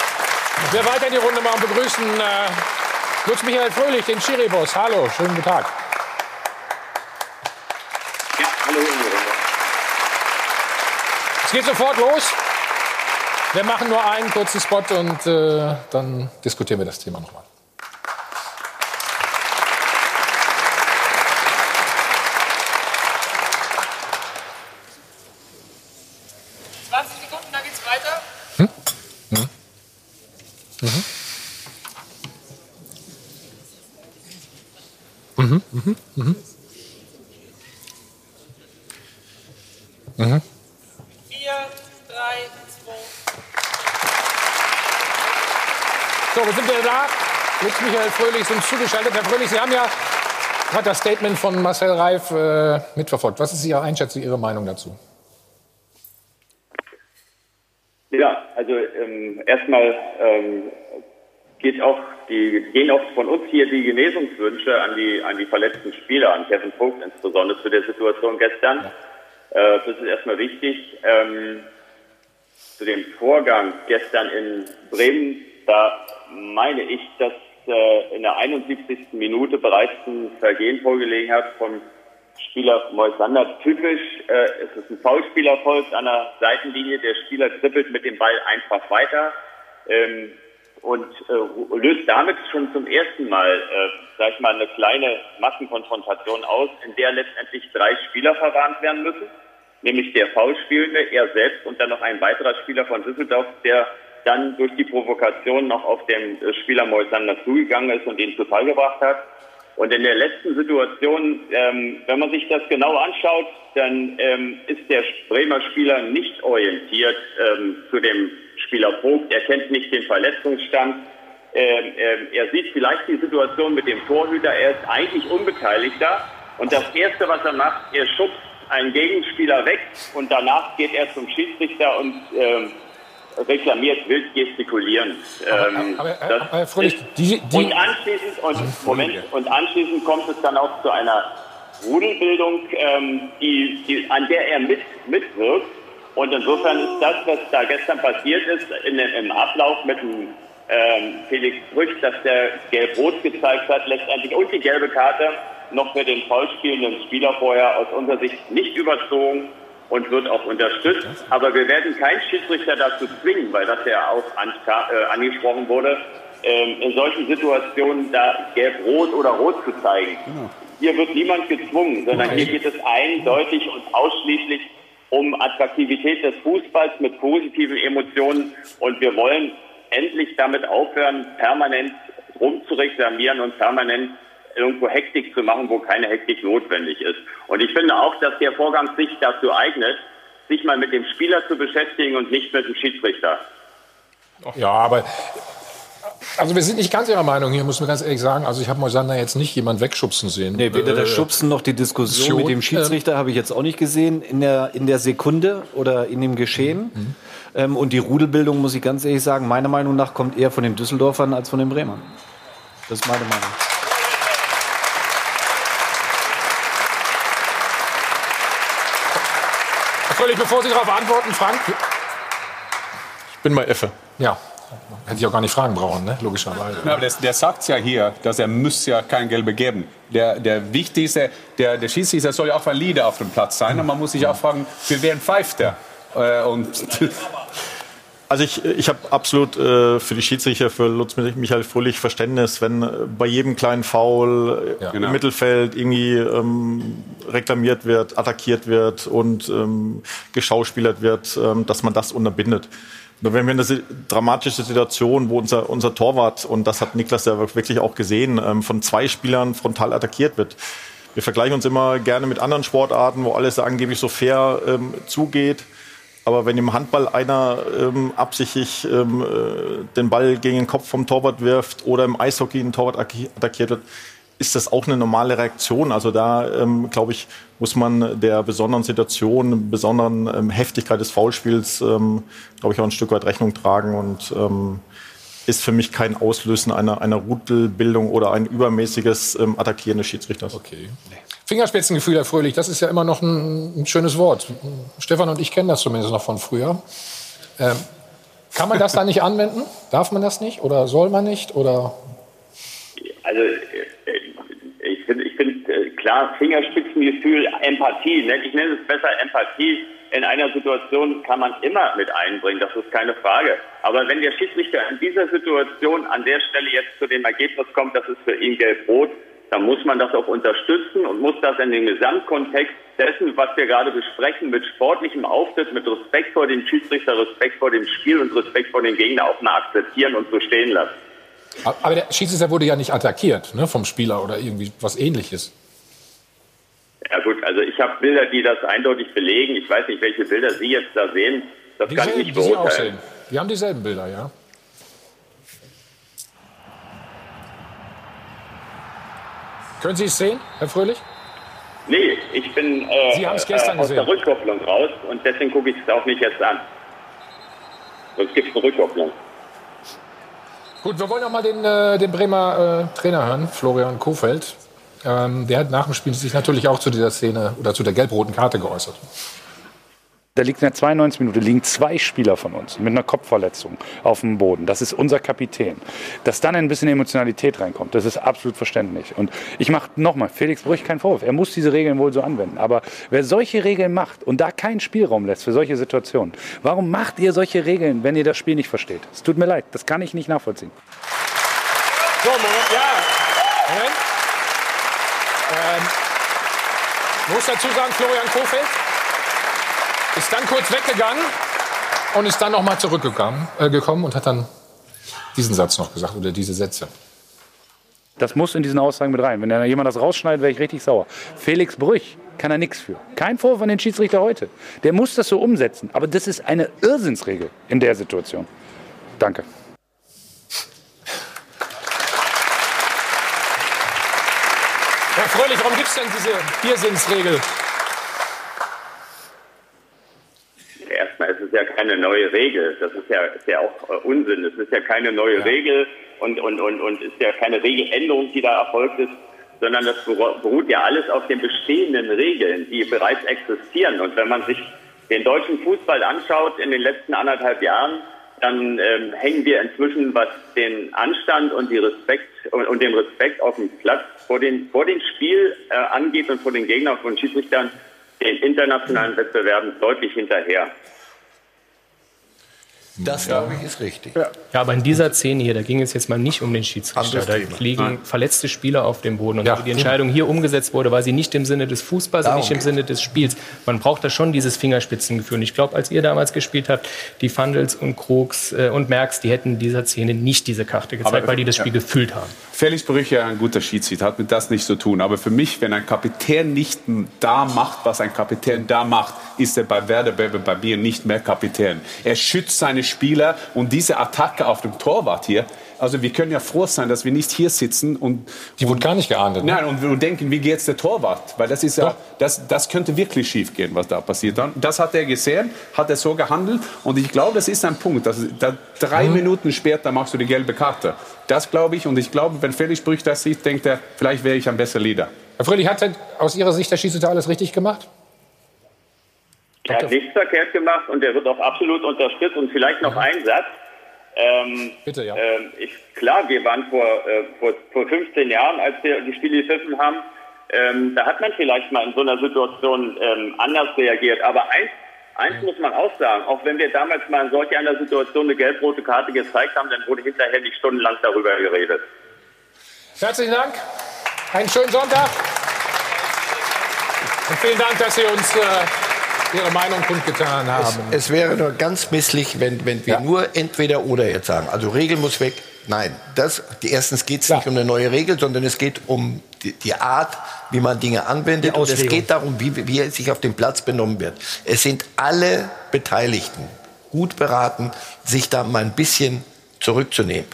Wir weiter in die Runde machen, begrüßen äh, Lutz Michael Fröhlich, den Schiri-Boss. Hallo, schönen guten Tag. Hallo, Es geht sofort los. Wir machen nur einen kurzen Spot und äh, dann diskutieren wir das Thema nochmal. Sekunden, dann geht's weiter. Mhm, mhm, mhm. Mhm. 4, 3, 2. So, wir sind wieder da. Lutz Michael Fröhlich sind zugeschaltet. Herr Fröhlich, Sie haben ja gerade das Statement von Marcel Reif äh, mitverfolgt. Was ist Ihre Einschätzung, Ihre Meinung dazu? Ja, also ähm, erstmal ähm, geht auch die, gehen auch von uns hier die Genesungswünsche an die, an die verletzten Spieler, an Kevin Vogt insbesondere zu der Situation gestern. Äh, das ist erstmal wichtig. Ähm, zu dem Vorgang gestern in Bremen, da meine ich, dass äh, in der 71. Minute bereits ein Vergehen vorgelegen hat vom Spieler Moisander. Typisch äh, es ist ein Foulspiel erfolgt an der Seitenlinie. Der Spieler trippelt mit dem Ball einfach weiter ähm, und äh, löst damit schon zum ersten Mal, äh, sag ich mal, eine kleine Massenkonfrontation aus, in der letztendlich drei Spieler verwarnt werden müssen. Nämlich der Foulspielte, er selbst und dann noch ein weiterer Spieler von Düsseldorf, der dann durch die Provokation noch auf den äh, Spieler Moisander zugegangen ist und ihn zu Fall gebracht hat. Und in der letzten Situation, ähm, wenn man sich das genau anschaut, dann ähm, ist der Bremer Spieler nicht orientiert ähm, zu dem Spieler Vogt. Er kennt nicht den Verletzungsstand. Ähm, ähm, er sieht vielleicht die Situation mit dem Torhüter. Er ist eigentlich Unbeteiligter. Und das Erste, was er macht, er schubst einen Gegenspieler weg und danach geht er zum Schiedsrichter und ähm, reklamiert wild gestikulierend. Ähm, aber, Herr Fröhlich, die, die, und anschließend und Moment und anschließend kommt es dann auch zu einer Rudelbildung, ähm, die, die, an der er mit, mitwirkt. Und insofern ist das, was da gestern passiert ist, in, im Ablauf mit dem ähm, Felix Brüch, dass der Gelb-Rot gezeigt hat, letztendlich und die gelbe Karte noch für den vollspielenden Spieler vorher aus unserer Sicht nicht überzogen und wird auch unterstützt. Aber wir werden keinen Schiedsrichter dazu zwingen, weil das ja auch an, äh, angesprochen wurde, ähm, in solchen Situationen da gelb-rot oder rot zu zeigen. Genau. Hier wird niemand gezwungen, sondern hier geht es eindeutig und ausschließlich um Attraktivität des Fußballs mit positiven Emotionen. Und wir wollen endlich damit aufhören, permanent rumzureklamieren und permanent irgendwo Hektik zu machen, wo keine Hektik notwendig ist. Und ich finde auch, dass der Vorgang sich dazu eignet, sich mal mit dem Spieler zu beschäftigen und nicht mit dem Schiedsrichter. Ja, aber also wir sind nicht ganz ihrer Meinung hier, muss man ganz ehrlich sagen. Also ich habe Moisander jetzt nicht jemand wegschubsen sehen. Nee, weder das äh, Schubsen noch die Diskussion mit dem Schiedsrichter habe ich jetzt auch nicht gesehen in der, in der Sekunde oder in dem Geschehen. Mhm. Ähm, und die Rudelbildung, muss ich ganz ehrlich sagen, meiner Meinung nach kommt eher von den Düsseldorfern als von den Bremern. Das ist meine Meinung. Völlig bevor Sie darauf antworten, Frank. Ich bin bei Effe. Ja. Hätte ich auch gar nicht fragen brauchen, ne? logischerweise. Ja, aber der, der sagt ja hier, dass er muss ja kein Gelbe geben. Der, der wichtigste, der, der Schiedsrichter soll ja auch valide auf dem Platz sein. Und man muss sich auch fragen, für wen pfeift er? Äh, und also ich, ich habe absolut äh, für die Schiedsrichter, für Lutz Michael Fröhlich Verständnis, wenn äh, bei jedem kleinen Foul äh, ja, genau. im Mittelfeld irgendwie ähm, reklamiert wird, attackiert wird und ähm, geschauspielert wird, ähm, dass man das unterbindet. Nur wenn wir eine dramatische Situation, wo unser, unser Torwart, und das hat Niklas ja wirklich auch gesehen, ähm, von zwei Spielern frontal attackiert wird. Wir vergleichen uns immer gerne mit anderen Sportarten, wo alles angeblich so fair ähm, zugeht. Aber wenn im Handball einer ähm, absichtlich ähm, äh, den Ball gegen den Kopf vom Torwart wirft oder im Eishockey ein Torwart attackiert wird, ist das auch eine normale Reaktion. Also da, ähm, glaube ich, muss man der besonderen Situation, besonderen ähm, Heftigkeit des Foulspiels, ähm, glaube ich, auch ein Stück weit Rechnung tragen und ähm, ist für mich kein Auslösen einer, einer Rudelbildung oder ein übermäßiges ähm, Attackieren des Schiedsrichters. Okay. Fingerspitzengefühl, Herr Fröhlich, das ist ja immer noch ein, ein schönes Wort. Stefan und ich kennen das zumindest noch von früher. Ähm, kann man das da nicht anwenden? Darf man das nicht? Oder soll man nicht? Oder? Also finde ich find, äh, klar, Fingerspitzengefühl, Empathie, ne? ich nenne es besser Empathie. In einer Situation kann man immer mit einbringen, das ist keine Frage. Aber wenn der Schiedsrichter in dieser Situation an der Stelle jetzt zu dem Ergebnis kommt, das ist für ihn gelb-rot, dann muss man das auch unterstützen und muss das in den Gesamtkontext dessen, was wir gerade besprechen, mit sportlichem Auftritt, mit Respekt vor dem Schiedsrichter, Respekt vor dem Spiel und Respekt vor dem Gegner auch mal akzeptieren und so stehen lassen. Aber der Schiedsrichter wurde ja nicht attackiert ne, vom Spieler oder irgendwie was ähnliches. Ja gut, also ich habe Bilder, die das eindeutig belegen. Ich weiß nicht, welche Bilder Sie jetzt da sehen. Das dieselben, kann ich nicht beurteilen. Wir haben dieselben Bilder, ja. Können Sie es sehen, Herr Fröhlich? Nee, ich bin äh, äh, aus gesehen. der Rückkopplung raus und deswegen gucke ich es auch nicht jetzt an. Sonst gibt es eine Rückkopplung. Gut, wir wollen noch mal den, äh, den Bremer äh, Trainer hören, Florian Kofeld. Ähm, der hat nach dem Spiel sich natürlich auch zu dieser Szene oder zu der gelb-roten Karte geäußert. Da liegt in der 92 Minute liegen zwei Spieler von uns mit einer Kopfverletzung auf dem Boden. Das ist unser Kapitän. Dass dann ein bisschen Emotionalität reinkommt, das ist absolut verständlich. Und ich mache nochmal, Felix Brüch keinen Vorwurf. Er muss diese Regeln wohl so anwenden. Aber wer solche Regeln macht und da keinen Spielraum lässt für solche Situationen, warum macht ihr solche Regeln, wenn ihr das Spiel nicht versteht? Es tut mir leid, das kann ich nicht nachvollziehen. So, Moment, ja. Moment. Ähm, muss dazu sagen, Florian Kofeld, ist dann kurz weggegangen und ist dann nochmal zurückgekommen äh, gekommen und hat dann diesen Satz noch gesagt oder diese Sätze. Das muss in diesen Aussagen mit rein. Wenn da jemand das rausschneidet, wäre ich richtig sauer. Felix Brüch kann er nichts für. Kein Vorwurf an den Schiedsrichter heute. Der muss das so umsetzen. Aber das ist eine Irrsinnsregel in der Situation. Danke. Herr Fröhlich, warum gibt es denn diese Irrsinnsregel? erstmal, es ist ja keine neue Regel. Das ist ja, ist ja auch äh, Unsinn. Es ist ja keine neue ja. Regel und, und, und, und ist ja keine Regeländerung, die da erfolgt ist, sondern das beruht ja alles auf den bestehenden Regeln, die bereits existieren. Und wenn man sich den deutschen Fußball anschaut in den letzten anderthalb Jahren, dann ähm, hängen wir inzwischen, was den Anstand und, die Respekt, und, und den Respekt auf dem Platz vor, den, vor dem Spiel äh, angeht und vor den Gegnern von Schiedsrichtern den internationalen Wettbewerben deutlich hinterher. Das, glaube ich, ist richtig. Ja. ja, aber in dieser Szene hier, da ging es jetzt mal nicht um den Schiedsrichter. Da liegen Nein. verletzte Spieler auf dem Boden. Und ja. die Entscheidung hier umgesetzt wurde, war sie nicht im Sinne des Fußballs Darum und nicht im Sinne des Spiels. Man braucht da schon dieses Fingerspitzengefühl. Und ich glaube, als ihr damals gespielt habt, die Fandels und Krogs äh, und Merks, die hätten dieser Szene nicht diese Karte gezeigt, aber, weil die das Spiel ja. gefühlt haben. Felix Brüche, ein guter Schiedsrichter, hat mit das nicht zu tun. Aber für mich, wenn ein Kapitän nicht da macht, was ein Kapitän da macht, ist er bei Werder Bremen bei mir nicht mehr Kapitän. Er schützt seine Spieler und diese Attacke auf dem Torwart hier, also wir können ja froh sein, dass wir nicht hier sitzen und die wurde gar nicht geahndet. Ne? Nein und, und denken, wie geht's der Torwart? Weil das ist ja, das, das könnte wirklich schief gehen, was da passiert. Das hat er gesehen, hat er so gehandelt und ich glaube, das ist ein Punkt. Dass, da, drei mhm. Minuten später machst du die gelbe Karte. Das glaube ich und ich glaube, wenn Felix Brüch das sieht, denkt er, vielleicht wäre ich ein besser Leader. Herr Fröhlich, hat aus Ihrer Sicht der Schiedsrichter alles richtig gemacht? Er hat nichts verkehrt gemacht und er wird auch absolut unterstützt. Und vielleicht noch ein Satz. Ähm, Bitte, ja. Ähm, ich, klar, wir waren vor, äh, vor, vor 15 Jahren, als wir die Spiele gepfiffen haben, ähm, da hat man vielleicht mal in so einer Situation ähm, anders reagiert. Aber eins, eins muss man auch sagen, auch wenn wir damals mal in solch einer Situation eine gelb-rote Karte gezeigt haben, dann wurde hinterher nicht stundenlang darüber geredet. Herzlichen Dank. Einen schönen Sonntag. Und vielen Dank, dass Sie uns äh, Ihre Meinung kundgetan haben. Es, es, wäre nur ganz misslich, wenn, wenn wir ja. nur entweder oder jetzt sagen. Also Regel muss weg. Nein, das, die, erstens geht es nicht um eine neue Regel, sondern es geht um die, die Art, wie man Dinge anwendet. Und es geht darum, wie, wie sich auf dem Platz benommen wird. Es sind alle Beteiligten gut beraten, sich da mal ein bisschen zurückzunehmen.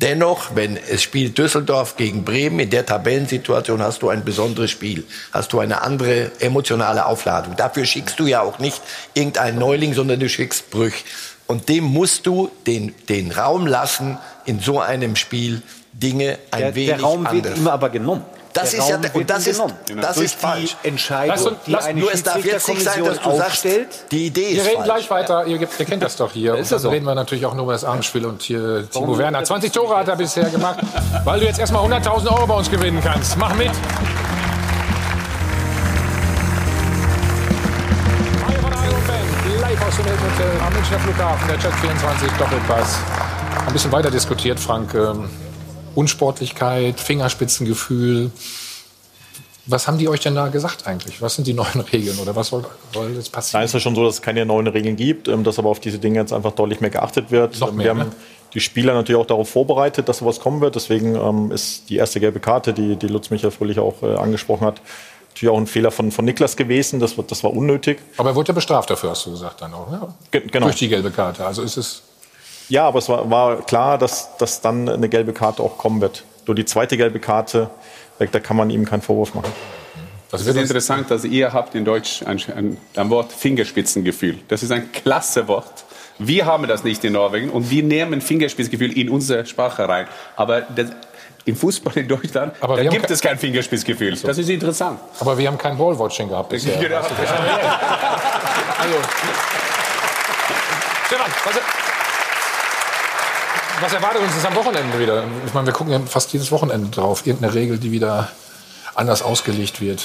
Dennoch, wenn es spielt Düsseldorf gegen Bremen, in der Tabellensituation hast du ein besonderes Spiel, hast du eine andere emotionale Aufladung. Dafür schickst du ja auch nicht irgendeinen Neuling, sondern du schickst Brüch. Und dem musst du den, den Raum lassen, in so einem Spiel Dinge ein der, wenig Der Raum anders. wird immer aber genommen. Das der ist Raum ja und das ist, das ist falsch. Entscheidung, lass, uns, lass, die nur es darf jetzt nicht sein, dass du sagst, die Idee wir ist reden falsch. gleich weiter. Ihr, ihr, kennt das doch hier. ist das so? reden wir natürlich auch nur über das Abendspiel und hier Timo Werner. 20 Tore hat er bisher gemacht, weil du jetzt erstmal 100.000 Euro bei uns gewinnen kannst. Mach mit. Live aus dem Hotel am Münchner Flughafen, der Chat 24 Doppelpass. Ein bisschen weiter diskutiert, Frank. Ähm, Unsportlichkeit, Fingerspitzengefühl. Was haben die euch denn da gesagt eigentlich? Was sind die neuen Regeln oder was soll, soll jetzt passieren? Nein, es ist schon so, dass es keine neuen Regeln gibt, ähm, dass aber auf diese Dinge jetzt einfach deutlich mehr geachtet wird. Noch mehr, Wir haben ne? die Spieler natürlich auch darauf vorbereitet, dass sowas kommen wird. Deswegen ähm, ist die erste gelbe Karte, die, die Lutz Michael Fröhlich auch äh, angesprochen hat, natürlich auch ein Fehler von, von Niklas gewesen. Das, das war unnötig. Aber er wurde ja bestraft dafür, hast du gesagt dann auch. Ne? genau. Durch die gelbe Karte. Also ist es Ja, aber es war, war klar, dass, dass dann eine gelbe Karte auch kommen wird. Nur die zweite gelbe Karte, da kann man ihm keinen Vorwurf machen. Das ist interessant, dass ihr habt in Deutsch ein, ein, ein Wort Fingerspitzengefühl. Das ist ein klasse Wort. Wir haben das nicht in Norwegen und wir nehmen Fingerspitzengefühl in unsere Sprache rein. Aber das, im Fußball in Deutschland Aber da gibt es kein Fingerspitzengefühl. Das ist interessant. Aber wir haben kein Ballwatching gehabt bisher. Genau. Also, Stefan, was, was erwartet uns jetzt am Wochenende wieder? Ich meine, wir gucken ja fast jedes Wochenende drauf. Irgendeine Regel, die wieder anders ausgelegt wird.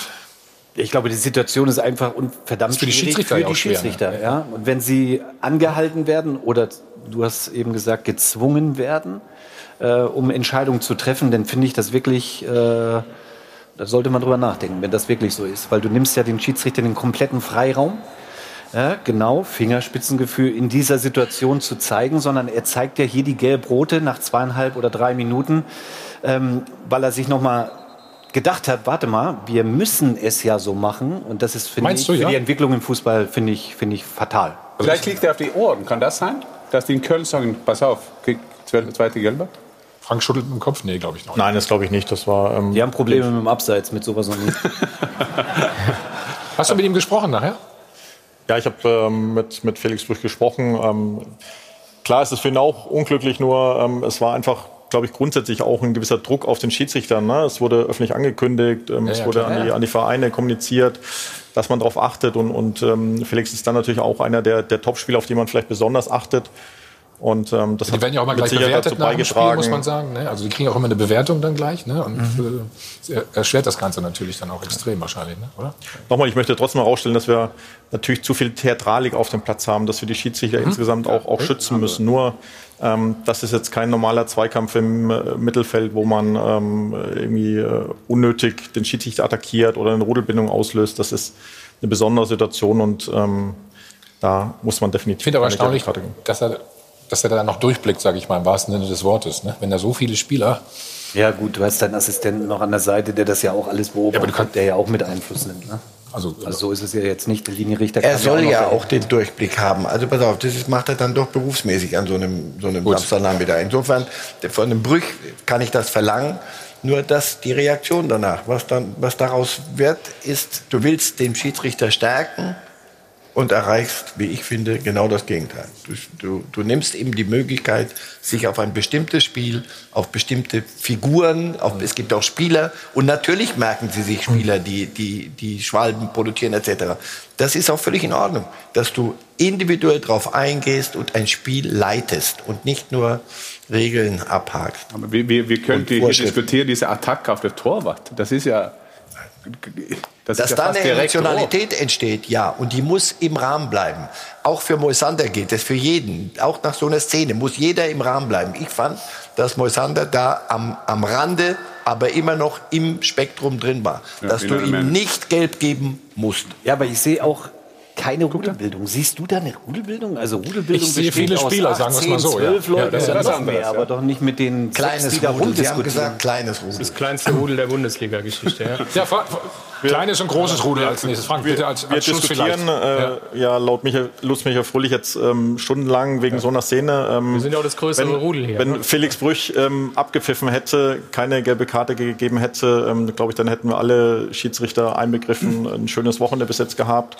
Ich glaube, die Situation ist einfach un- verdammt für die Schiedsrichter für die auch schwer, ne? Schiedsrichter. Ja. Und wenn sie angehalten werden oder du hast eben gesagt gezwungen werden, äh, um Entscheidungen zu treffen, dann finde ich das wirklich, äh, da sollte man drüber nachdenken, wenn das wirklich so ist, weil du nimmst ja den Schiedsrichter den kompletten Freiraum. Ja, genau, Fingerspitzengefühl in dieser Situation zu zeigen, sondern er zeigt ja hier die gelb-rote nach zweieinhalb oder drei Minuten, ähm, weil er sich nochmal gedacht hat, warte mal, wir müssen es ja so machen und das ist, finde ich, du, für ja? die Entwicklung im Fußball, finde ich, finde ich fatal. Vielleicht liegt er auf die Ohren. Kann das sein? Dass die in Köln sagen, pass auf, krieg zweite, zweite Gelbe? Frank schüttelt mit dem Kopf? Nee, glaube ich noch. Nein, das glaube ich nicht. Das war. Ähm, Die haben Probleme mit dem Abseits, mit sowas noch nicht. Hast du mit ihm gesprochen nachher? Ja, ich habe ähm, mit, mit Felix Brüch gesprochen. Ähm, klar ist es für ihn auch unglücklich, nur ähm, es war einfach glaube ich, grundsätzlich auch ein gewisser Druck auf den Schiedsrichter. Ne? Es wurde öffentlich angekündigt, ähm, Ja, es ja, wurde klar, an, die, ja. an die Vereine kommuniziert, dass man darauf achtet. Und, und ähm, Felix ist dann natürlich auch einer der, der Topspieler, auf die man vielleicht besonders achtet. Und ähm, das Die hat werden ja auch mal gleich bewertet nach dem Spiel, muss man sagen. Ne? Also die kriegen auch immer eine Bewertung dann gleich. Ne? Und Mhm. äh, erschwert das Ganze natürlich dann auch extrem wahrscheinlich, ne? oder? Nochmal, ich möchte trotzdem herausstellen, dass wir natürlich zu viel Theatralik auf dem Platz haben, dass wir die Schiedsrichter Mhm. insgesamt auch, auch schützen müssen. Nur, ähm, das ist jetzt kein normaler Zweikampf im äh, Mittelfeld, wo man ähm, irgendwie äh, unnötig den Schiedsrichter attackiert oder eine Rudelbindung auslöst. Das ist eine besondere Situation und ähm, da muss man definitiv. Ich finde aber erstaunlich, dass er, dass er da noch durchblickt, sage ich mal, im wahrsten Sinne des Wortes. Ne? Wenn da so viele Spieler. Ja, gut, du hast deinen Assistenten noch an der Seite, der das ja auch alles beobachtet, der ja auch mit Einfluss nimmt. Ne? Also, so ist es ja jetzt nicht. Der Linienrichter Er kann soll ja da- auch den Durchblick haben. Also pass auf, das ist, macht er dann doch berufsmäßig an so einem, so einem Samstagnachmittag. Insofern, von einem Brüch kann ich das verlangen. Nur dass die Reaktion danach, was, dann, was daraus wird, ist, du willst den Schiedsrichter stärken und erreichst, wie ich finde, genau das Gegenteil. Du, du, du nimmst ihm die Möglichkeit, sich auf ein bestimmtes Spiel, auf bestimmte Figuren, auf, es gibt auch Spieler und natürlich merken sie sich Spieler, die, die, die Schwalben produzieren etc. Das ist auch völlig in Ordnung, dass du individuell darauf eingehst und ein Spiel leitest und nicht nur Regeln abhakst. Aber wir, wir, wir können hier diskutieren, diese Attacke auf der Torwart. Das ist ja. Das Dass ist ja da eine Emotionalität entsteht, ja, und die muss im Rahmen bleiben. Auch für Moisander gilt das, für jeden. Auch nach so einer Szene muss jeder im Rahmen bleiben. Ich fand, dass Moisander da am, am Rande, aber immer noch im Spektrum drin war. Ja, dass du ihm nicht gelb geben musst. Ja, aber ich sehe auch keine Rudelbildung. Siehst du da eine Rudelbildung? Also Rudelbildung Ich sehe viele aus Spieler, 8, sagen wir's mal 10, so, ja. 12 Ja, das ist ja, was noch anderes, mehr, ja. aber doch nicht mit den Kleines sechs, die Rudel. Sie haben gesagt, kleines Rudel. Das kleinste Rudel der Bundesliga-Geschichte. Ja. Ja, kleines und großes Rudel als nächstes. Frank, bitte als, Wir als Schluss diskutieren äh, ja. laut Michael, Lutz Michael Fröhlich jetzt ähm, stundenlang wegen so einer Szene. Ähm, Wir sind ja auch das größere wenn, Rudel hier. Wenn Felix Brüch ähm, abgepfiffen hätte, keine gelbe Karte gegeben hätte, ähm, glaube ich, dann hätten wir alle Schiedsrichter einbegriffen, ein schönes Wochenende bis jetzt gehabt.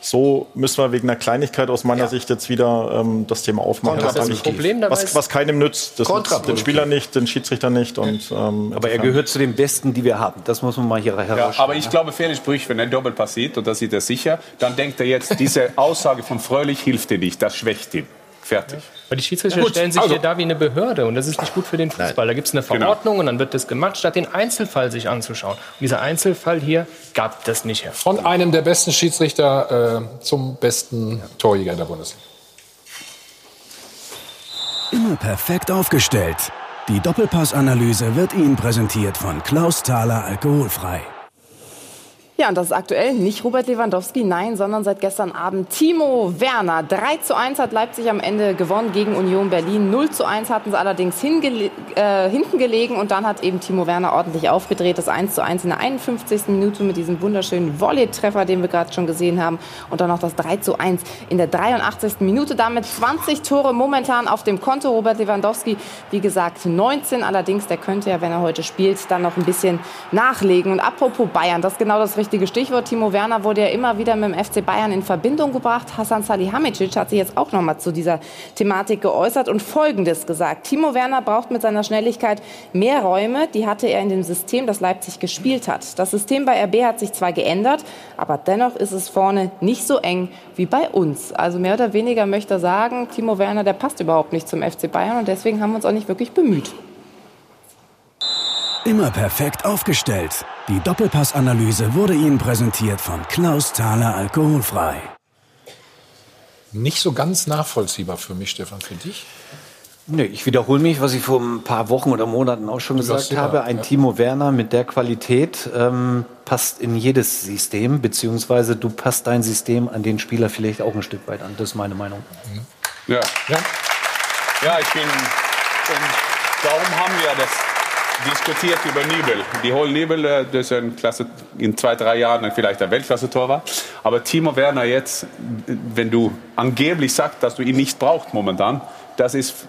So müssen wir wegen einer Kleinigkeit aus meiner Sicht jetzt wieder ähm, das Thema aufmachen. Das was, Problem dabei was, ist- was keinem nützt. Das nützt den Spieler nicht, den Schiedsrichter nicht. Und, ähm, Aber er gehört zu den Besten, die wir haben. Das muss man mal hier Ja, herausstellen. aber ich glaube, Felix Brüch, wenn ein Doppel passiert, und das sieht er sicher, dann denkt er jetzt, diese Aussage von Fröhlich hilft dir nicht, das schwächt ihn. Fertig. Weil die Schiedsrichter Ja, stellen sich also- hier da wie eine Behörde und das ist nicht gut für den Fußball. Da gibt es eine Genau. Verordnung und dann wird das gemacht, statt den Einzelfall sich anzuschauen. Und dieser Einzelfall hier gab das nicht her. Von einem der besten Schiedsrichter äh, zum besten Torjäger der Bundesliga. Immer perfekt aufgestellt. Die Doppelpassanalyse wird Ihnen präsentiert von Klaus Thaler Alkoholfrei. Ja, und das ist aktuell nicht Robert Lewandowski, nein, sondern seit gestern Abend Timo Werner. 3 zu 1 hat Leipzig am Ende gewonnen gegen Union Berlin. 0 zu 1 hatten sie allerdings hingele äh, hinten gelegen und dann hat eben Timo Werner ordentlich aufgedreht. Das 1 zu 1 in der 51. Minute mit diesem wunderschönen Volley-Treffer, den wir gerade schon gesehen haben. Und dann noch das 3 zu 1 in der 83. Minute. Damit 20 Tore momentan auf dem Konto. Robert Lewandowski, wie gesagt, 19. Allerdings, der könnte ja, wenn er heute spielt, dann noch ein bisschen nachlegen. Und apropos Bayern, das ist genau das richtige Stichwort. Timo Werner wurde ja immer wieder mit dem FC Bayern in Verbindung gebracht. Hassan Salihamidzic hat sich jetzt auch noch mal zu dieser Thematik geäußert und Folgendes gesagt. Timo Werner braucht mit seiner Schnelligkeit mehr Räume. Die hatte er in dem System, das Leipzig gespielt hat. Das System bei RB hat sich zwar geändert, aber dennoch ist es vorne nicht so eng wie bei uns. Also mehr oder weniger möchte er sagen, Timo Werner, der passt überhaupt nicht zum FC Bayern und deswegen haben wir uns auch nicht wirklich bemüht. Immer perfekt aufgestellt. Die Doppelpassanalyse wurde Ihnen präsentiert von Klaus Thaler Alkoholfrei. Nicht so ganz nachvollziehbar für mich, Stefan, für dich. Nee, ich wiederhole mich, was ich vor ein paar Wochen oder Monaten auch schon gesagt ja, habe. Ein ja. Timo Werner mit der Qualität ähm, passt in jedes System, beziehungsweise du passt dein System an den Spieler vielleicht auch ein Stück weit an. Das ist meine Meinung. Ja. Ja, ich bin. Und darum haben wir das diskutiert über Nibel. Die Hol Nibel, äh, das ist ein Klasse, in zwei, drei Jahren vielleicht ein Weltklasse-Tor war. Aber Timo Werner jetzt, wenn du angeblich sagst, dass du ihn nicht brauchst momentan, das ist,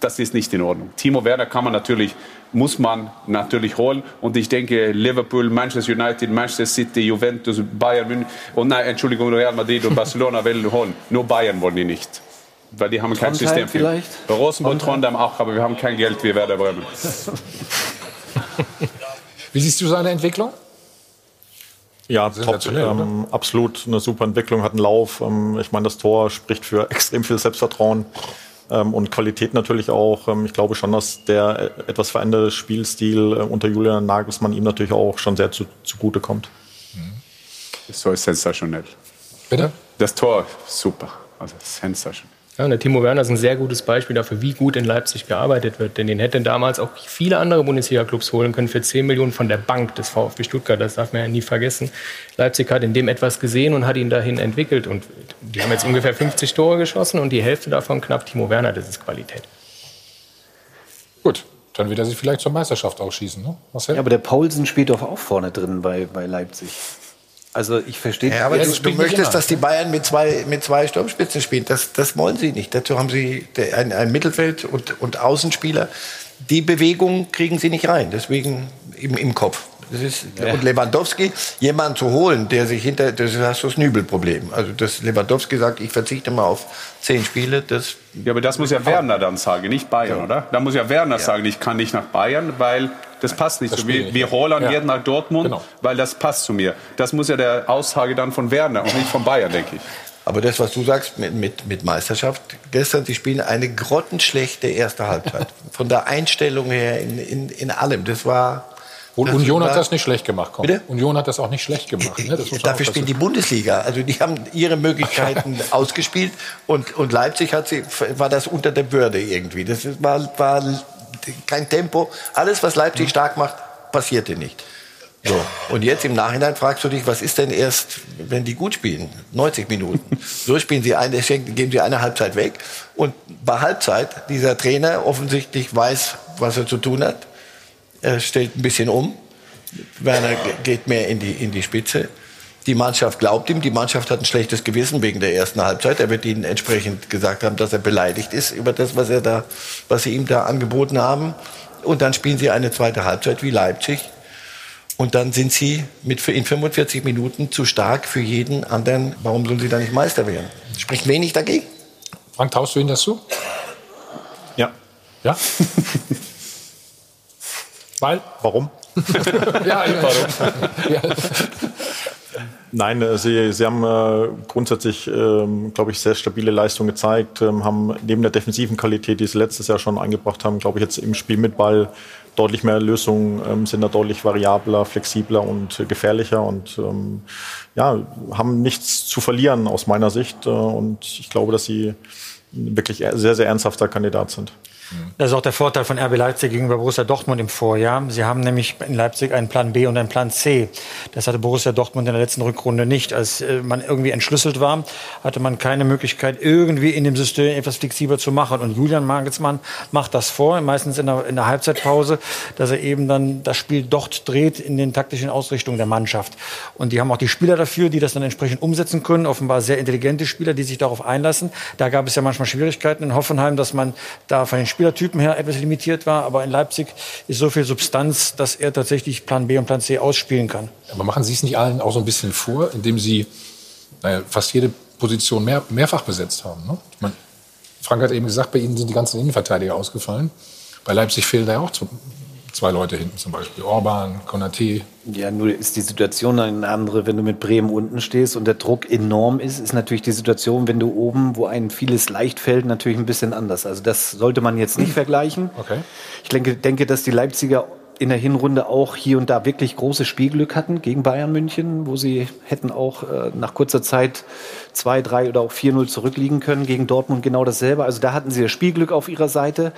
das ist nicht in Ordnung. Timo Werner kann man natürlich, muss man natürlich holen. Und ich denke, Liverpool, Manchester United, Manchester City, Juventus, Bayern München, und nein, Entschuldigung, Real Madrid und Barcelona wollen holen. Nur Bayern wollen die nicht. Weil die haben kein Trondheim System. für. vielleicht? Bei Rosenborg, Trondheim auch, aber wir haben kein Geld wie Werder Bremen. Wie siehst du seine Entwicklung? Ja, top, ähm, absolut eine super Entwicklung, hat einen Lauf. Ähm, ich meine, das Tor spricht für extrem viel Selbstvertrauen ähm, und Qualität natürlich auch. Ähm, ich glaube schon, dass der äh, etwas veränderte Spielstil äh, unter Julian Nagelsmann ihm natürlich auch schon sehr zu, zugute kommt. Das Tor ist sensationell. Bitte? Das Tor, super. Also sensationell. Ja, und der Timo Werner ist ein sehr gutes Beispiel dafür, wie gut in Leipzig gearbeitet wird. Denn den hätten damals auch viele andere Bundesliga-Clubs holen können für 10 Millionen von der Bank des VfB Stuttgart. Das darf man ja nie vergessen. Leipzig hat in dem etwas gesehen und hat ihn dahin entwickelt. Und die haben jetzt ungefähr 50 Tore geschossen und die Hälfte davon knapp Timo Werner. Das ist Qualität. Gut, dann wird er sich vielleicht zur Meisterschaft ausschießen, ne? Marcel? Ja, aber der Paulsen spielt doch auch vorne drin bei, bei Leipzig. Also ich verstehe. Ja, aber Ja, du, das du möchtest, immer. dass die Bayern mit zwei, mit zwei Sturmspitzen spielen. Das, das wollen sie nicht. Dazu haben sie ein, ein Mittelfeld und, und Außenspieler. Die Bewegung kriegen sie nicht rein. Deswegen im, im Kopf. Das ist, Und Lewandowski, jemanden zu holen, der sich hinter, das hast du das Nübelproblem. Also, dass Lewandowski sagt, ich verzichte mal auf zehn Spiele, das. Ja, aber das muss ja Werner dann sagen, nicht Bayern, oder? Da muss ja Werner sagen, ich kann nicht nach Bayern, weil das passt nicht Das so. Wie, wie ja. Holland Ja. geht nach Dortmund, Genau. weil das passt zu mir. Das muss ja der Aussage dann von Werner und nicht von Bayern, denke ich. Aber das, was du sagst mit, mit, mit Meisterschaft, gestern, sie spielen eine grottenschlechte erste Halbzeit. Von der Einstellung her, in, in, in allem. Das war. Und Union hat das nicht schlecht gemacht. Komm. Bitte? Union hat das auch nicht schlecht gemacht. Ne? Dafür spielen die Bundesliga. Also die haben ihre Möglichkeiten ausgespielt und, und Leipzig hat sie, war das unter der Würde irgendwie. Das war, war kein Tempo. Alles, was Leipzig stark macht, passierte nicht. So. Und jetzt im Nachhinein fragst du dich, was ist denn erst, wenn die gut spielen? 90 Minuten. So spielen sie eine, geben sie eine Halbzeit weg. Und bei Halbzeit, dieser Trainer offensichtlich weiß, was er zu tun hat. Er stellt ein bisschen um. Werner ge- geht mehr in die, in die Spitze. Die Mannschaft glaubt ihm. Die Mannschaft hat ein schlechtes Gewissen wegen der ersten Halbzeit. Er wird ihnen entsprechend gesagt haben, dass er beleidigt ist über das, was er da, was sie ihm da angeboten haben. Und dann spielen sie eine zweite Halbzeit wie Leipzig. Und dann sind sie mit, in 45 Minuten zu stark für jeden anderen. Warum sollen sie da nicht Meister werden? Spricht wenig dagegen. Frank, traust du ihnen das zu? Ja. Ja? Weil? Warum? ja, Warum? ja. Nein, äh, sie, sie haben äh, grundsätzlich, ähm, glaube ich, sehr stabile Leistung gezeigt, ähm, haben neben der defensiven Qualität, die sie letztes Jahr schon eingebracht haben, glaube ich, jetzt im Spiel mit Ball deutlich mehr Lösungen, ähm, sind da deutlich variabler, flexibler und äh, gefährlicher und ähm, ja, haben nichts zu verlieren aus meiner Sicht äh, und ich glaube, dass sie wirklich sehr, sehr ernsthafter Kandidat sind. Das ist auch der Vorteil von RB Leipzig gegenüber Borussia Dortmund im Vorjahr. Sie haben nämlich in Leipzig einen Plan B und einen Plan C. Das hatte Borussia Dortmund in der letzten Rückrunde nicht. Als äh, man irgendwie entschlüsselt war, hatte man keine Möglichkeit, irgendwie in dem System etwas flexibler zu machen. Und Julian Nagelsmann macht das vor, meistens in der, in der Halbzeitpause, dass er eben dann das Spiel dort dreht in den taktischen Ausrichtungen der Mannschaft. Und die haben auch die Spieler dafür, die das dann entsprechend umsetzen können. Offenbar sehr intelligente Spieler, die sich darauf einlassen. Da gab es ja manchmal Schwierigkeiten in Hoffenheim, dass man da von den Spielertypen her etwas limitiert war. Aber in Leipzig ist so viel Substanz, dass er tatsächlich Plan B und Plan C ausspielen kann. Aber machen Sie es nicht allen auch so ein bisschen vor, indem Sie naja, fast jede Position mehr, mehrfach besetzt haben? Ne? Ich meine, Frank hat eben gesagt, bei Ihnen sind die ganzen Innenverteidiger ausgefallen. Bei Leipzig fehlen da ja auch zwei Leute hinten, zum Beispiel Orban, Konaté. Ja, nur ist die Situation eine andere, wenn du mit Bremen unten stehst und der Druck enorm ist, ist natürlich die Situation, wenn du oben, wo ein vieles leicht fällt, natürlich ein bisschen anders. Also das sollte man jetzt nicht vergleichen. Okay. Ich denke, denke, dass die Leipziger in der Hinrunde auch hier und da wirklich großes Spielglück hatten gegen Bayern München, wo sie hätten auch äh, nach kurzer Zeit 2, 3 oder auch 4-0 zurückliegen können. Gegen Dortmund genau dasselbe. Also da hatten sie das Spielglück auf ihrer Seite.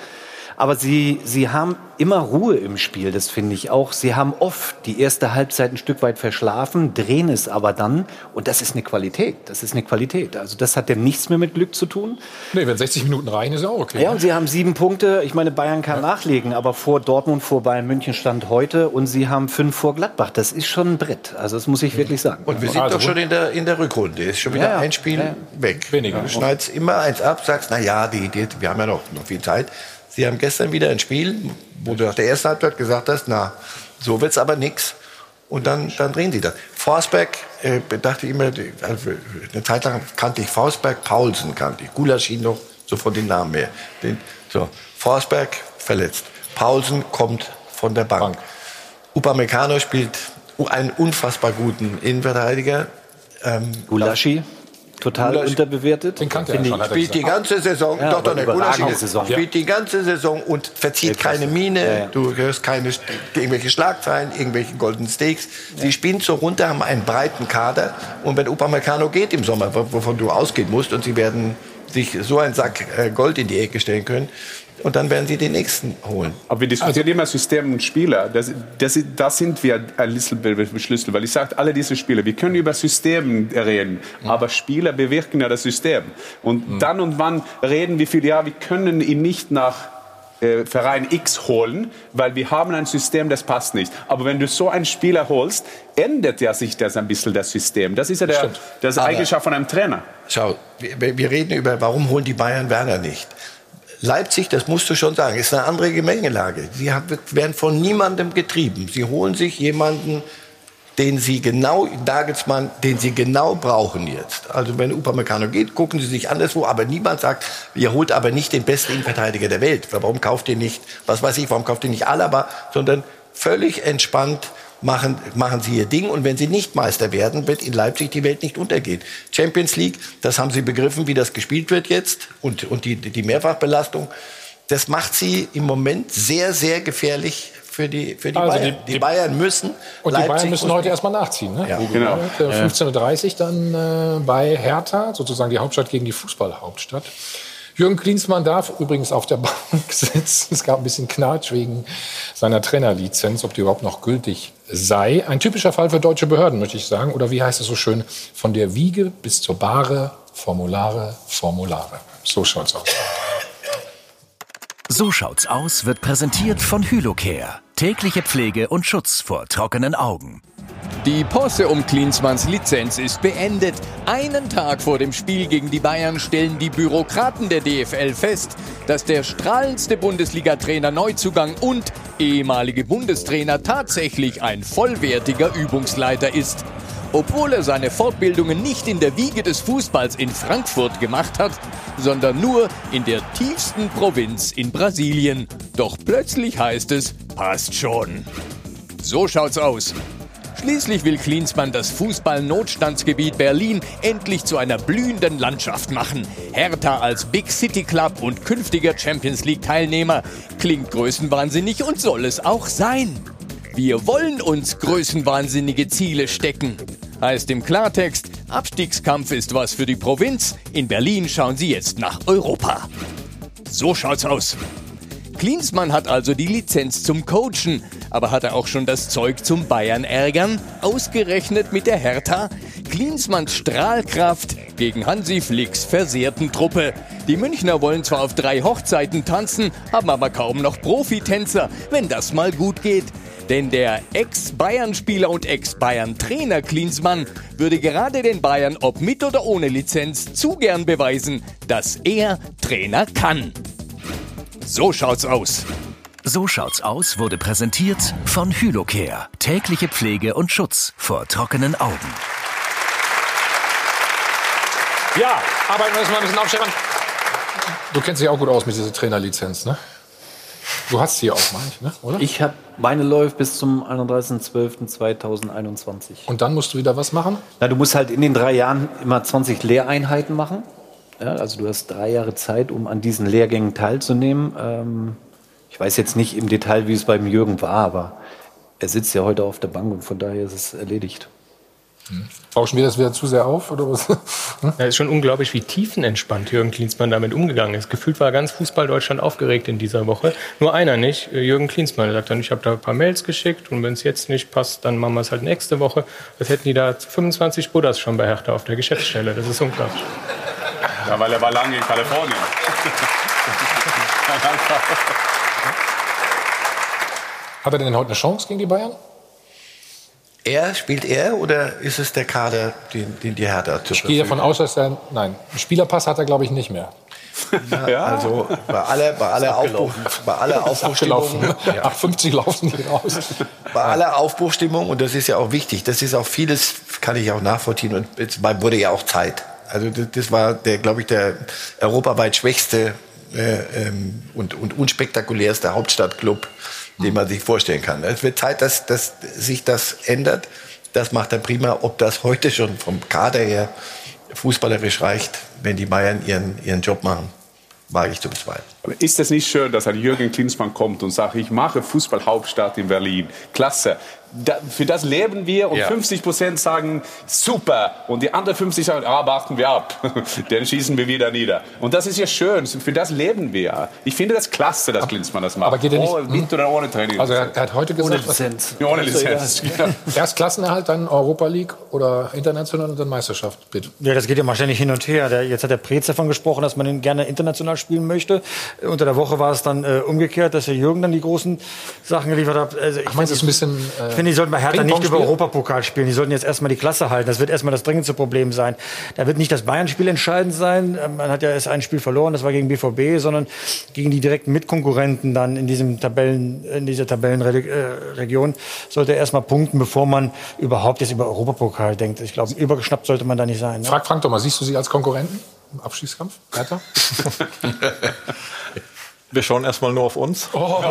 Aber sie, sie haben immer Ruhe im Spiel, das finde ich auch. Sie haben oft die erste Halbzeit ein Stück weit verschlafen, drehen es aber dann. Und das ist eine Qualität. Das ist eine Qualität. Also das hat ja nichts mehr mit Glück zu tun. Nee, wenn 60 Minuten reichen, ist ja auch okay. Ja, und sie haben sieben Punkte. Ich meine, Bayern kann nachlegen, aber vor Dortmund, vor Bayern München stand heute und sie haben fünf vor Gladbach. Das ist schon ein Brett. Also das muss ich wirklich sagen. Und wir sind Also, doch schon in der, in der Rückrunde. Ist schon wieder Ja, ja. ein Spiel Ja. weg. Weniger. Du schneidest immer eins ab, sagst, na ja, die, die, wir haben ja noch, noch viel Zeit. Sie haben gestern wieder ein Spiel, wo du nach der ersten Halbzeit gesagt hast, na, so wird's aber nix. Und dann, dann drehen sie das. Forsberg, äh, dachte ich immer, also eine Zeit lang kannte ich Forsberg, Paulsen kannte ich. Gulasch schien noch sofort den Namen her. Den, so, Forsberg verletzt. Paulsen kommt von der Bank. Upamecano spielt einen unfassbar guten Innenverteidiger. Ähm, Gulaschi, total Gulasch- unterbewertet. Den kannte Finde er ich, schon, spielt die ganze Saison, Ja, doch, doch, ist- Saison. spielt die ganze Saison und verzieht Weltklasse. keine Miene, Ja, ja. du hörst keine irgendwelche Schlagzeilen, irgendwelche Golden Steaks. Sie spielen so runter, haben einen breiten Kader und wenn Upamecano geht im Sommer, wo- wovon du ausgehen musst und sie werden sich so einen Sack äh, Gold in die Ecke stellen können und dann werden sie den nächsten holen. Aber wir diskutieren immer System und Spieler. Das, das, das sind wir ein bisschen Schlüssel, weil ich sage, alle diese Spieler, wir können über System reden, aber Spieler bewirken ja das System. Und dann und wann reden wir viel, ja, wir können ihn nicht nach äh, Verein X holen, weil wir haben ein System, das passt nicht. Aber wenn du so einen Spieler holst, ändert ja sich das ein bisschen das System. Das ist ja der, das Eigenschaft von einem Trainer. Schau, wir, wir reden über, warum holen die Bayern Werner nicht? Leipzig, das musst du schon sagen, ist eine andere Gemengelage. Sie haben, werden von niemandem getrieben. Sie holen sich jemanden, den sie genau, Nagelsmann, den sie genau brauchen jetzt. Also wenn Upamecano geht, gucken sie sich anderswo, aber niemand sagt, ihr holt aber nicht den besten Innenverteidiger der Welt. Warum kauft ihr nicht, was weiß ich, warum kauft ihr nicht Alaba, sondern völlig entspannt machen, machen sie ihr Ding und wenn sie nicht Meister werden, wird in Leipzig die Welt nicht untergehen. Champions League, das haben sie begriffen, wie das gespielt wird jetzt und, und die, die Mehrfachbelastung, das macht sie im Moment sehr, sehr gefährlich für die, für die Also Bayern. die- Die, Bayern müssen. Und die Bayern Leipzig müssen heute erstmal nachziehen. Ne? Ja. Genau. genau. Ja. 15.30 Uhr dann äh, bei Hertha, sozusagen die Hauptstadt gegen die Fußballhauptstadt. Jürgen Klinsmann darf übrigens auf der Bank sitzen. Es gab ein bisschen Knatsch wegen seiner Trainerlizenz, ob die überhaupt noch gültig sei. Ein typischer Fall für deutsche Behörden, möchte ich sagen. Oder wie heißt es so schön? Von der Wiege bis zur Bahre, Formulare, Formulare. So schaut's aus. So schaut's aus wird präsentiert von Hylocare. Tägliche Pflege und Schutz vor trockenen Augen. Die Posse um Klinsmanns Lizenz ist beendet. Einen Tag vor dem Spiel gegen die Bayern stellen die Bürokraten der DFL fest, dass der strahlendste Bundesliga-Trainer Neuzugang und ehemalige Bundestrainer tatsächlich ein vollwertiger Übungsleiter ist. Obwohl er seine Fortbildungen nicht in der Wiege des Fußballs in Frankfurt gemacht hat, sondern nur in der tiefsten Provinz in Brasilien. Doch plötzlich heißt es, passt schon. So schaut's aus. Schließlich will Klinsmann das Fußball-Notstandsgebiet Berlin endlich zu einer blühenden Landschaft machen. Hertha als Big City Club und künftiger Champions League Teilnehmer klingt größenwahnsinnig und soll es auch sein. Wir wollen uns größenwahnsinnige Ziele stecken. Heißt im Klartext, Abstiegskampf ist was für die Provinz. In Berlin schauen sie jetzt nach Europa. So schaut's aus. Klinsmann hat also die Lizenz zum Coachen, aber hat er auch schon das Zeug zum Bayern ärgern? Ausgerechnet mit der Hertha? Klinsmanns Strahlkraft gegen Hansi Flicks versehrten Truppe. Die Münchner wollen zwar auf drei Hochzeiten tanzen, haben aber kaum noch Profitänzer, wenn das mal gut geht. Denn der Ex-Bayern-Spieler und Ex-Bayern-Trainer Klinsmann würde gerade den Bayern, ob mit oder ohne Lizenz, zu gern beweisen, dass er Trainer kann. So schaut's aus. So schaut's aus wurde präsentiert von Hylocare. Tägliche Pflege und Schutz vor trockenen Augen. Ja, arbeiten wir uns mal ein bisschen aufstellen. Du kennst dich auch gut aus mit dieser Trainerlizenz, ne? Du hast sie auch, meine ich, ne? oder? Ich habe meine läuft bis zum 31.12.2021. Und dann musst du wieder was machen? Na, du musst halt in den drei Jahren immer 20 Lehreinheiten machen. Ja, also du hast drei Jahre Zeit, um an diesen Lehrgängen teilzunehmen. Ähm, ich weiß jetzt nicht im Detail, wie es beim Jürgen war, aber er sitzt ja heute auf der Bank und von daher ist es erledigt. Bauschen wir das wieder zu sehr auf? Oder was? Ja, ist schon unglaublich, wie tiefenentspannt Jürgen Klinsmann damit umgegangen ist. Gefühlt war ganz Fußball-Deutschland aufgeregt in dieser Woche. Nur einer nicht, äh, Jürgen Klinsmann. Er sagt dann, ich habe da ein paar Mails geschickt und wenn es jetzt nicht passt, dann machen wir es halt nächste Woche. Das hätten die da 25 Buddhas schon bei Hertha auf der Geschäftsstelle. Das ist unglaublich. Ja, weil er war lange in Kalifornien. Hat er denn heute eine Chance gegen die Bayern? Er, spielt er oder ist es der Kader, den, den die Hertha zur Ich gehe davon aus, dass er. Nein, einen Spielerpass hat er, glaube ich, nicht mehr. Ja, Also bei aller, bei aller, Aufbruch, bei aller Aufbruchstimmung. Ab 50 laufen die raus. bei aller Aufbruchstimmung, und das ist ja auch wichtig, das ist auch vieles, kann ich auch nachvollziehen, und jetzt wurde ja auch Zeit. Also das, war der, glaube ich, der europaweit schwächste äh, ähm, und, und unspektakulärste Hauptstadtclub, den man sich vorstellen kann. Es wird Zeit, dass, dass sich das ändert. Das macht er prima. Ob das heute schon vom Kader her fußballerisch reicht, wenn die Bayern ihren, ihren Job machen, wage ich zu bezweifeln. Ist es nicht schön, dass ein Jürgen Klinsmann kommt und sagt, ich mache Fußballhauptstadt in Berlin? Klasse. Da, für das leben wir und Ja. 50 Prozent sagen super und die anderen 50 sagen, ah, warten wir ab, den schießen wir wieder nieder. Und das ist ja schön, für das leben wir. Ich finde das klasse, dass Klinsmann das macht. Aber geht er nicht- Oh, mit oder ohne Training? Also er, er hat heute gesagt, Ohne Lizenz. Ja, ohne Lizenz. Ja. erst Klassenerhalt, dann Europa League oder international und dann Meisterschaft, bitte. Ja, das geht ja mal ständig hin und her. Der, jetzt hat der Prez davon gesprochen, dass man ihn gerne international spielen möchte. Äh, Unter der Woche war es dann äh, umgekehrt, dass der Jürgen dann die großen Sachen geliefert hat. Also ich Ach, meinst du, finde, es ist ein bisschen, äh, ich finde, die sollten bei Hertha nicht über? Europapokal spielen. Die sollten jetzt erstmal die Klasse halten. Das wird erstmal das dringendste Problem sein. Da wird nicht das Bayern-Spiel entscheidend sein. Äh, Man hat ja erst ein Spiel verloren, das war gegen BVB, sondern gegen die direkten Mitkonkurrenten dann in diesem Tabellen, in dieser Tabellenregion sollte er erstmal punkten, bevor man überhaupt jetzt über Europapokal denkt. Ich glaube, übergeschnappt sollte man da nicht sein. Ne? Frag Frank doch mal, siehst du sie als Konkurrenten im Abschießkampf? Weiter? Wir schauen erstmal nur auf uns. Oh,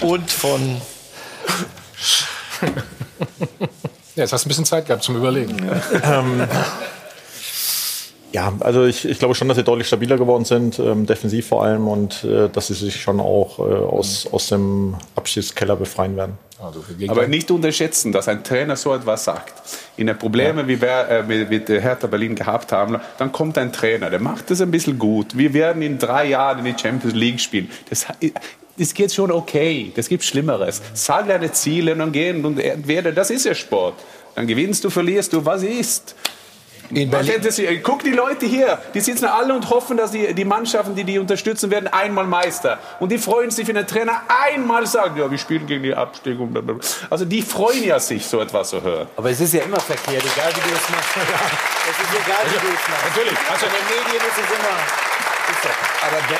Und von. Ja, jetzt hast du ein bisschen Zeit gehabt zum Überlegen. Ähm, ja, also ich, ich glaube schon, dass sie deutlich stabiler geworden sind, ähm, defensiv vor allem, und äh, dass sie sich schon auch äh, aus, aus dem Abschießkeller befreien werden. Also Aber nicht unterschätzen, dass ein Trainer so etwas sagt. In den Problemen, wie wir äh, mit, mit der Hertha Berlin gehabt haben, dann kommt ein Trainer, der macht das ein bisschen gut. Wir werden in drei Jahren in die Champions League spielen. Das, das geht schon okay. Das gibt Schlimmeres. Sag deine Ziele und dann gehen und entweder, das ist ja Sport. Dann gewinnst du, verlierst du, was ist? Was interessiert- Guck die Leute hier, die sitzen alle und hoffen, dass die, die Mannschaften, die die unterstützen werden, einmal Meister. Und die freuen sich, wenn der Trainer einmal sagt, ja, wir spielen gegen die Abstieg. und blablabla. Also die freuen ja sich, so etwas zu hören. Aber es ist ja immer verkehrt, egal wie du es machst. Es ist egal, wie du es machst. Natürlich. Also in den Medien ist es immer. Ist so. Aber Be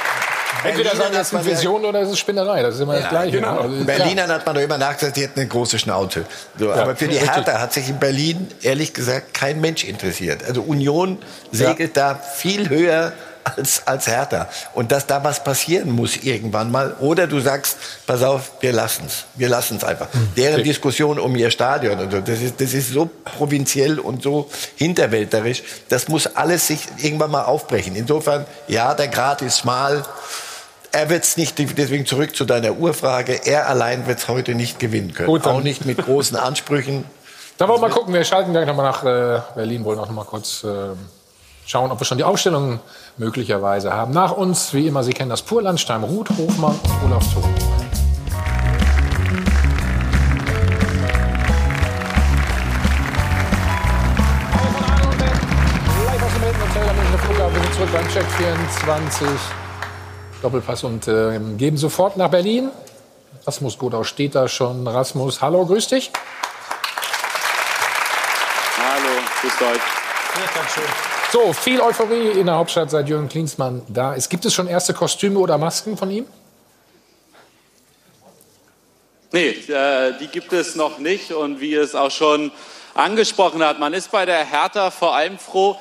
Entweder sagen, das sind Visionen oder es ist Spinnerei. Das ist immer das Gleiche. Genau. Also, Berlinern hat man doch immer nachgesagt, die hätten eine große Schnauze. So, Ja, aber für die richtig. Hertha hat sich in Berlin ehrlich gesagt kein Mensch interessiert. Also Union segelt da viel höher als, als Hertha. Und dass da was passieren muss irgendwann mal. Oder du sagst, pass auf, wir lassen's. Wir lassen's einfach. Hm. Deren Diskussion um ihr Stadion und so, das ist, das ist so provinziell und so hinterwäldlerisch. Das muss alles sich irgendwann mal aufbrechen. Insofern, ja, der Grat ist schmal. Er wird es nicht, deswegen zurück zu deiner Urfrage, er allein wird es heute nicht gewinnen können. Gut, auch nicht mit großen Ansprüchen. Da wollen wir mal gucken. Wir schalten gleich nochmal nach äh, Berlin. Wollen auch noch mal kurz äh, schauen, ob wir schon die Aufstellung möglicherweise haben. Nach uns, wie immer, Sie kennen das Purlandstein, Ruth Hofmann und Olaf sind zurück beim Check 24. Doppelpass und äh, geben sofort nach Berlin. Rasmus Godau steht da schon. Rasmus, hallo, grüß dich. Hallo, grüßt euch. So, viel Euphorie in der Hauptstadt seit Jürgen Klinsmann da ist. Gibt es schon erste Kostüme oder Masken von ihm? Nee, äh, die gibt es noch nicht. Und wie es auch schon angesprochen hat, man ist bei der Hertha vor allem froh,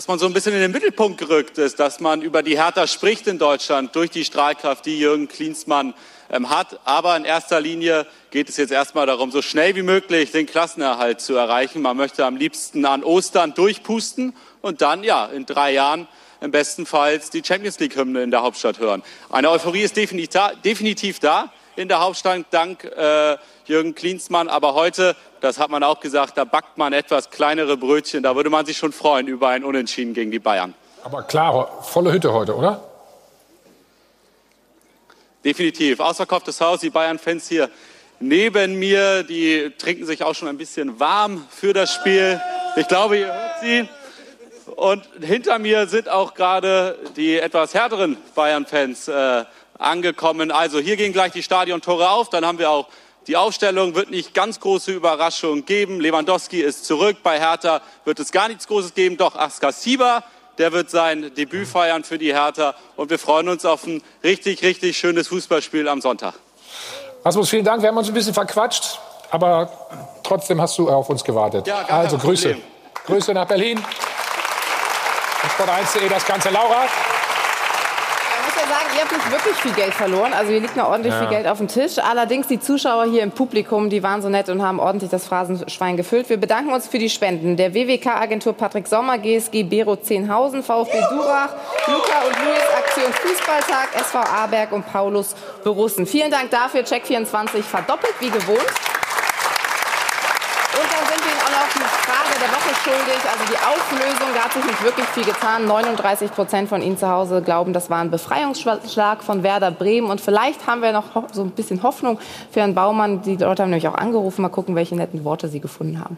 dass man so ein bisschen in den Mittelpunkt gerückt ist, dass man über die Hertha spricht in Deutschland durch die Strahlkraft, die Jürgen Klinsmann ähm, hat. Aber in erster Linie geht es jetzt erstmal darum, so schnell wie möglich den Klassenerhalt zu erreichen. Man möchte am liebsten an Ostern durchpusten und dann, ja, in drei Jahren im besten Fall die Champions League-Hymne in der Hauptstadt hören. Eine Euphorie ist definitiv da, definitiv da in der Hauptstadt dank äh, Jürgen Klinsmann. Aber heute, das hat man auch gesagt, da backt man etwas kleinere Brötchen. Da würde man sich schon freuen über ein Unentschieden gegen die Bayern. Aber klar, volle Hütte heute, oder? Definitiv. Ausverkauftes Haus, die Bayern-Fans hier neben mir, die trinken sich auch schon ein bisschen warm für das Spiel. Ich glaube, ihr hört sie. Und hinter mir sind auch gerade die etwas härteren Bayern-Fans äh, angekommen. Also hier gehen gleich die Stadiontore auf. Dann haben wir auch die Aufstellung. Wird nicht ganz große Überraschung geben. Lewandowski ist zurück. Bei Hertha wird es gar nichts Großes geben. Doch Askar Sieber, der wird sein Debüt feiern für die Hertha. Und wir freuen uns auf ein richtig, richtig schönes Fußballspiel am Sonntag. Rasmus, vielen Dank. Wir haben uns ein bisschen verquatscht, aber trotzdem hast du auf uns gewartet. Ja, also Grüße. Grüße nach Berlin. Sport1.de das ganze Laura. Ich muss ja sagen, ihr habt nicht wirklich viel Geld verloren. Also hier liegt noch ordentlich Ja. viel Geld auf dem Tisch. Allerdings die Zuschauer hier im Publikum, die waren so nett und haben ordentlich das Phrasenschwein gefüllt. Wir bedanken uns für die Spenden. Der WWK-Agentur Patrick Sommer, GSG Bero Zehnhausen, VfB Durach, Luca und Luis Aktion Fußballtag, SV Aberg und Paulus Berussen. Vielen Dank dafür. Check24 verdoppelt wie gewohnt. Und dann sind wir Ihnen auch noch die Frage der Woche schuldig. Also die Auflösung, da hat sich nicht wirklich viel getan. 39 Prozent von Ihnen zu Hause glauben, das war ein Befreiungsschlag von Werder Bremen. Und vielleicht haben wir noch so ein bisschen Hoffnung für Herrn Baumann. Die Leute haben nämlich auch angerufen. Mal gucken, welche netten Worte Sie gefunden haben.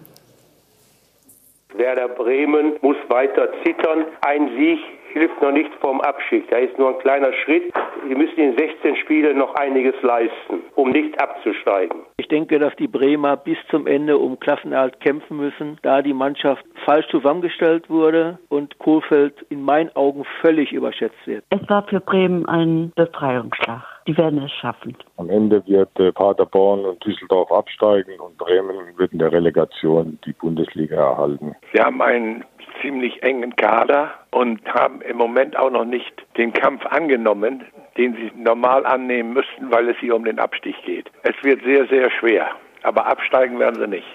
Werder Bremen muss weiter zittern. Ein Sieg hilft noch nicht vom Abschied. Da ist nur ein kleiner Schritt. Sie müssen in 16 Spielen noch einiges leisten, um nicht abzusteigen. Ich denke, dass die Bremer bis zum Ende um Klassenerhalt kämpfen müssen, da die Mannschaft falsch zusammengestellt wurde und Kohlfeld in meinen Augen völlig überschätzt wird. Es war für Bremen ein Befreiungsschlag. Die werden es schaffen. Am Ende wird äh, Paderborn und Düsseldorf absteigen und Bremen wird in der Relegation die Bundesliga erhalten. Wir haben einen ziemlich engen Kader und haben im Moment auch noch nicht den Kampf angenommen, den sie normal annehmen müssten, weil es hier um den Abstieg geht. Es wird sehr, sehr schwer, aber absteigen werden sie nicht.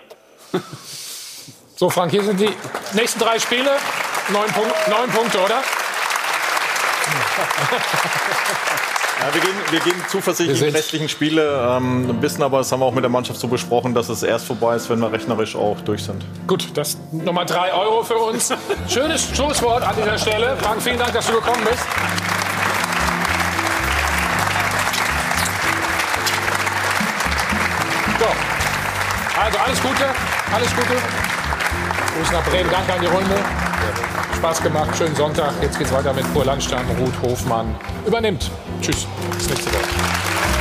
So, Frank, hier sind die nächsten drei Spiele. Neun, Punkt, neun Punkte, oder? Ja, wir, gehen, wir gehen zuversichtlich in die restlichen Spiele. Ähm, ein bisschen, aber das haben wir auch mit der Mannschaft so besprochen, dass es erst vorbei ist, wenn wir rechnerisch auch durch sind. Gut, das nochmal drei Euro für uns. Schönes Schlusswort an dieser Stelle. Frank, vielen Dank, dass du gekommen bist. So, also alles Gute, alles Gute. Gruß nach Bremen, danke an die Runde. Spaß gemacht, schönen Sonntag. Jetzt geht's weiter mit Pur Landstein, Ruth Hofmann. Übernimmt. Tschüss, bis nächste Woche.